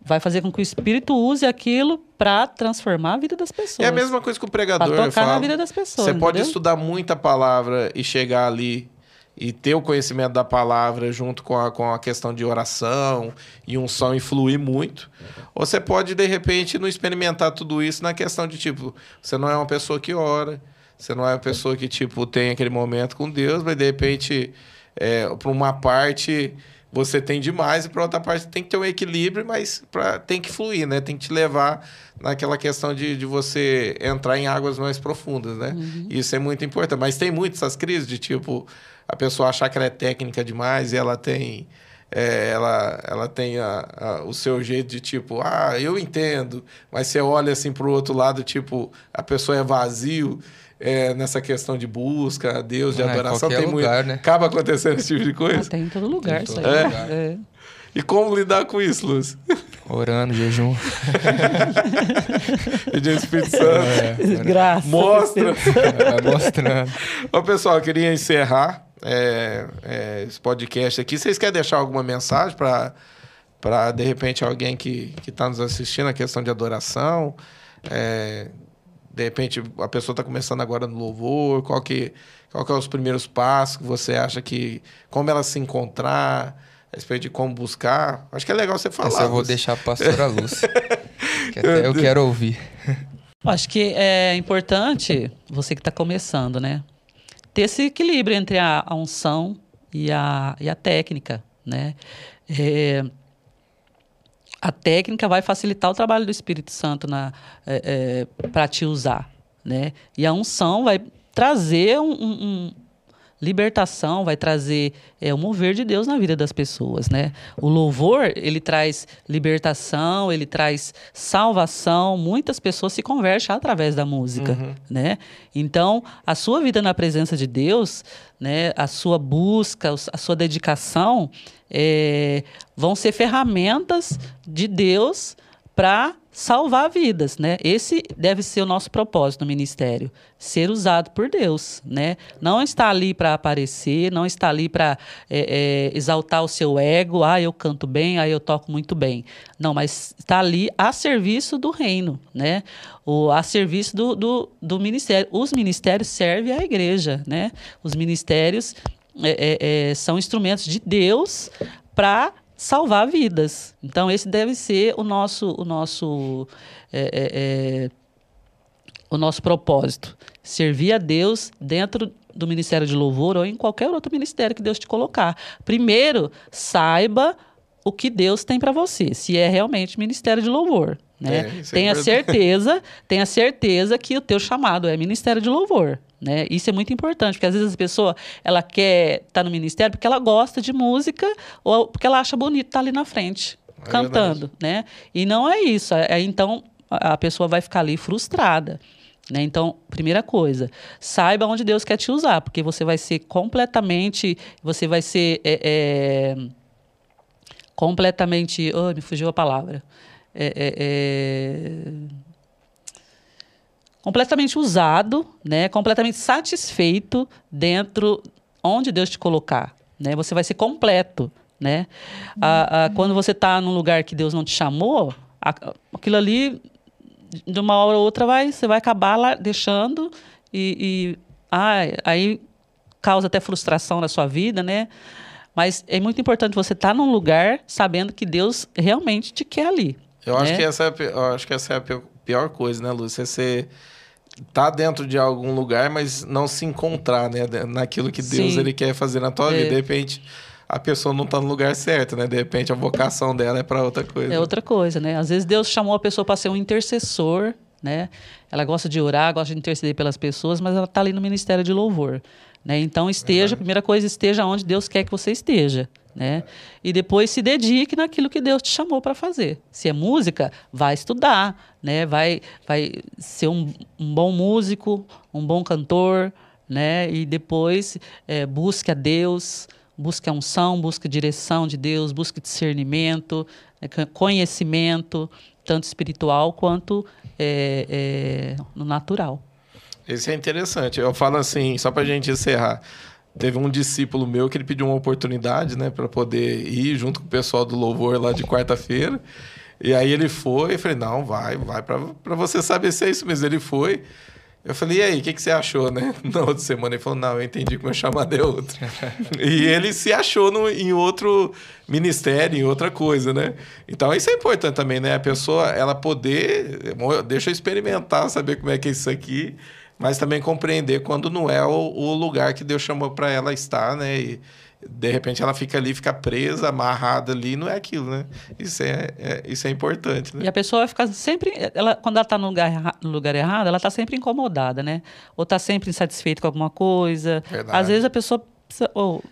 vai fazer com que o Espírito use aquilo para transformar a vida das pessoas. É a mesma coisa que o pregador eu tocar na falo. vida das pessoas. Você pode entendeu? estudar muita palavra e chegar ali e ter o conhecimento da palavra junto com a, com a questão de oração e unção e fluir muito. Ou você pode, de repente, não experimentar tudo isso na questão de, tipo, você não é uma pessoa que ora, você não é uma pessoa que, tipo, tem aquele momento com Deus, mas, de repente, é, para uma parte você tem demais e para outra parte tem que ter um equilíbrio, mas pra, tem que fluir, né? Tem que te levar naquela questão de, de você entrar em águas mais profundas, né? Isso é muito importante. Mas tem muitas essas crises de tipo a pessoa achar que ela é técnica demais e ela tem é, ela, ela tem a, a- o seu jeito de tipo, ah, eu entendo, mas você olha assim pro outro lado, tipo, a pessoa é vazio é, nessa questão de busca a Deus, de Ah, em adoração. Tem lugar, muito, né? Acaba acontecendo esse tipo de Ah, coisa. tem em todo lugar Tem em isso todo aí. lugar. É. E como lidar com isso, Luz? Orando, jejum. Pedir o Espírito Santo. É, Graças. Mostra. mostrando. Ô, pessoal, eu queria encerrar é, é, esse podcast aqui. Vocês querem deixar alguma mensagem para, para de repente, alguém que está nos assistindo, a questão de adoração? É, de repente, a pessoa está começando agora no louvor. Qual que, qual que é os primeiros passos que você acha que... Como ela se encontrar, a respeito de como buscar? Acho que é legal você falar. Essa eu vou Lúcio. deixar a pastora Lúcia. que até eu quero ouvir. Acho que é importante, você que está começando, né? Ter esse equilíbrio entre a, a unção e a, e a técnica, né? É, a técnica vai facilitar o trabalho do Espírito Santo para te usar, né? E a unção vai trazer um- um- libertação, vai trazer é, o mover de Deus na vida das pessoas, né? O louvor, ele traz libertação, ele traz salvação, muitas pessoas se convertem através da música, né? Então, a sua vida na presença de Deus, né, a sua busca, a sua dedicação, é, vão ser ferramentas de Deus para salvar vidas, né? Esse deve ser o nosso propósito no ministério, ser usado por Deus, né? Não está ali para aparecer, não está ali para exaltar o seu ego, ah, eu canto bem, ah, eu toco muito bem. Não, mas está ali a serviço do reino, né? O, a serviço do, do, do ministério. Os ministérios servem à igreja, né? Os ministérios é, é, é, são instrumentos de Deus para salvar vidas. Então esse deve ser o nosso o nosso é, é, é, o nosso propósito. Servir a Deus dentro do Ministério de Louvor ou em qualquer outro ministério que Deus te colocar. Primeiro, saiba o que Deus tem para você, se é realmente Ministério de Louvor. Né? É, tenha certeza, tenha certeza que o teu chamado é Ministério de Louvor. Né? Isso é muito importante, porque às vezes a pessoa ela quer estar tá no ministério porque ela gosta de música ou porque ela acha bonito estar tá ali na frente, é cantando. Né? E não é isso. É, então a pessoa vai ficar ali frustrada. Né? Então, primeira coisa, saiba onde Deus quer te usar, porque você vai ser completamente, você vai ser é, é, completamente, oh, me fugiu a palavra, é, é, é, completamente usado, né? completamente satisfeito dentro onde Deus te colocar. Né? Você vai ser completo. Né? A, quando você está num lugar que Deus não te chamou, aquilo ali de uma hora ou outra vai, você vai acabar lá deixando e, e aí causa até frustração na sua vida, né? Mas é muito importante você estar tá num lugar sabendo que Deus realmente te quer ali. Eu né? acho que essa é, eu acho que essa é a pior coisa, né, Lúcia? Você tá dentro de algum lugar, mas não se encontrar, né, naquilo que Deus ele quer fazer na tua é. vida. De repente, a pessoa não está no lugar certo, né? De repente a vocação dela é para outra coisa. É outra coisa, né? Às vezes Deus chamou a pessoa para ser um intercessor, né? Ela gosta de orar, gosta de interceder pelas pessoas, mas ela está ali no ministério de louvor, né? Então esteja, a primeira coisa, esteja onde Deus quer que você esteja, né? E depois se dedique naquilo que Deus te chamou para fazer. Se é música, vai estudar, né? Vai, vai ser um, um bom músico, um bom cantor, né? E depois é, busque a Deus, busque a unção, busque a direção de Deus, busque discernimento, né, conhecimento, tanto espiritual quanto é, é, no natural. Isso é interessante. Eu falo assim, só para a gente encerrar. Teve um discípulo meu que ele pediu uma oportunidade, né, para poder ir junto com o pessoal do louvor lá de quarta-feira. E aí ele foi, eu falei, não, vai, vai para você saber se é isso mesmo. Ele foi, eu falei, e aí, o que, que você achou, né? Na outra semana ele falou, não, eu entendi que meu chamado é outro. e ele se achou no, em outro ministério, em outra coisa, né? Então isso é importante também, né? A pessoa, ela poder, deixa eu experimentar, saber como é que é isso aqui, mas também compreender quando não é o, o lugar que Deus chamou para ela estar, né? E, de repente ela fica ali, fica presa, amarrada ali, não é aquilo, né? Isso é, é isso é importante, né? E a pessoa vai ficar sempre, ela, quando ela está no lugar, no lugar errado, ela está sempre incomodada, né? Ou está sempre insatisfeita com alguma coisa. Verdade. Às vezes a pessoa precisa, ou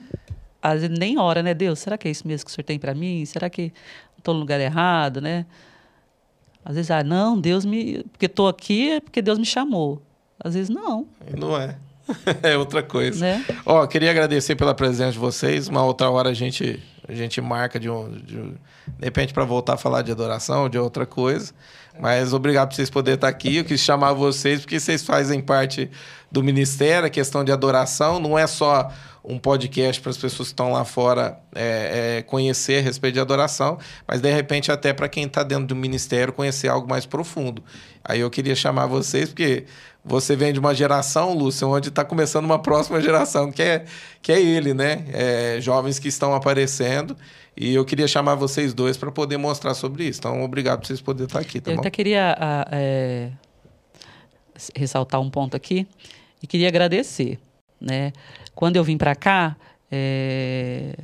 às vezes nem ora, né? Deus, será que é isso mesmo que o senhor tem para mim? Será que estou no lugar errado, né? Às vezes, ah, não, Deus me. Porque estou aqui é porque Deus me chamou. Às vezes, não. Não é. é outra coisa. Né? Ó, queria agradecer pela presença de vocês. Uma outra hora a gente, a gente marca de um. De, de repente, para voltar a falar de adoração, de outra coisa. Mas obrigado por vocês poderem estar aqui. Eu quis chamar vocês porque vocês fazem parte do ministério, a questão de adoração. Não é só um podcast para as pessoas que estão lá fora é, é, conhecer a respeito de adoração, mas de repente até para quem está dentro do ministério conhecer algo mais profundo. Aí eu queria chamar vocês, porque você vem de uma geração, Lúcio, onde está começando uma próxima geração, que é, que é ele, né? É, jovens que estão aparecendo. E eu queria chamar vocês dois para poder mostrar sobre isso. Então, obrigado por vocês poderem estar aqui, tá eu bom? até queria é, ressaltar um ponto aqui e queria agradecer, né? Quando eu vim para cá, é,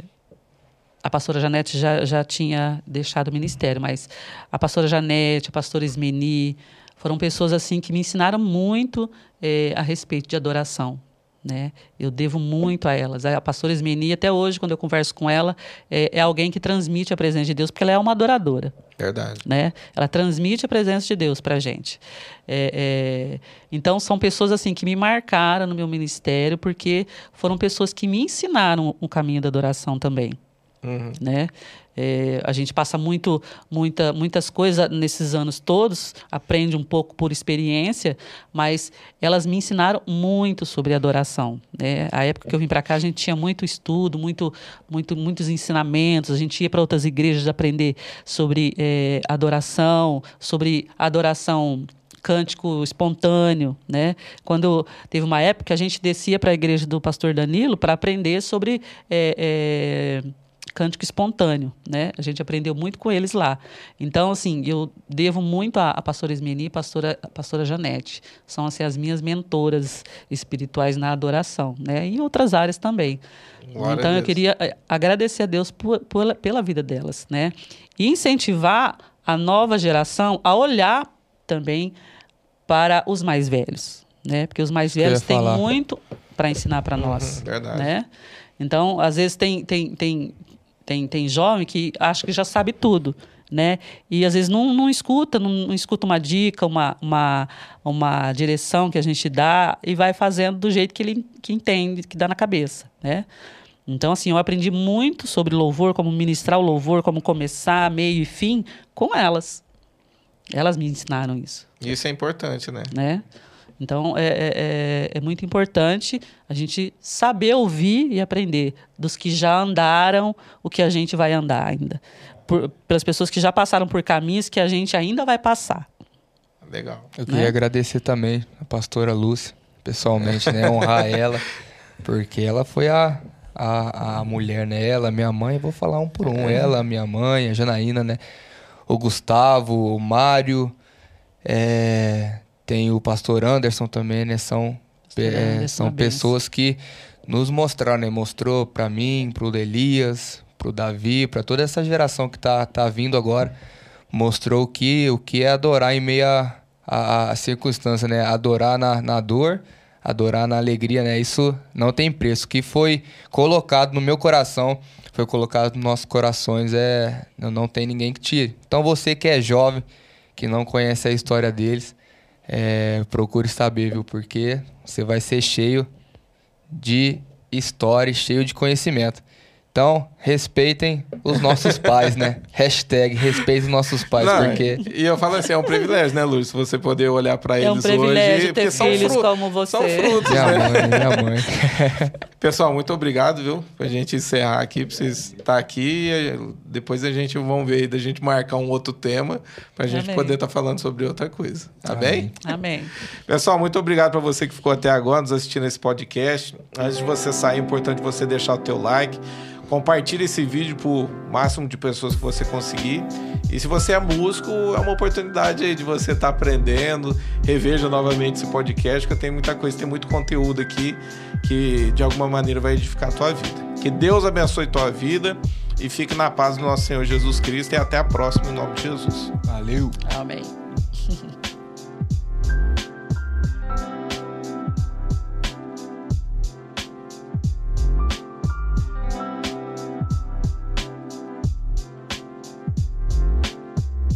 a pastora Janete já, já tinha deixado o ministério, mas a pastora Janete, a pastora Ismeni, foram pessoas assim que me ensinaram muito é, a respeito de adoração. Né? Eu devo muito a elas. A pastora Esmeni, até hoje, quando eu converso com ela, é, é, alguém que transmite a presença de Deus, porque ela é uma adoradora. Verdade. Né? Ela transmite a presença de Deus para a gente. É, é, então, são pessoas assim que me marcaram no meu ministério, porque foram pessoas que me ensinaram o caminho da adoração também. Uhum. Né? É, a gente passa muito, muita, muitas coisas nesses anos todos, aprende um pouco por experiência, mas elas me ensinaram muito sobre adoração. Né? A época que eu vim para cá, a gente tinha muito estudo, muito, muito, muitos ensinamentos, a gente ia para outras igrejas aprender sobre é, adoração, sobre adoração cântico espontâneo, né? Quando teve uma época que a gente descia para a igreja do pastor Danilo para aprender sobre é, é, cântico espontâneo, né? A gente aprendeu muito com eles lá. Então, assim, eu devo muito à, à pastora Esmeni e pastora, a pastora Janete. São, assim, as minhas mentoras espirituais na adoração, né? E em outras áreas também. Glória então, eu queria eh, agradecer a Deus por, por- pela vida delas, né? E incentivar a nova geração a olhar também para os mais velhos, né? Porque os mais velhos têm falar. muito para ensinar para nós, Uhum, verdade. né? Então, às vezes tem tem tem tem, tem jovem que acha que já sabe tudo, né? E às vezes não, não escuta, não, não escuta uma dica, uma, uma, uma direção que a gente dá e vai fazendo do jeito que ele que entende, que dá na cabeça, né? Então, assim, eu aprendi muito sobre louvor, como ministrar o louvor, como começar, meio e fim, com elas. Elas me ensinaram isso Isso é importante, né? né? Então é, é, é- é muito importante a gente saber ouvir e aprender dos que já andaram o que a gente vai andar ainda. Por, pelas pessoas que já passaram por caminhos que a gente ainda vai passar. Legal. Eu queria né? agradecer também a pastora Lúcia, pessoalmente, né? Honrar ela, porque ela foi a, a, a mulher, né? Ela, minha mãe, vou falar um por um. Ela, minha mãe, a Janaína, né? O Gustavo, o Mário, é, tem o pastor Anderson também, né? São, é, são pessoas que nos mostraram, né? Mostrou pra mim, pro Elias, pro Davi, pra toda essa geração que tá, tá vindo agora. Mostrou que, o que é adorar em meio a, a, a circunstância, né? Adorar na, na dor, adorar na alegria, né? Isso não tem preço. O que foi colocado no meu coração, foi colocado nos nossos corações, é não, não tem ninguém que tire. Então você que é jovem, que não conhece a história deles, é, procure saber, viu? Porque você vai ser cheio de história, cheio de conhecimento. Então, respeitem os nossos pais, né? Hashtag respeitem os nossos pais, Não, porque... E eu falo assim, é um privilégio, né, Lúcio? Você poder olhar pra É um eles privilégio hoje. ter porque são filhos fru- como você. São frutos, Minha né? mãe, minha mãe. Pessoal, muito obrigado, viu? Pra gente encerrar aqui, pra vocês estar aqui. e Depois a gente vamos ver aí da gente marcar um outro tema pra gente Amém. poder estar falando sobre outra coisa. Tá bem? Amém. Pessoal, muito obrigado para você que ficou até agora nos assistindo esse podcast. Antes de você sair, é importante você deixar o teu like. Compartilhe esse vídeo para o máximo de pessoas que você conseguir. E se você é músico, é uma oportunidade aí de você estar aprendendo. Reveja novamente esse podcast, que eu tenho muita coisa, tem muito conteúdo aqui que de alguma maneira vai edificar a tua vida. Que Deus abençoe tua vida e fique na paz do nosso Senhor Jesus Cristo. E até a próxima, em nome de Jesus. Valeu. Amém.